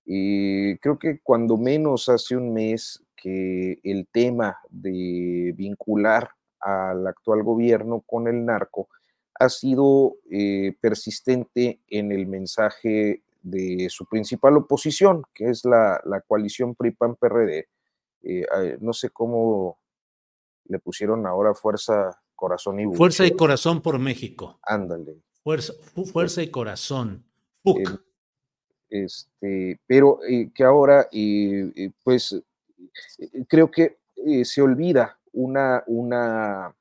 Y creo que cuando menos hace un mes que el tema de vincular al actual gobierno con el narco ha sido eh, persistente en el mensaje de su principal oposición, que es la, coalición PRI-PAN-PRD. Eh, no sé cómo le pusieron ahora fuerza, corazón y Fuerza y corazón por México. Ándale. Fuerza, fuerza y corazón. este, pero eh, que ahora, pues eh, creo que eh, se olvida una, una,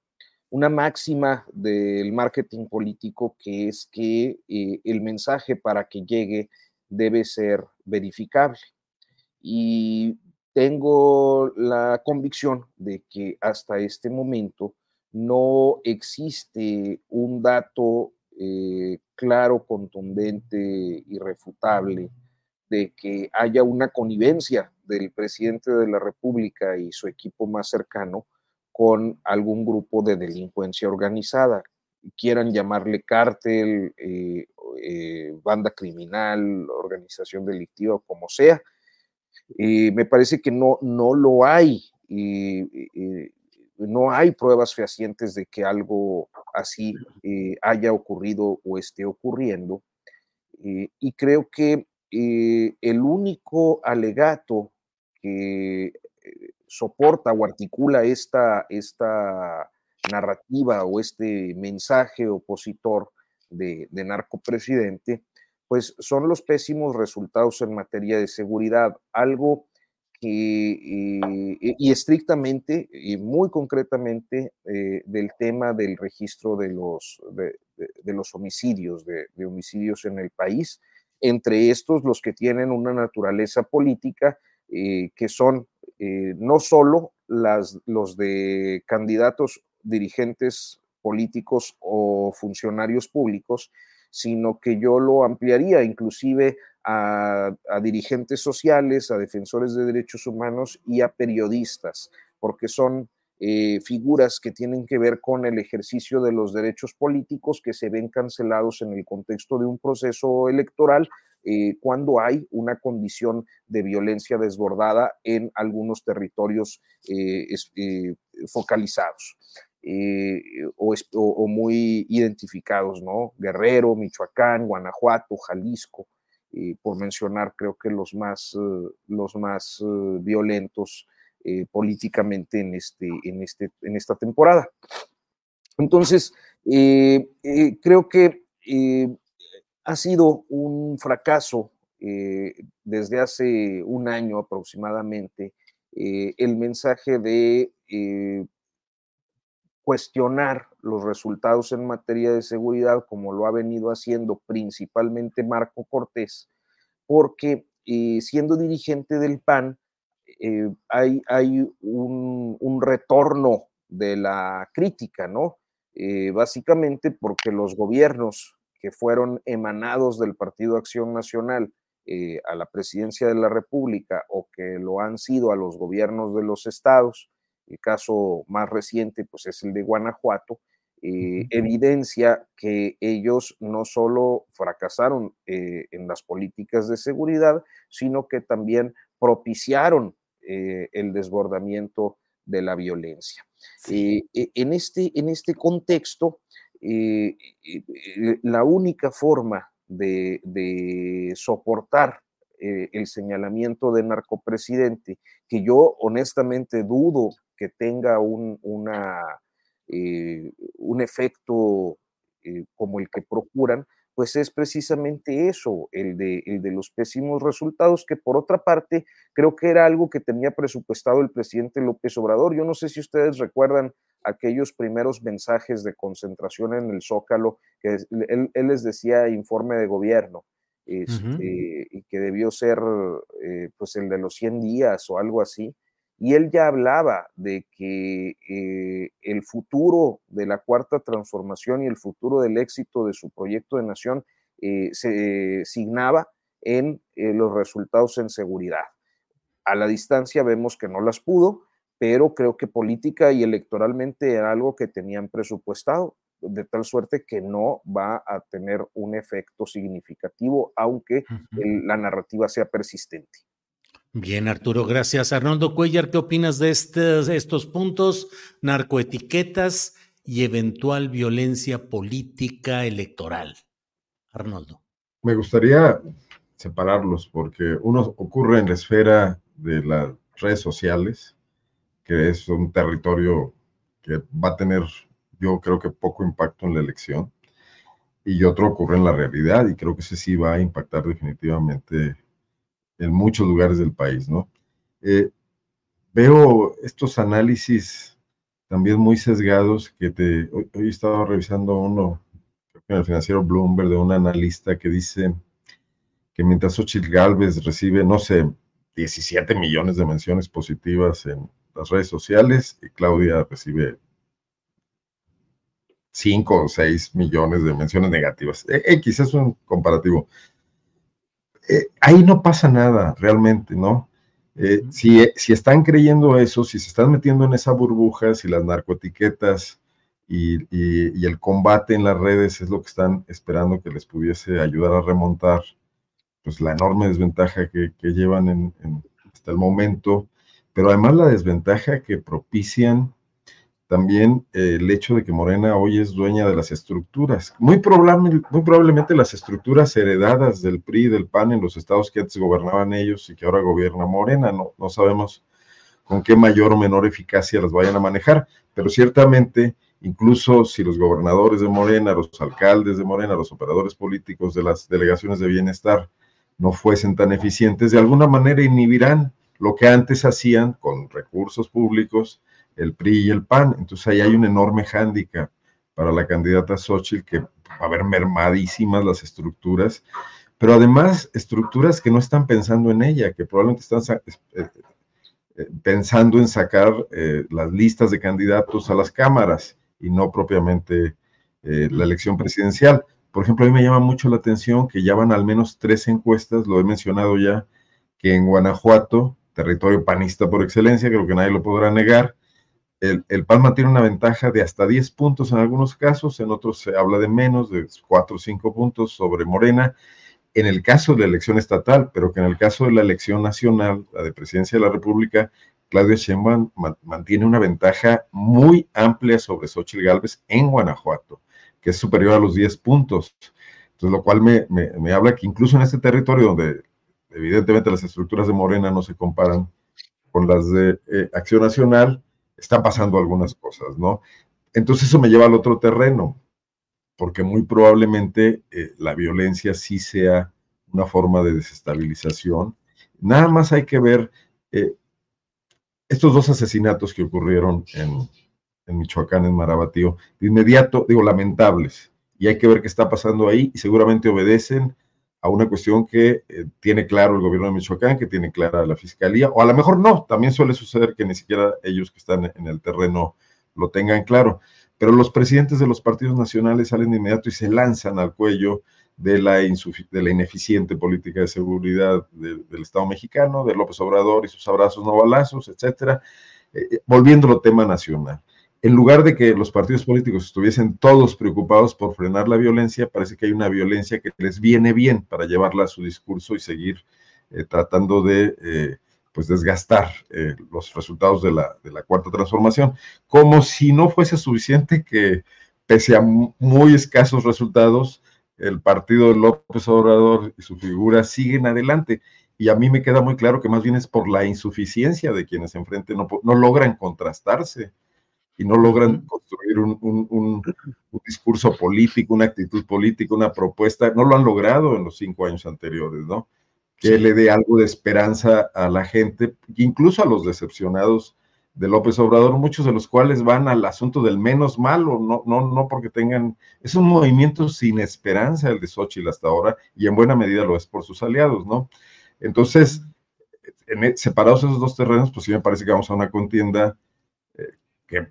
una máxima del marketing político que es que eh, el mensaje para que llegue debe ser verificable. Y tengo la convicción de que hasta este momento no existe un dato claro, contundente, irrefutable de que haya una connivencia del presidente de la República y su equipo más cercano con algún grupo de delincuencia organizada, quieran llamarle cártel, eh, eh, banda criminal, organización delictiva, como sea. me parece que no, no lo hay. no hay pruebas fehacientes de que algo así eh, haya ocurrido o esté ocurriendo. y creo que el único alegato que eh, soporta o articula esta, esta narrativa o este mensaje opositor de, de narcopresidente, pues son los pésimos resultados en materia de seguridad, algo que, eh, y estrictamente y muy concretamente eh, del tema del registro de los, de, los homicidios, de, homicidios en el país, entre estos los que tienen una naturaleza política eh, que son eh, no solo los de candidatos, dirigentes políticos o funcionarios públicos, sino que yo lo ampliaría inclusive a, dirigentes sociales, a defensores de derechos humanos y a periodistas, porque son eh, figuras que tienen que ver con el ejercicio de los derechos políticos que se ven cancelados en el contexto de un proceso electoral eh, cuando hay una condición de violencia desbordada en algunos territorios eh, eh, focalizados. O, muy identificados, ¿no? Guerrero, Michoacán, Guanajuato, Jalisco, por mencionar creo que los más, los más violentos políticamente en, este, en, este, en esta temporada. Entonces, creo que ha sido un fracaso eh, desde hace un año aproximadamente eh, el mensaje de eh, cuestionar los resultados en materia de seguridad, como lo ha venido haciendo principalmente Marco Cortés, porque siendo dirigente del PAN, hay, hay un, un, retorno de la crítica, ¿no? básicamente porque los gobiernos que fueron emanados del Partido Acción Nacional eh, a la presidencia de la República o que lo han sido a los gobiernos de los estados, el caso más reciente pues es el de Guanajuato, eh, evidencia que ellos no solo fracasaron eh, en las políticas de seguridad, sino que también propiciaron el desbordamiento de la violencia. E, en, este, en este contexto, la única forma de, soportar eh, el señalamiento de narcopresidente, que yo honestamente dudo que tenga un, eh, un efecto eh, como el que procuran, pues es precisamente eso, el de, el de los pésimos resultados, que por otra parte creo que era algo que tenía presupuestado el presidente López Obrador. Yo no sé si ustedes recuerdan aquellos primeros mensajes de concentración en el Zócalo, que él, les decía informe de gobierno, este, y que debió ser eh, pues el de los 100 días o algo así. Y él ya hablaba de que eh, el futuro de la cuarta transformación y el futuro del éxito de su proyecto de nación eh, se signaba en los resultados en seguridad. A la distancia vemos que no las pudo, pero creo que política y electoralmente era algo que tenían presupuestado, de tal suerte que no va a tener un efecto significativo, aunque la narrativa sea persistente. Bien, Arturo, gracias. Arnoldo Cuellar, ¿qué opinas de estos, estos puntos, narcoetiquetas y eventual violencia política electoral? Arnoldo. Me gustaría separarlos porque uno ocurre en la esfera de las redes sociales, que es un territorio que va a tener, yo creo que poco impacto en la elección, y otro ocurre en la realidad, y creo que ese sí va a impactar definitivamente en muchos lugares del país, ¿no? Eh, veo estos análisis también muy sesgados que te, hoy, estaba revisando uno, en el financiero Bloomberg, de un analista que dice que mientras Xochitl Galvez recibe, no sé, 17 millones de menciones positivas en, las redes sociales y Claudia recibe 5 o 6 millones de menciones negativas. E, X es un comparativo. Eh, ahí no pasa nada realmente, ¿no? Eh, si, si, están creyendo eso, si se están metiendo en esa burbuja, si las narcoetiquetas y, y, el combate en las redes es lo que están esperando que les pudiese ayudar a remontar, pues la enorme desventaja que, que llevan en, en, hasta el momento, pero además la desventaja que propician también eh, el hecho de que Morena hoy es dueña de las estructuras. Muy, probable, muy probablemente las estructuras heredadas del PRI y del PAN en los estados que antes gobernaban ellos y que ahora gobierna Morena. No, no sabemos con qué mayor o menor eficacia las vayan a manejar, pero ciertamente, incluso si los gobernadores de Morena, los alcaldes de Morena, los operadores políticos de las delegaciones de bienestar no fuesen tan eficientes, de alguna manera inhibirán lo que antes hacían con recursos públicos el PRI y el PAN. Entonces ahí hay un enorme hándicap para la candidata Xochitl que va a haber mermadísimas las estructuras, pero además estructuras que no están pensando en ella, que probablemente están eh, eh, pensando en sacar eh, las listas de candidatos a las cámaras y no propiamente la elección presidencial. Por ejemplo, a mí me llama mucho la atención que ya van al menos tres encuestas, lo he mencionado ya, que en Guanajuato territorio panista por excelencia, creo que nadie lo podrá negar. El, el, PAN mantiene una ventaja de hasta 10 puntos en algunos casos, en otros se habla de menos, de 4 o 5 puntos sobre Morena, en el caso de la elección estatal, pero que en el caso de la elección nacional, la de presidencia de la República, Claudia Sheinbaum mantiene una ventaja muy amplia sobre Xochitl Gálvez en Guanajuato, que es superior a los 10 puntos. Entonces, lo cual me, me, me habla que incluso en este territorio donde evidentemente las estructuras de Morena no se comparan con las de eh, Acción Nacional, están pasando algunas cosas, ¿no? Entonces eso me lleva al otro terreno, porque muy probablemente eh, la violencia sí sea una forma de desestabilización. Nada más hay que ver eh, estos dos asesinatos que ocurrieron en, en Michoacán, en Marabatío, de inmediato, digo, lamentables, y hay que ver qué está pasando ahí, y seguramente obedecen a una cuestión que eh, tiene claro el gobierno de Michoacán, que tiene clara la fiscalía, o a lo mejor no, también suele suceder que ni siquiera ellos que están en el terreno lo tengan claro, pero los presidentes de los partidos nacionales salen de inmediato y se lanzan al cuello de la, de la ineficiente política de seguridad del Estado mexicano, de López Obrador y sus abrazos no balazos, etcétera, eh, eh, volviéndolo tema nacional en lugar de que los partidos políticos estuviesen todos preocupados por frenar la violencia, parece que hay una violencia que les viene bien para llevarla a su discurso y seguir eh, tratando de eh, pues desgastar eh, los resultados de la, de la cuarta transformación, como si no fuese suficiente que pese a muy escasos resultados, el partido de López Obrador y su figura siguen adelante. Y a mí me queda muy claro que más bien es por la insuficiencia de quienes enfrente no, no logran contrastarse y no logran construir un, discurso político, una actitud política, una propuesta, no lo han logrado en los cinco años anteriores, ¿no? Que le dé algo de esperanza a la gente, incluso a los decepcionados de López Obrador, muchos de los cuales van al asunto del menos malo, no, no, no porque tengan, es un movimiento sin esperanza el de Xochitl hasta ahora, y en buena medida lo es por sus aliados, ¿no? Entonces, en, separados esos dos terrenos, pues sí me parece que vamos a una contienda que,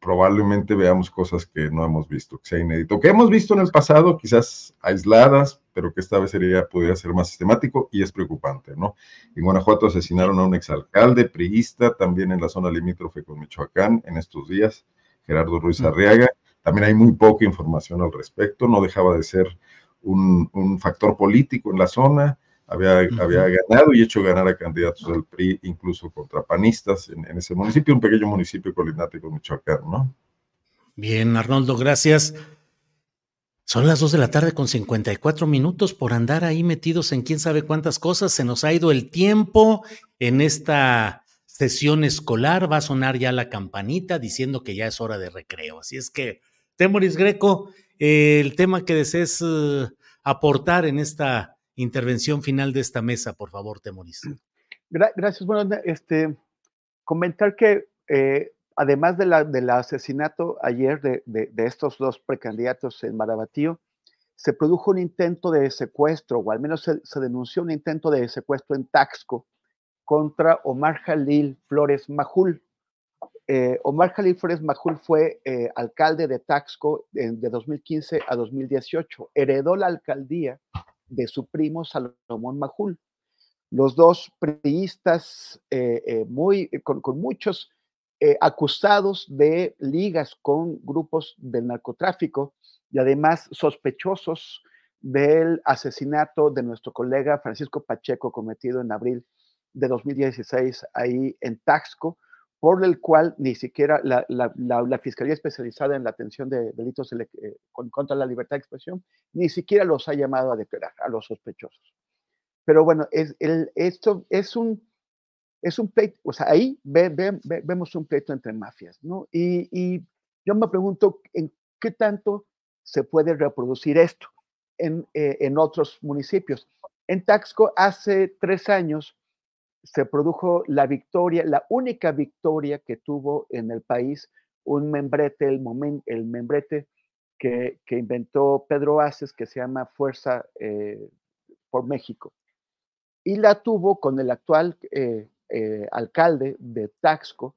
probablemente veamos cosas que no hemos visto, que sea inédito, que hemos visto en el pasado, quizás aisladas, pero que esta vez sería, podría ser más sistemático y es preocupante, ¿no? En Guanajuato asesinaron a un exalcalde priista, también en la zona limítrofe con Michoacán en estos días, Gerardo Ruiz Arriaga. También hay muy poca información al respecto, no dejaba de ser un, un factor político en la zona había, había ganado y hecho ganar a candidatos del PRI, incluso contra panistas en, ese municipio, un pequeño municipio colindante con Michoacán, ¿no? Bien, Arnoldo, gracias. Son las dos de la tarde con 54 minutos por andar ahí metidos en quién sabe cuántas cosas. Se nos ha ido el tiempo en esta sesión escolar. Va a sonar ya la campanita diciendo que ya es hora de recreo. Así es que, Temoris Greco, el tema que desees eh, aportar en esta intervención final de esta mesa, por favor, Temoris. Gracias. Bueno, este, comentar que eh, además de la, del asesinato ayer de, de, estos dos precandidatos en Marabatío, se produjo un intento de secuestro, o al menos se, se, denunció un intento de secuestro en Taxco contra Omar Jalil Flores Majul. Eh, Omar Jalil Flores Majul fue eh, alcalde de Taxco de 2015 a 2018. Heredó la alcaldía de su primo Salomón Majul. Los dos priistas eh, eh, muy, eh, con, muchos acusados de ligas con grupos del narcotráfico y además sospechosos del asesinato de nuestro colega Francisco Pacheco cometido en abril de 2016 ahí en Taxco, por el cual ni siquiera la, la, Fiscalía Especializada en la Atención de Delitos eh, contra la Libertad de Expresión ni siquiera los ha llamado a declarar a los sospechosos. Pero bueno, es, el, esto es un, es un pleito, o sea, ahí vemos un pleito entre mafias, ¿no? Y, y, yo me pregunto en qué tanto se puede reproducir esto en, eh, en otros municipios. En Taxco hace tres años se produjo la victoria, la única victoria que tuvo en el país un membrete, el, el membrete que, inventó Pedro Aces, que se llama Fuerza eh, por México. Y la tuvo con el actual eh, eh, alcalde de Taxco,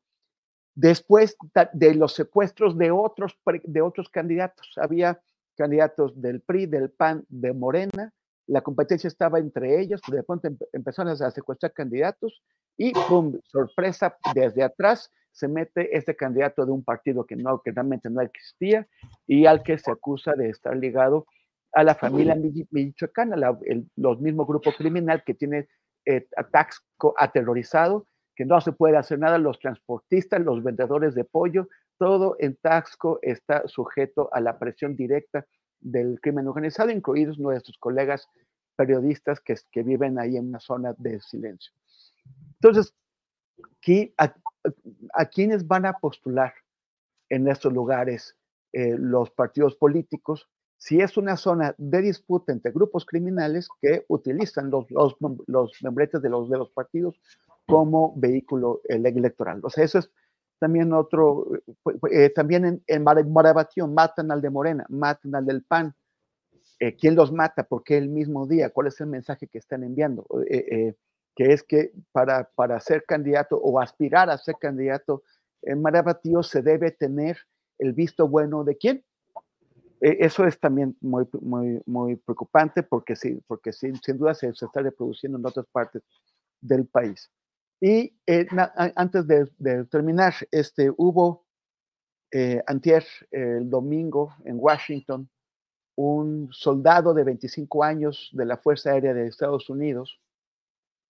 después de los secuestros de otros, de otros candidatos. Había candidatos del PRI, del PAN, de Morena, la competencia estaba entre ellos, de pronto empezaron a secuestrar candidatos y ¡pum! sorpresa, desde atrás se mete este candidato de un partido que, no, que realmente no existía y al que se acusa de estar ligado a la familia michoacana, el, los mismo grupo criminal que tiene eh, aterrorizado, que no se puede hacer nada, los transportistas, los vendedores de pollo, todo en Taxco está sujeto a la presión directa del crimen organizado, incluidos nuestros colegas periodistas que, viven ahí en una zona de silencio. Entonces, a, quiénes van a postular en estos lugares eh, los partidos políticos si es una zona de disputa entre grupos criminales que utilizan los, los, los membretes de los, de los partidos como vehículo electoral. O sea, eso es también otro, eh, también en, en Marabatío matan al de Morena, matan al del PAN. eh, quién los mata, por qué el mismo día, cuál es el mensaje que están enviando, eh, que es que para, para ser candidato o aspirar a ser candidato en Marabatío se debe tener el visto bueno de quién. eso es también muy, muy, muy preocupante porque, sí, porque sí, sin duda se, se está reproduciendo en otras partes del país. Y antes de, terminar, este, hubo eh, antier, el domingo, en Washington, un soldado de 25 años de la Fuerza Aérea de Estados Unidos,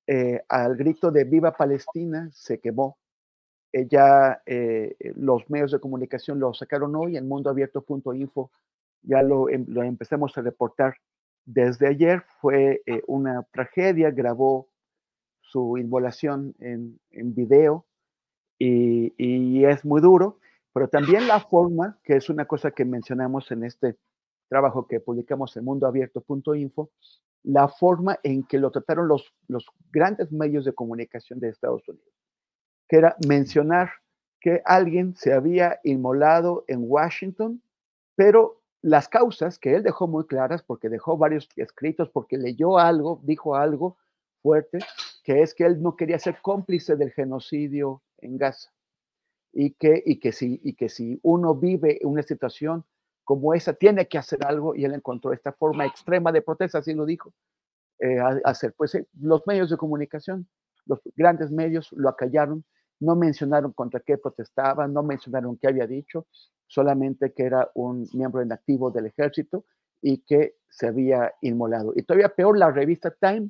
eh, al grito de Viva Palestina, se quemó. ya eh, los medios de comunicación lo sacaron hoy en mundoabierto.info, ya lo, em, lo, empezamos a reportar desde ayer. Fue una tragedia, grabó su inmolación en, video y, y es muy duro pero también la forma, que es una cosa que mencionamos en este trabajo que publicamos en mundoabierto.info, la forma en que lo trataron los, los grandes medios de comunicación de Estados Unidos, que era mencionar que alguien se había inmolado en Washington, pero las causas que él dejó muy claras, porque dejó varios escritos, porque leyó algo, dijo algo fuerte, que es que él no quería ser cómplice del genocidio en Gaza y que, y que, si, y que si uno vive una situación como esa, tiene que hacer algo y él encontró esta forma extrema de protesta, así lo dijo, eh, hacer. Pues eh, los medios de comunicación, los grandes medios lo acallaron, no mencionaron contra qué protestaba, no mencionaron qué había dicho, solamente que era un miembro inactivo del ejército y que se había inmolado. Y todavía peor, la revista Time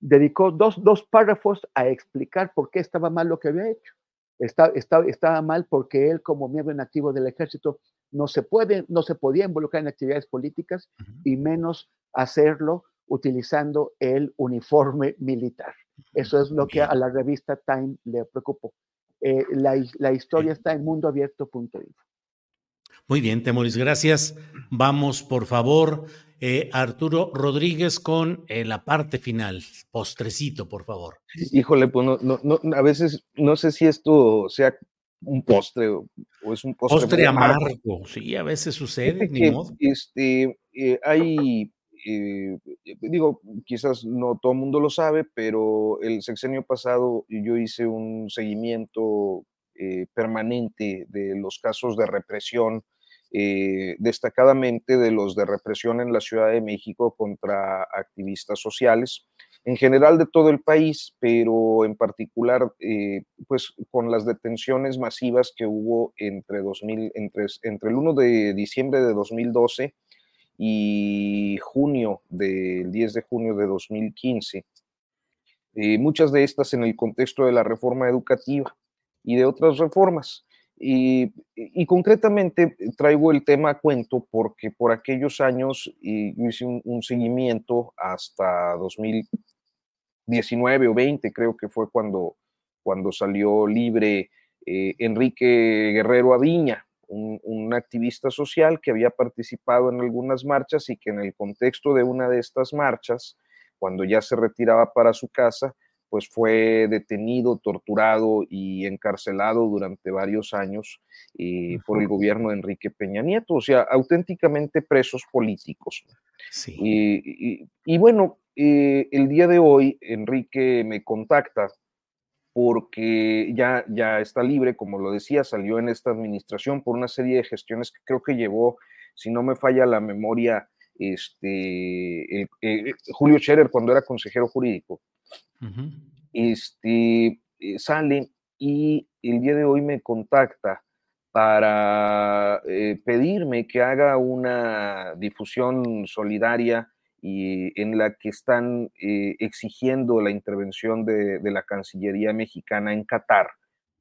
dedicó dos, dos párrafos a explicar por qué estaba mal lo que había hecho está, estaba mal porque él como miembro inactivo del ejército no se, puede, no se podía involucrar en actividades políticas y menos hacerlo utilizando el uniforme militar. Eso es lo que a la revista Time le preocupó. Eh, la, la, historia está en mundoabierto.info. Muy bien, Temoris, gracias. Vamos, por favor, eh, Arturo Rodríguez con eh, la parte final, postrecito, por favor. Híjole, pues no, no, a veces no sé si esto sea un postre o, es un postre, postre amargo. Sí, a veces sucede, ni modo. Este, eh, hay, digo, quizás no todo el mundo lo sabe, pero el sexenio pasado yo hice un seguimiento permanente de los casos de represión eh, destacadamente de los de represión en la Ciudad de México contra activistas sociales, en general de todo el país, pero en particular eh, pues con las detenciones masivas que hubo entre, 2000, entre, entre el 1 de diciembre de 2012 y junio del 10 de junio de 2015. Eh, muchas de estas en el contexto de la reforma educativa y de otras reformas. Y, concretamente traigo el tema a cuento porque por aquellos años hice un, seguimiento hasta 2019 o 20, creo que fue cuando, cuando salió libre eh, Enrique Guerrero Aviña, un, un, activista social que había participado en algunas marchas y que en el contexto de una de estas marchas, cuando ya se retiraba para su casa, pues fue detenido, torturado y encarcelado durante varios años eh, por el gobierno de Enrique Peña Nieto, o sea, auténticamente presos políticos. Sí. Y, bueno, eh, el día de hoy Enrique me contacta porque ya, ya está libre, como lo decía, salió en esta administración por una serie de gestiones que creo que llevó, si no me falla la memoria, este, eh, Julio Scherer cuando era consejero jurídico este, eh, sale y el día de hoy me contacta para eh, pedirme que haga una difusión solidaria y en la que están eh, exigiendo la intervención de, la Cancillería mexicana en Qatar,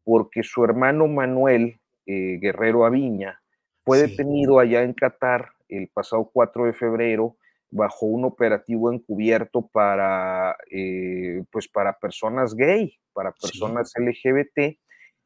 porque su hermano Manuel Guerrero Aviña fue detenido allá en Qatar el pasado 4 de febrero bajo un operativo encubierto para, eh, pues para personas gay, para personas LGBT,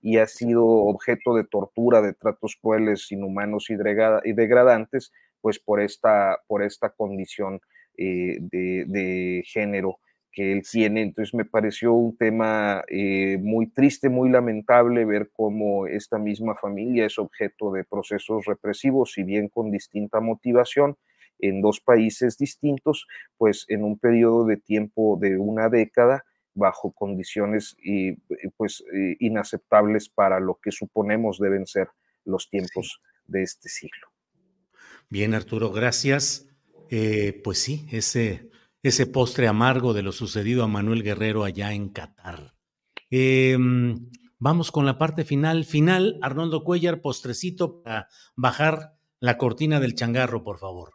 y ha sido objeto de tortura, de tratos crueles, inhumanos y, degradantes, pues por esta, por esta condición eh, de, género que él tiene. Entonces me pareció un tema eh, muy triste, muy lamentable ver cómo esta misma familia es objeto de procesos represivos, si bien con distinta motivación, en dos países distintos, pues en un periodo de tiempo de una década bajo condiciones y, pues inaceptables para lo que suponemos deben ser los tiempos de este siglo. Bien, Arturo, gracias. Eh, pues sí, ese, ese postre amargo de lo sucedido a Manuel Guerrero allá en Qatar. Em, vamos con la parte final. Final, Arnoldo Cuellar, postrecito para bajar la cortina del changarro, por favor.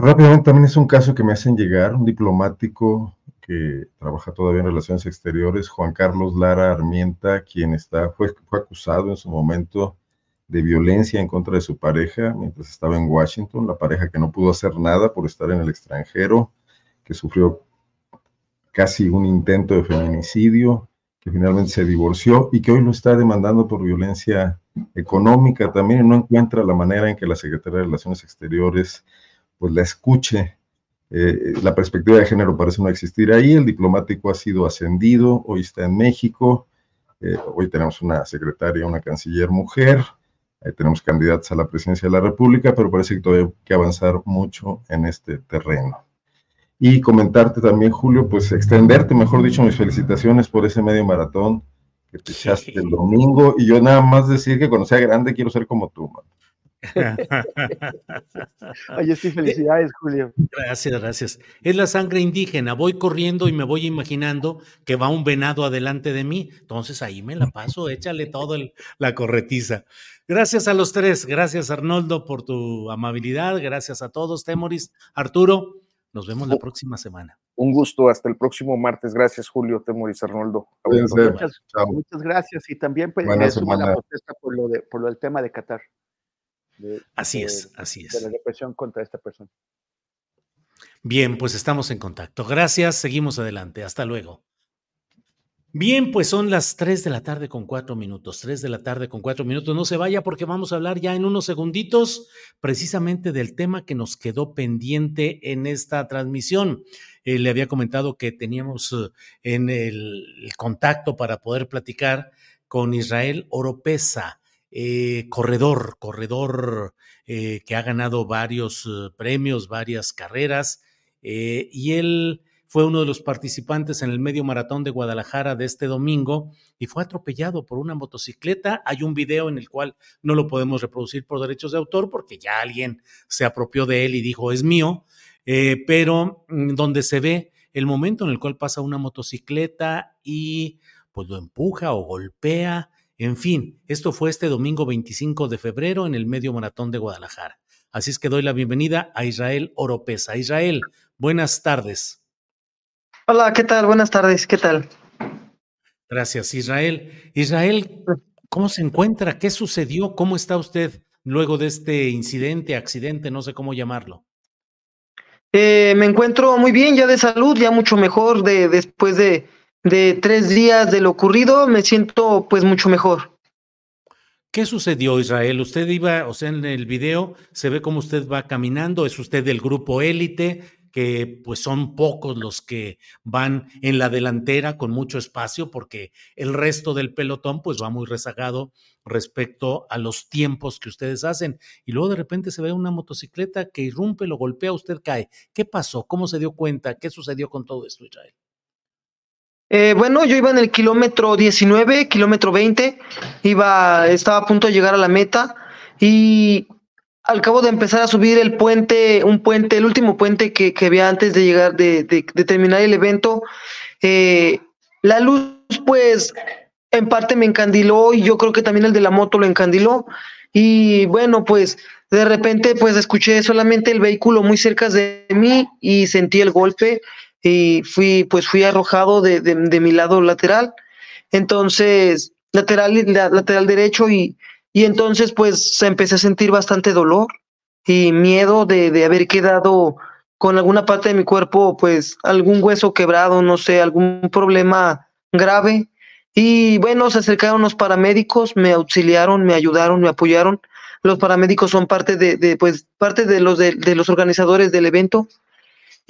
Rápidamente, también es un caso que me hacen llegar, un diplomático que trabaja todavía en relaciones exteriores, Juan Carlos Lara Armienta, quien está, fue, acusado en su momento de violencia en contra de su pareja mientras estaba en Washington, la pareja que no pudo hacer nada por estar en el extranjero, que sufrió casi un intento de feminicidio, que finalmente se divorció y que hoy lo está demandando por violencia económica. También y no encuentra la manera en que la Secretaría de Relaciones Exteriores pues la escuche. Eh, la perspectiva de género parece no existir ahí, el diplomático ha sido ascendido, hoy está en México, eh, hoy tenemos una secretaria, una canciller mujer, tenemos candidatos a la presidencia de la República, pero parece que todavía hay que avanzar mucho en este terreno. Y comentarte también, Julio, pues extenderte, mejor dicho, mis felicitaciones por ese medio maratón que te echaste el domingo. Y yo nada más decir que cuando sea grande quiero ser como tú, man. Oye, sí, felicidades, Julio. Gracias, gracias. Es la sangre indígena. Voy corriendo y me voy imaginando que va un venado adelante de mí. Entonces ahí me la paso, échale todo la corretiza. Gracias a los tres. Gracias, Arnoldo, por tu amabilidad. Gracias a todos, Temoris. Arturo, nos vemos la próxima semana. Un gusto. Hasta el próximo martes. Gracias, Julio, Temoris, Arnoldo. Muchas, muchas, gracias. Y también pues, la protesta por lo, de, por lo del tema de Qatar así es, así es. De la represión contra esta persona. Bien, pues estamos en contacto. Gracias, seguimos adelante. Hasta luego. Bien, pues son las 3 de la tarde con cuatro minutos. 3 de la tarde con cuatro minutos. No se vaya porque vamos a hablar ya en unos segunditos precisamente del tema que nos quedó pendiente en esta transmisión. Eh, le había comentado que teníamos eh, en el, contacto para poder platicar con Israel Oropesa eh, corredor, corredor eh, que ha ganado varios eh, premios, varias carreras, y él fue uno de los participantes en el medio maratón de Guadalajara de este domingo y fue atropellado por una motocicleta. Hay un video en el cual no lo podemos reproducir por derechos de autor porque ya alguien se apropió de él y dijo es mío, pero mm, donde se ve el momento en el cual pasa una motocicleta y pues lo empuja o golpea en fin, esto fue este domingo 25 de febrero en el Medio Maratón de Guadalajara. Así es que doy la bienvenida a Israel Oropesa. Israel, buenas tardes. Hola, ¿qué tal? Buenas tardes, ¿qué tal? Gracias, Israel. Israel, ¿cómo se encuentra? ¿Qué sucedió? ¿Cómo está usted luego de este incidente, accidente, no sé cómo llamarlo? Eh, me encuentro muy bien, ya de salud, ya mucho mejor de, después de, de tres días de lo ocurrido, me siento pues mucho mejor. ¿Qué sucedió, Israel? Usted iba, o sea, en el video se ve cómo usted va caminando, es usted del grupo élite, que pues son pocos los que van en la delantera con mucho espacio, porque el resto del pelotón pues va muy rezagado respecto a los tiempos que ustedes hacen. Y luego de repente se ve una motocicleta que irrumpe, lo golpea, usted cae. ¿Qué pasó? ¿Cómo se dio cuenta? ¿Qué sucedió con todo esto, Israel? Eh, bueno, yo iba en el kilómetro 19, kilómetro 20, iba, estaba a punto de llegar a la meta y al cabo de empezar a subir el puente, un puente, el último puente que, que había antes de llegar, de, de, terminar el evento, eh, la luz pues en parte me encandiló y yo creo que también el de la moto lo encandiló. Y bueno pues de repente pues escuché solamente el vehículo muy cerca de mí y sentí el golpe y fui, pues fui arrojado de, de, mi lado lateral, entonces, lateral, lateral derecho y, y entonces pues empecé a sentir bastante dolor y miedo de, de haber quedado con alguna parte de mi cuerpo, pues algún hueso quebrado, no sé, algún problema grave. Y bueno, se acercaron los paramédicos, me auxiliaron, me ayudaron, me apoyaron. Los paramédicos son parte de, de pues, parte de los, de, de, los organizadores del evento.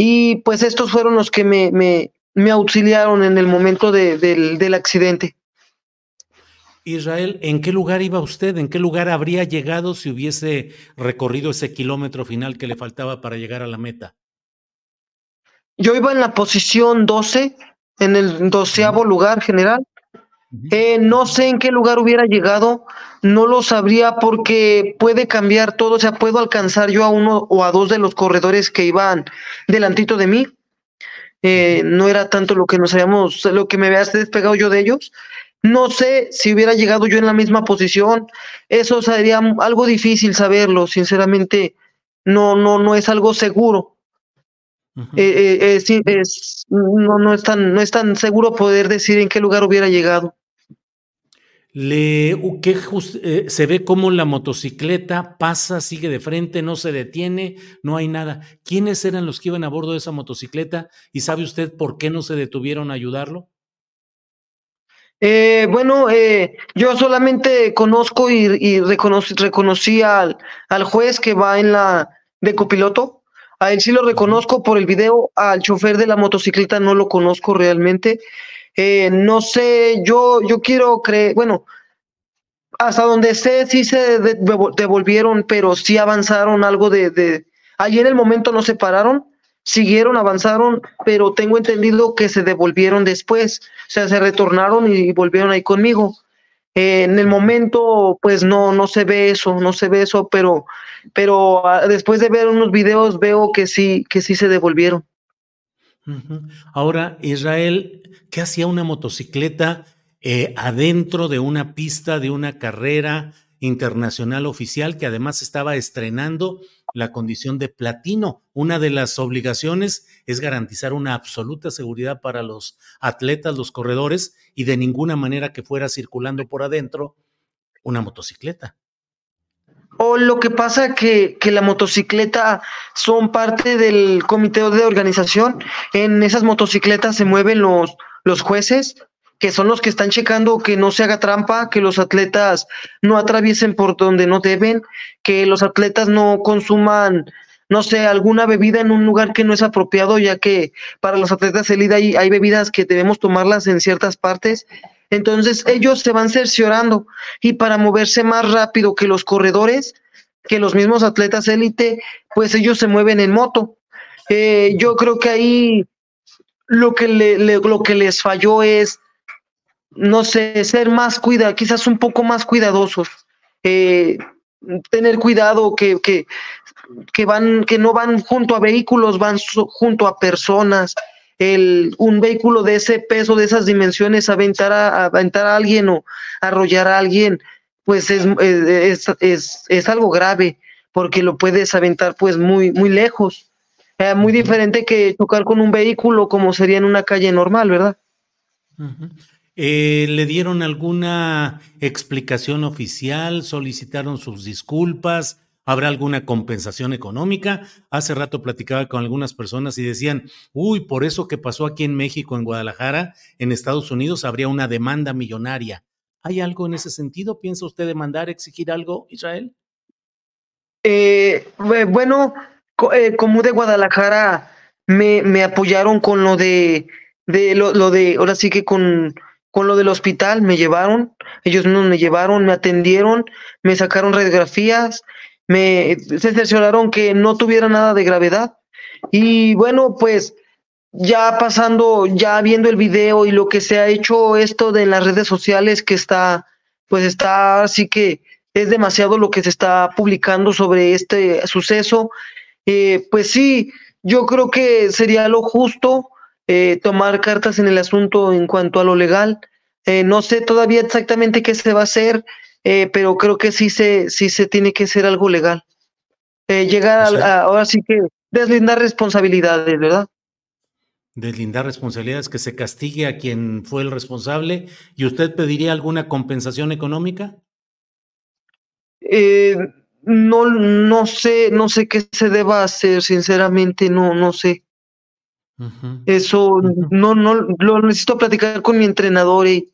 Y pues estos fueron los que me, auxiliaron en el momento del, accidente. Israel, ¿en qué lugar iba usted? ¿En qué lugar habría llegado si hubiese recorrido ese kilómetro final que le faltaba para llegar a la meta? Yo iba en la posición 12, en el doceavo lugar general. Eh, no sé en qué lugar hubiera llegado, no lo sabría porque puede cambiar todo, o sea, puedo alcanzar yo a uno o a dos de los corredores que iban delantito de mí. Eh, no era tanto lo que nos habíamos, lo que me había despegado yo de ellos. No sé si hubiera llegado yo en la misma posición. Eso sería algo difícil saberlo, sinceramente. No, no, no es algo seguro. Eh, eh, es, no, no, es tan, no es tan seguro poder decir en qué lugar hubiera llegado. Le, ¿qué se ve como la motocicleta pasa, sigue de frente, no se detiene, no hay nada. ¿Quiénes eran los que iban a bordo de esa motocicleta? ¿Y sabe usted por qué no se detuvieron a ayudarlo? Eh, bueno, eh, yo solamente conozco y, reconocí, al, al, juez que va en la de copiloto. A él sí lo reconozco por el video. Al chofer de la motocicleta no lo conozco realmente. Eh, no sé, yo, yo quiero creer, bueno, hasta donde sé, sí se devolvieron, pero sí avanzaron algo de, de... Allí en el momento no se pararon, siguieron, avanzaron, pero tengo entendido que se devolvieron después, o sea, se retornaron y volvieron ahí conmigo. Eh, en el momento, pues no, no se ve eso, no se ve eso, pero, pero ah, después de ver unos videos veo que sí, que sí se devolvieron. Ahora, Israel, ¿qué hacía una motocicleta eh, adentro de una pista de una carrera internacional oficial que además estaba estrenando la condición de platino. Una de las obligaciones es garantizar una absoluta seguridad para los atletas, los corredores, y de ninguna manera que fuera circulando por adentro una motocicleta. O lo que pasa que, que la motocicleta son parte del comité de organización. En esas motocicletas se mueven los, los jueces, que son los que están checando que no se haga trampa, que los atletas no atraviesen por donde no deben, que los atletas no consuman, no sé, alguna bebida en un lugar que no es apropiado, ya que para los atletas elite hay, hay bebidas que debemos tomarlas en ciertas partes. Entonces ellos se van cerciorando y para moverse más rápido que los corredores, que los mismos atletas élite, pues ellos se mueven en moto. Eh, yo creo que ahí lo que, le, lo que les falló es no sé, ser más cuida, quizás un poco más cuidadosos, eh, tener cuidado que, que, que, van, que no van junto a vehículos, van junto a personas. El, un vehículo de ese peso, de esas dimensiones, aventar a, aventar a alguien o arrollar a alguien, pues es, es, es, es, algo grave, porque lo puedes aventar pues muy, muy lejos. Eh, muy diferente que chocar con un vehículo como sería en una calle normal, ¿verdad? Eh, ¿Le dieron alguna explicación oficial? ¿Solicitaron sus disculpas? ¿Habrá alguna compensación económica? Hace rato platicaba con algunas personas y decían, uy, por eso que pasó aquí en México, en Guadalajara, en Estados Unidos, habría una demanda millonaria. ¿Hay algo en ese sentido? ¿Piensa usted demandar, exigir algo, Israel? Eh, bueno, eh, como de Guadalajara me, apoyaron con lo de, de lo, lo de, ahora sí que con con lo del hospital, me llevaron, ellos mismos me llevaron, me atendieron, me sacaron radiografías, me se cercioraron que no tuviera nada de gravedad. Y bueno, pues ya pasando, ya viendo el video y lo que se ha hecho esto de las redes sociales que está, pues está así que es demasiado lo que se está publicando sobre este suceso. Eh, pues sí, yo creo que sería lo justo eh, tomar cartas en el asunto en cuanto a lo legal. Eh, no sé todavía exactamente qué se va a hacer, eh, pero creo que sí se, sí se tiene que hacer algo legal. llegar a, ahora sí que deslindar responsabilidades, ¿verdad? Deslindar responsabilidades, que se castigue a quien fue el responsable. ¿Y usted pediría alguna compensación económica? No, no sé, no sé qué se deba hacer, sinceramente, no, no sé. Eso no, no, lo necesito platicar con mi entrenador y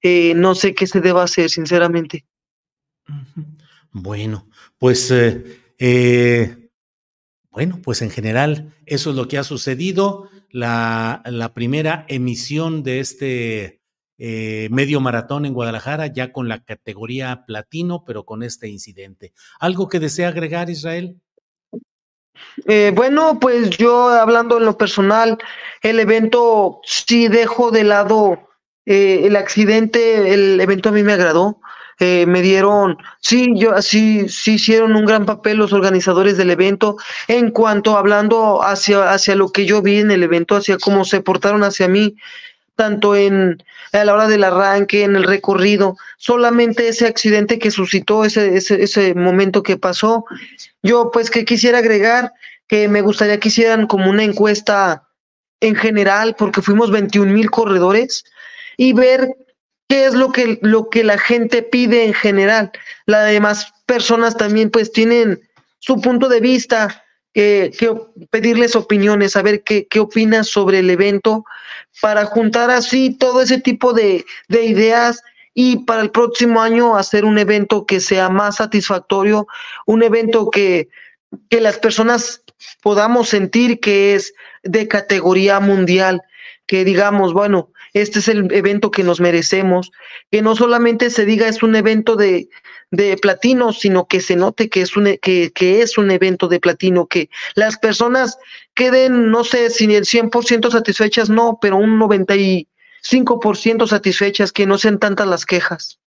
eh, no sé qué se deba hacer, sinceramente. Bueno, pues eh, eh, bueno, pues en general eso es lo que ha sucedido. La, la primera emisión de este eh, medio maratón en Guadalajara, ya con la categoría platino, pero con este incidente. ¿Algo que desea agregar, Israel? Eh, bueno, pues yo hablando en lo personal, el evento sí dejo de lado eh, el accidente, el evento a mí me agradó. Eh, me dieron, sí, yo sí, sí hicieron un gran papel los organizadores del evento en cuanto hablando hacia, hacia lo que yo vi en el evento, hacia cómo se portaron hacia mí, tanto en a la hora del arranque, en el recorrido, solamente ese accidente que suscitó, ese, ese, ese momento que pasó. Yo pues que quisiera agregar que me gustaría que hicieran como una encuesta en general, porque fuimos 21 mil corredores, y ver qué es lo que, lo que la gente pide en general. Las demás personas también pues tienen su punto de vista, que, pedirles opiniones, saber qué, qué opinan sobre el evento, para juntar así todo ese tipo de, de ideas y para el próximo año hacer un evento que sea más satisfactorio, un evento que, que las personas podamos sentir que es de categoría mundial, que digamos, bueno, este es el evento que nos merecemos, que no solamente se diga es un evento de, de platino, sino que se note que es, un, que, que es un evento de platino, que las personas queden, no sé si el 100% satisfechas, no, pero un 95% satisfechas, que no sean tantas las quejas.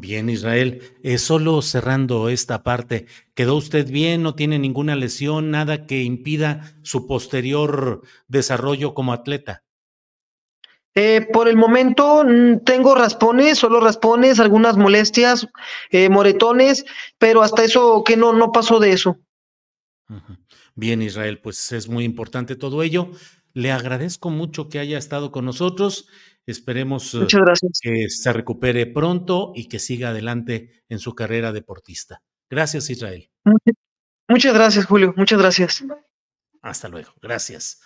Bien, Israel. Eh, solo cerrando esta parte, ¿quedó usted bien? ¿No tiene ninguna lesión? ¿Nada que impida su posterior desarrollo como atleta? Eh, por el momento mm, tengo raspones, solo raspones, algunas molestias, eh, moretones, pero hasta eso que no, no pasó de eso. Bien, Israel, pues es muy importante todo ello. Le agradezco mucho que haya estado con nosotros. Esperemos eh, que se recupere pronto y que siga adelante en su carrera deportista. Gracias, Israel. Muchas gracias, Julio. Muchas gracias. Hasta luego. Gracias.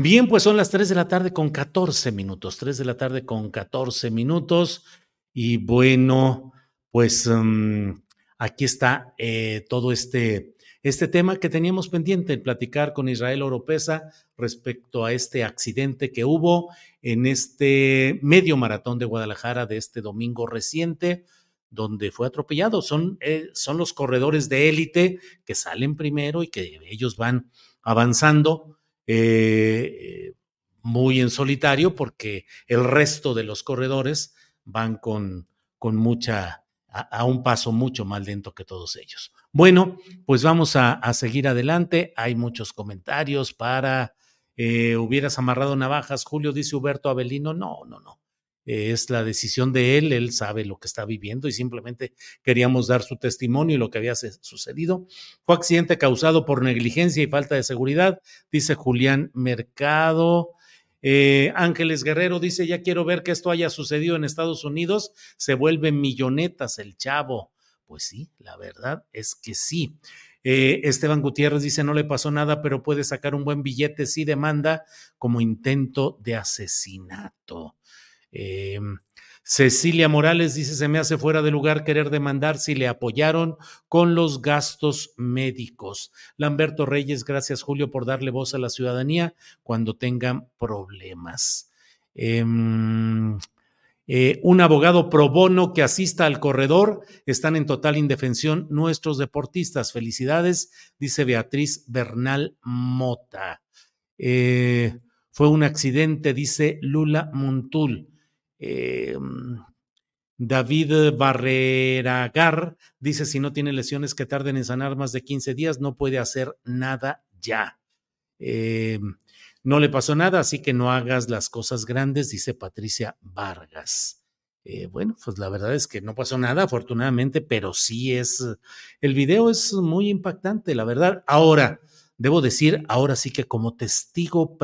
Bien, pues son las 3 de la tarde con 14 minutos. 3 de la tarde con 14 minutos. Y bueno, pues um, aquí está eh, todo este este tema que teníamos pendiente en platicar con Israel Oropesa respecto a este accidente que hubo en este medio maratón de Guadalajara de este domingo reciente, donde fue atropellado. Son, eh, son los corredores de élite que salen primero y que ellos van avanzando eh, muy en solitario porque el resto de los corredores van con, con mucha, a un paso mucho más lento que todos ellos. Bueno, pues vamos a, seguir adelante. Hay muchos comentarios para, eh, hubieras amarrado navajas, Julio, dice Huberto Avelino. No, no, no. Es la decisión de él, él sabe lo que está viviendo y simplemente queríamos dar su testimonio y lo que había sucedido. Fue accidente causado por negligencia y falta de seguridad, dice Julián Mercado. Eh, Ángeles Guerrero dice, ya quiero ver que esto haya sucedido en Estados Unidos, se vuelve millonetas el chavo. Pues sí, la verdad es que sí. Eh, Esteban Gutiérrez dice, no le pasó nada, pero puede sacar un buen billete si demanda como intento de asesinato. Em, Cecilia Morales dice, se me hace fuera de lugar querer demandar si le apoyaron con los gastos médicos. Lamberto Reyes, gracias Julio por darle voz a la ciudadanía cuando tengan problemas. Em, eh, un abogado pro bono que asista al corredor. Están en total indefensión nuestros deportistas. Felicidades, dice Beatriz Bernal Mota. Eh, fue un accidente, dice Lula Montul. Eh, David Barreragar dice, si no tiene lesiones que tarden en sanar más de 15 días, no puede hacer nada ya. No le pasó nada, así que no hagas las cosas grandes, dice Patricia Vargas. Eh, bueno, pues la verdad es que no pasó nada, afortunadamente, pero sí es, el video es muy impactante, la verdad. Ahora, debo decir, ahora sí que como testigo,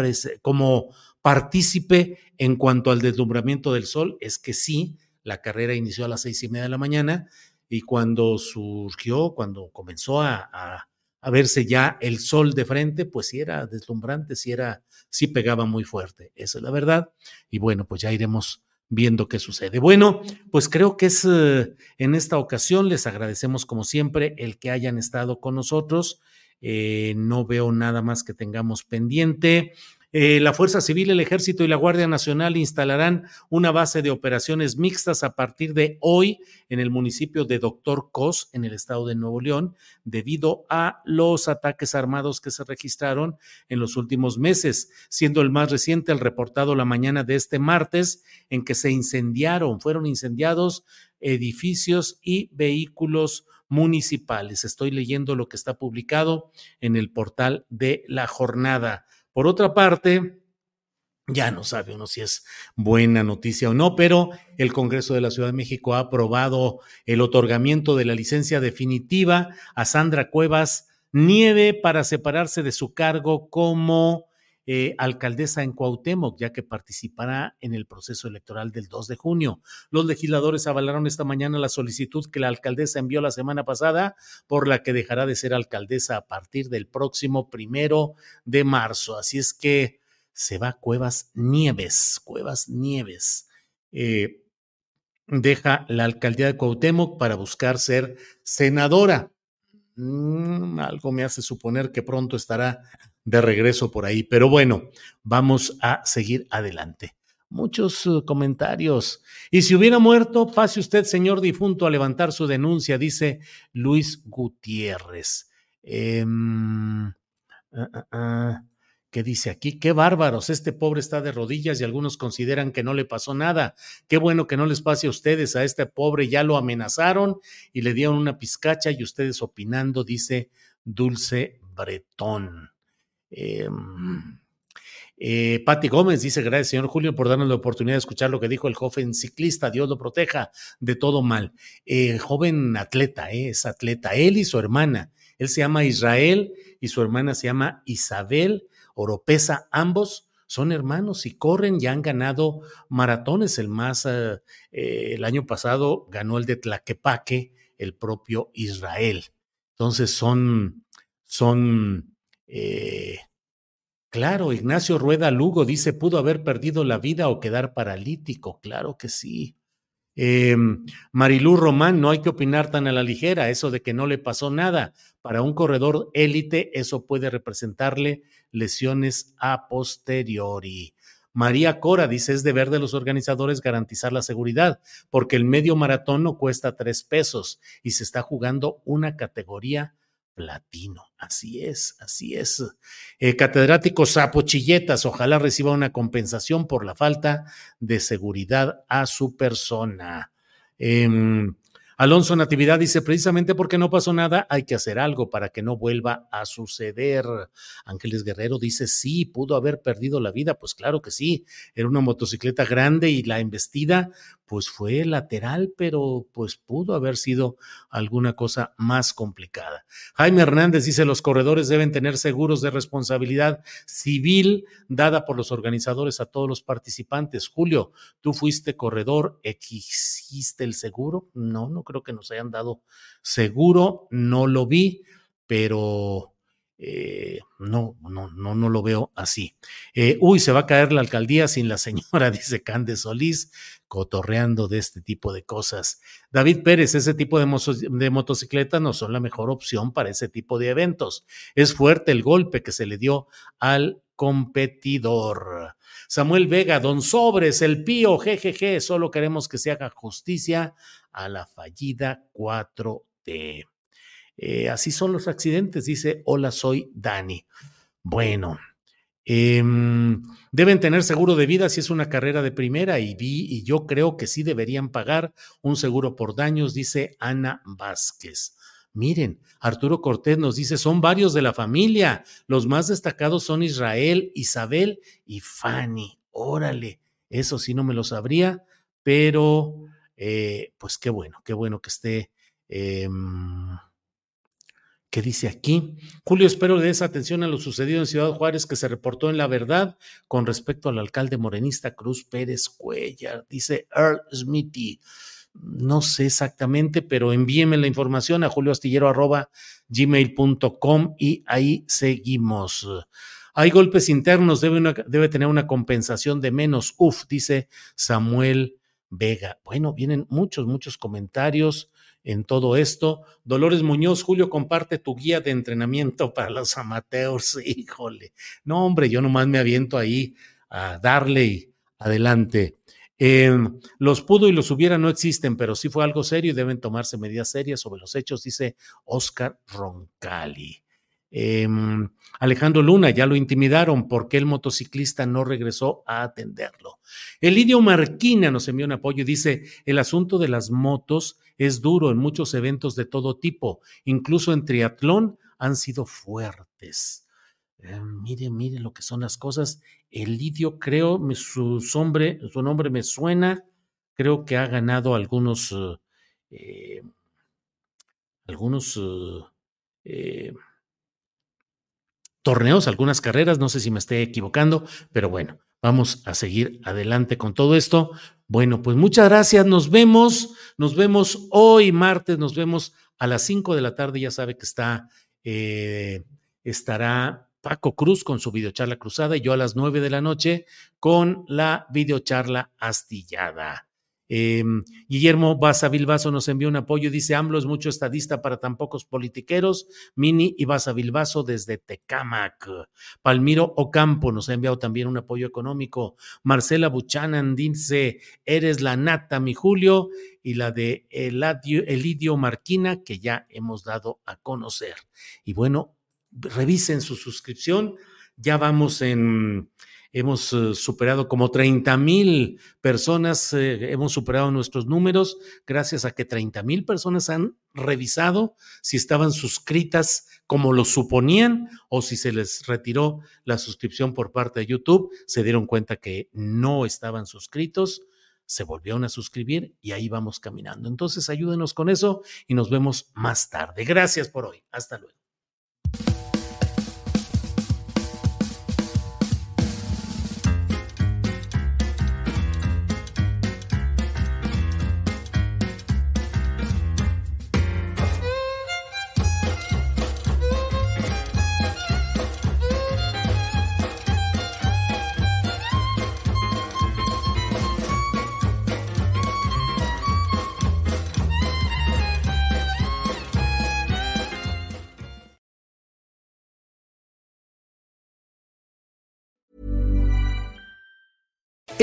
como partícipe en cuanto al deslumbramiento del sol, es que sí, la carrera inició a las seis y media de la mañana y cuando surgió, cuando comenzó a verse ya el sol de frente, pues sí era deslumbrante, sí era, sí pegaba muy fuerte, esa es la verdad. Y bueno, pues ya iremos viendo qué sucede. Bueno, pues creo que es eh, en esta ocasión, les agradecemos como siempre el que hayan estado con nosotros. Eh, no veo nada más que tengamos pendiente. Eh, la Fuerza Civil, el Ejército y la Guardia Nacional instalarán una base de operaciones mixtas a partir de hoy en el municipio de Doctor Cos, en el estado de Nuevo León, debido a los ataques armados que se registraron en los últimos meses, siendo el más reciente el reportado la mañana de este martes, en que se incendiaron, fueron incendiados edificios y vehículos municipales. Estoy leyendo lo que está publicado en el portal de la jornada. Por otra parte, ya no sabe uno si es buena noticia o no, pero el Congreso de la Ciudad de México ha aprobado el otorgamiento de la licencia definitiva a Sandra Cuevas Nieve para separarse de su cargo como eh, alcaldesa en Cuauhtémoc, ya que participará en el proceso electoral del 2 de junio. Los legisladores avalaron esta mañana la solicitud que la alcaldesa envió la semana pasada, por la que dejará de ser alcaldesa a partir del próximo primero de marzo. Así es que se va Cuevas Nieves, Cuevas Nieves. Eh, deja la alcaldía de Cuauhtémoc para buscar ser senadora. Mm, algo me hace suponer que pronto estará de regreso por ahí. Pero bueno, vamos a seguir adelante. Muchos uh, comentarios. Y si hubiera muerto, pase usted, señor difunto, a levantar su denuncia, dice Luis Gutiérrez. Ah, ¿Qué dice aquí? Qué bárbaros, este pobre está de rodillas y algunos consideran que no le pasó nada. Qué bueno que no les pase a ustedes, a este pobre ya lo amenazaron y le dieron una pizcacha y ustedes opinando, dice Dulce Bretón. Eh, eh, Patti Gómez dice, gracias señor Julio por darnos la oportunidad de escuchar lo que dijo el joven ciclista, Dios lo proteja de todo mal. Eh, joven atleta, eh, es atleta, él y su hermana. Él se llama Israel y su hermana se llama Isabel Oropesa, ambos son hermanos y corren y han ganado maratones. El más, eh, el año pasado ganó el de Tlaquepaque, el propio Israel. Entonces son, son eh, claro, Ignacio Rueda Lugo dice, pudo haber perdido la vida o quedar paralítico. Claro que sí. Eh, Marilú Román, no hay que opinar tan a la ligera, eso de que no le pasó nada. Para un corredor élite, eso puede representarle lesiones a posteriori. María Cora dice, es deber de los organizadores garantizar la seguridad, porque el medio maratón no cuesta tres pesos y se está jugando una categoría platino. Así es, así es. Eh, catedrático Sapo Chilletas, ojalá reciba una compensación por la falta de seguridad a su persona. Em, Alonso Natividad dice, precisamente porque no pasó nada, hay que hacer algo para que no vuelva a suceder. Ángeles Guerrero dice, sí, pudo haber perdido la vida. Pues claro que sí, era una motocicleta grande y la embestida pues fue lateral, pero pues pudo haber sido alguna cosa más complicada. Jaime Hernández dice, los corredores deben tener seguros de responsabilidad civil dada por los organizadores a todos los participantes. Julio, ¿tú fuiste corredor? ¿Existe el seguro? No, no creo que nos hayan dado seguro, no lo vi, pero eh, no, no, no, no lo veo así. Eh, uy, se va a caer la alcaldía sin la señora, dice Cande Solís, cotorreando de este tipo de cosas. David Pérez, ese tipo de, de motocicletas no son la mejor opción para ese tipo de eventos. Es fuerte el golpe que se le dio al competidor. Samuel Vega, Don Sobres, el pío, jejeje, solo queremos que se haga justicia a la fallida 4T. Eh, así son los accidentes, dice, hola, soy Dani. Bueno, em, deben tener seguro de vida si es una carrera de primera y, vi, y yo creo que sí deberían pagar un seguro por daños, dice Ana Vázquez. Miren, Arturo Cortés nos dice, son varios de la familia. Los más destacados son Israel, Isabel y Fanny. Órale, eso sí no me lo sabría, pero eh, pues qué bueno, qué bueno que esté. Em, ¿Qué dice aquí? Julio, espero le des atención a lo sucedido en Ciudad Juárez que se reportó en La Verdad con respecto al alcalde morenista Cruz Pérez Cuellar. Dice Earl Smithy. No sé exactamente, pero envíeme la información a julioastillero.gmail.com y ahí seguimos. Hay golpes internos, debe, debe tener una compensación de menos. Uf, dice Samuel Vega. Bueno, vienen muchos, muchos comentarios en todo esto. Dolores Muñoz, Julio, comparte tu guía de entrenamiento para los amateurs. Híjole, no, hombre, yo nomás me aviento ahí a darle y adelante. Em, los pudo y los hubiera no existen, pero sí fue algo serio y deben tomarse medidas serias sobre los hechos, dice Oscar Roncali. Em, Alejandro Luna, ya lo intimidaron, ¿por qué el motociclista no regresó a atenderlo? Elidio Marquina nos envió un apoyo y dice, el asunto de las motos es duro en muchos eventos de todo tipo, incluso en triatlón han sido fuertes. Eh, mire, mire lo que son las cosas. Elidio, creo, su, nombre, su nombre me suena, creo que ha ganado algunos, eh, eh, algunos torneos, algunas carreras, no sé si me esté equivocando, pero bueno, vamos a seguir adelante con todo esto. Bueno, pues muchas gracias, nos vemos, nos vemos hoy martes, nos vemos a las 5 de la tarde, ya sabe que está, estará Paco Cruz con su videocharla cruzada y yo a las nueve de la noche con la videocharla astillada. Em, Guillermo Baza Bilbaso nos envió un apoyo, dice AMLO es mucho estadista para tan pocos politiqueros, Mini y Baza Bilbaso desde Tecámac. Palmiro Ocampo nos ha enviado también un apoyo económico. Marcela Buchanan dice, eres la nata, mi Julio, y la de Elidio Marquina, que ya hemos dado a conocer. Y bueno, revisen su suscripción. Ya vamos en, hemos eh, superado como 30 mil personas, eh, hemos superado nuestros números gracias a que 30 mil personas han revisado si estaban suscritas como lo suponían o si se les retiró la suscripción por parte de YouTube, se dieron cuenta que no estaban suscritos se volvieron a suscribir y ahí vamos caminando. Entonces ayúdenos con eso y nos vemos más tarde. Gracias por hoy. Hasta luego.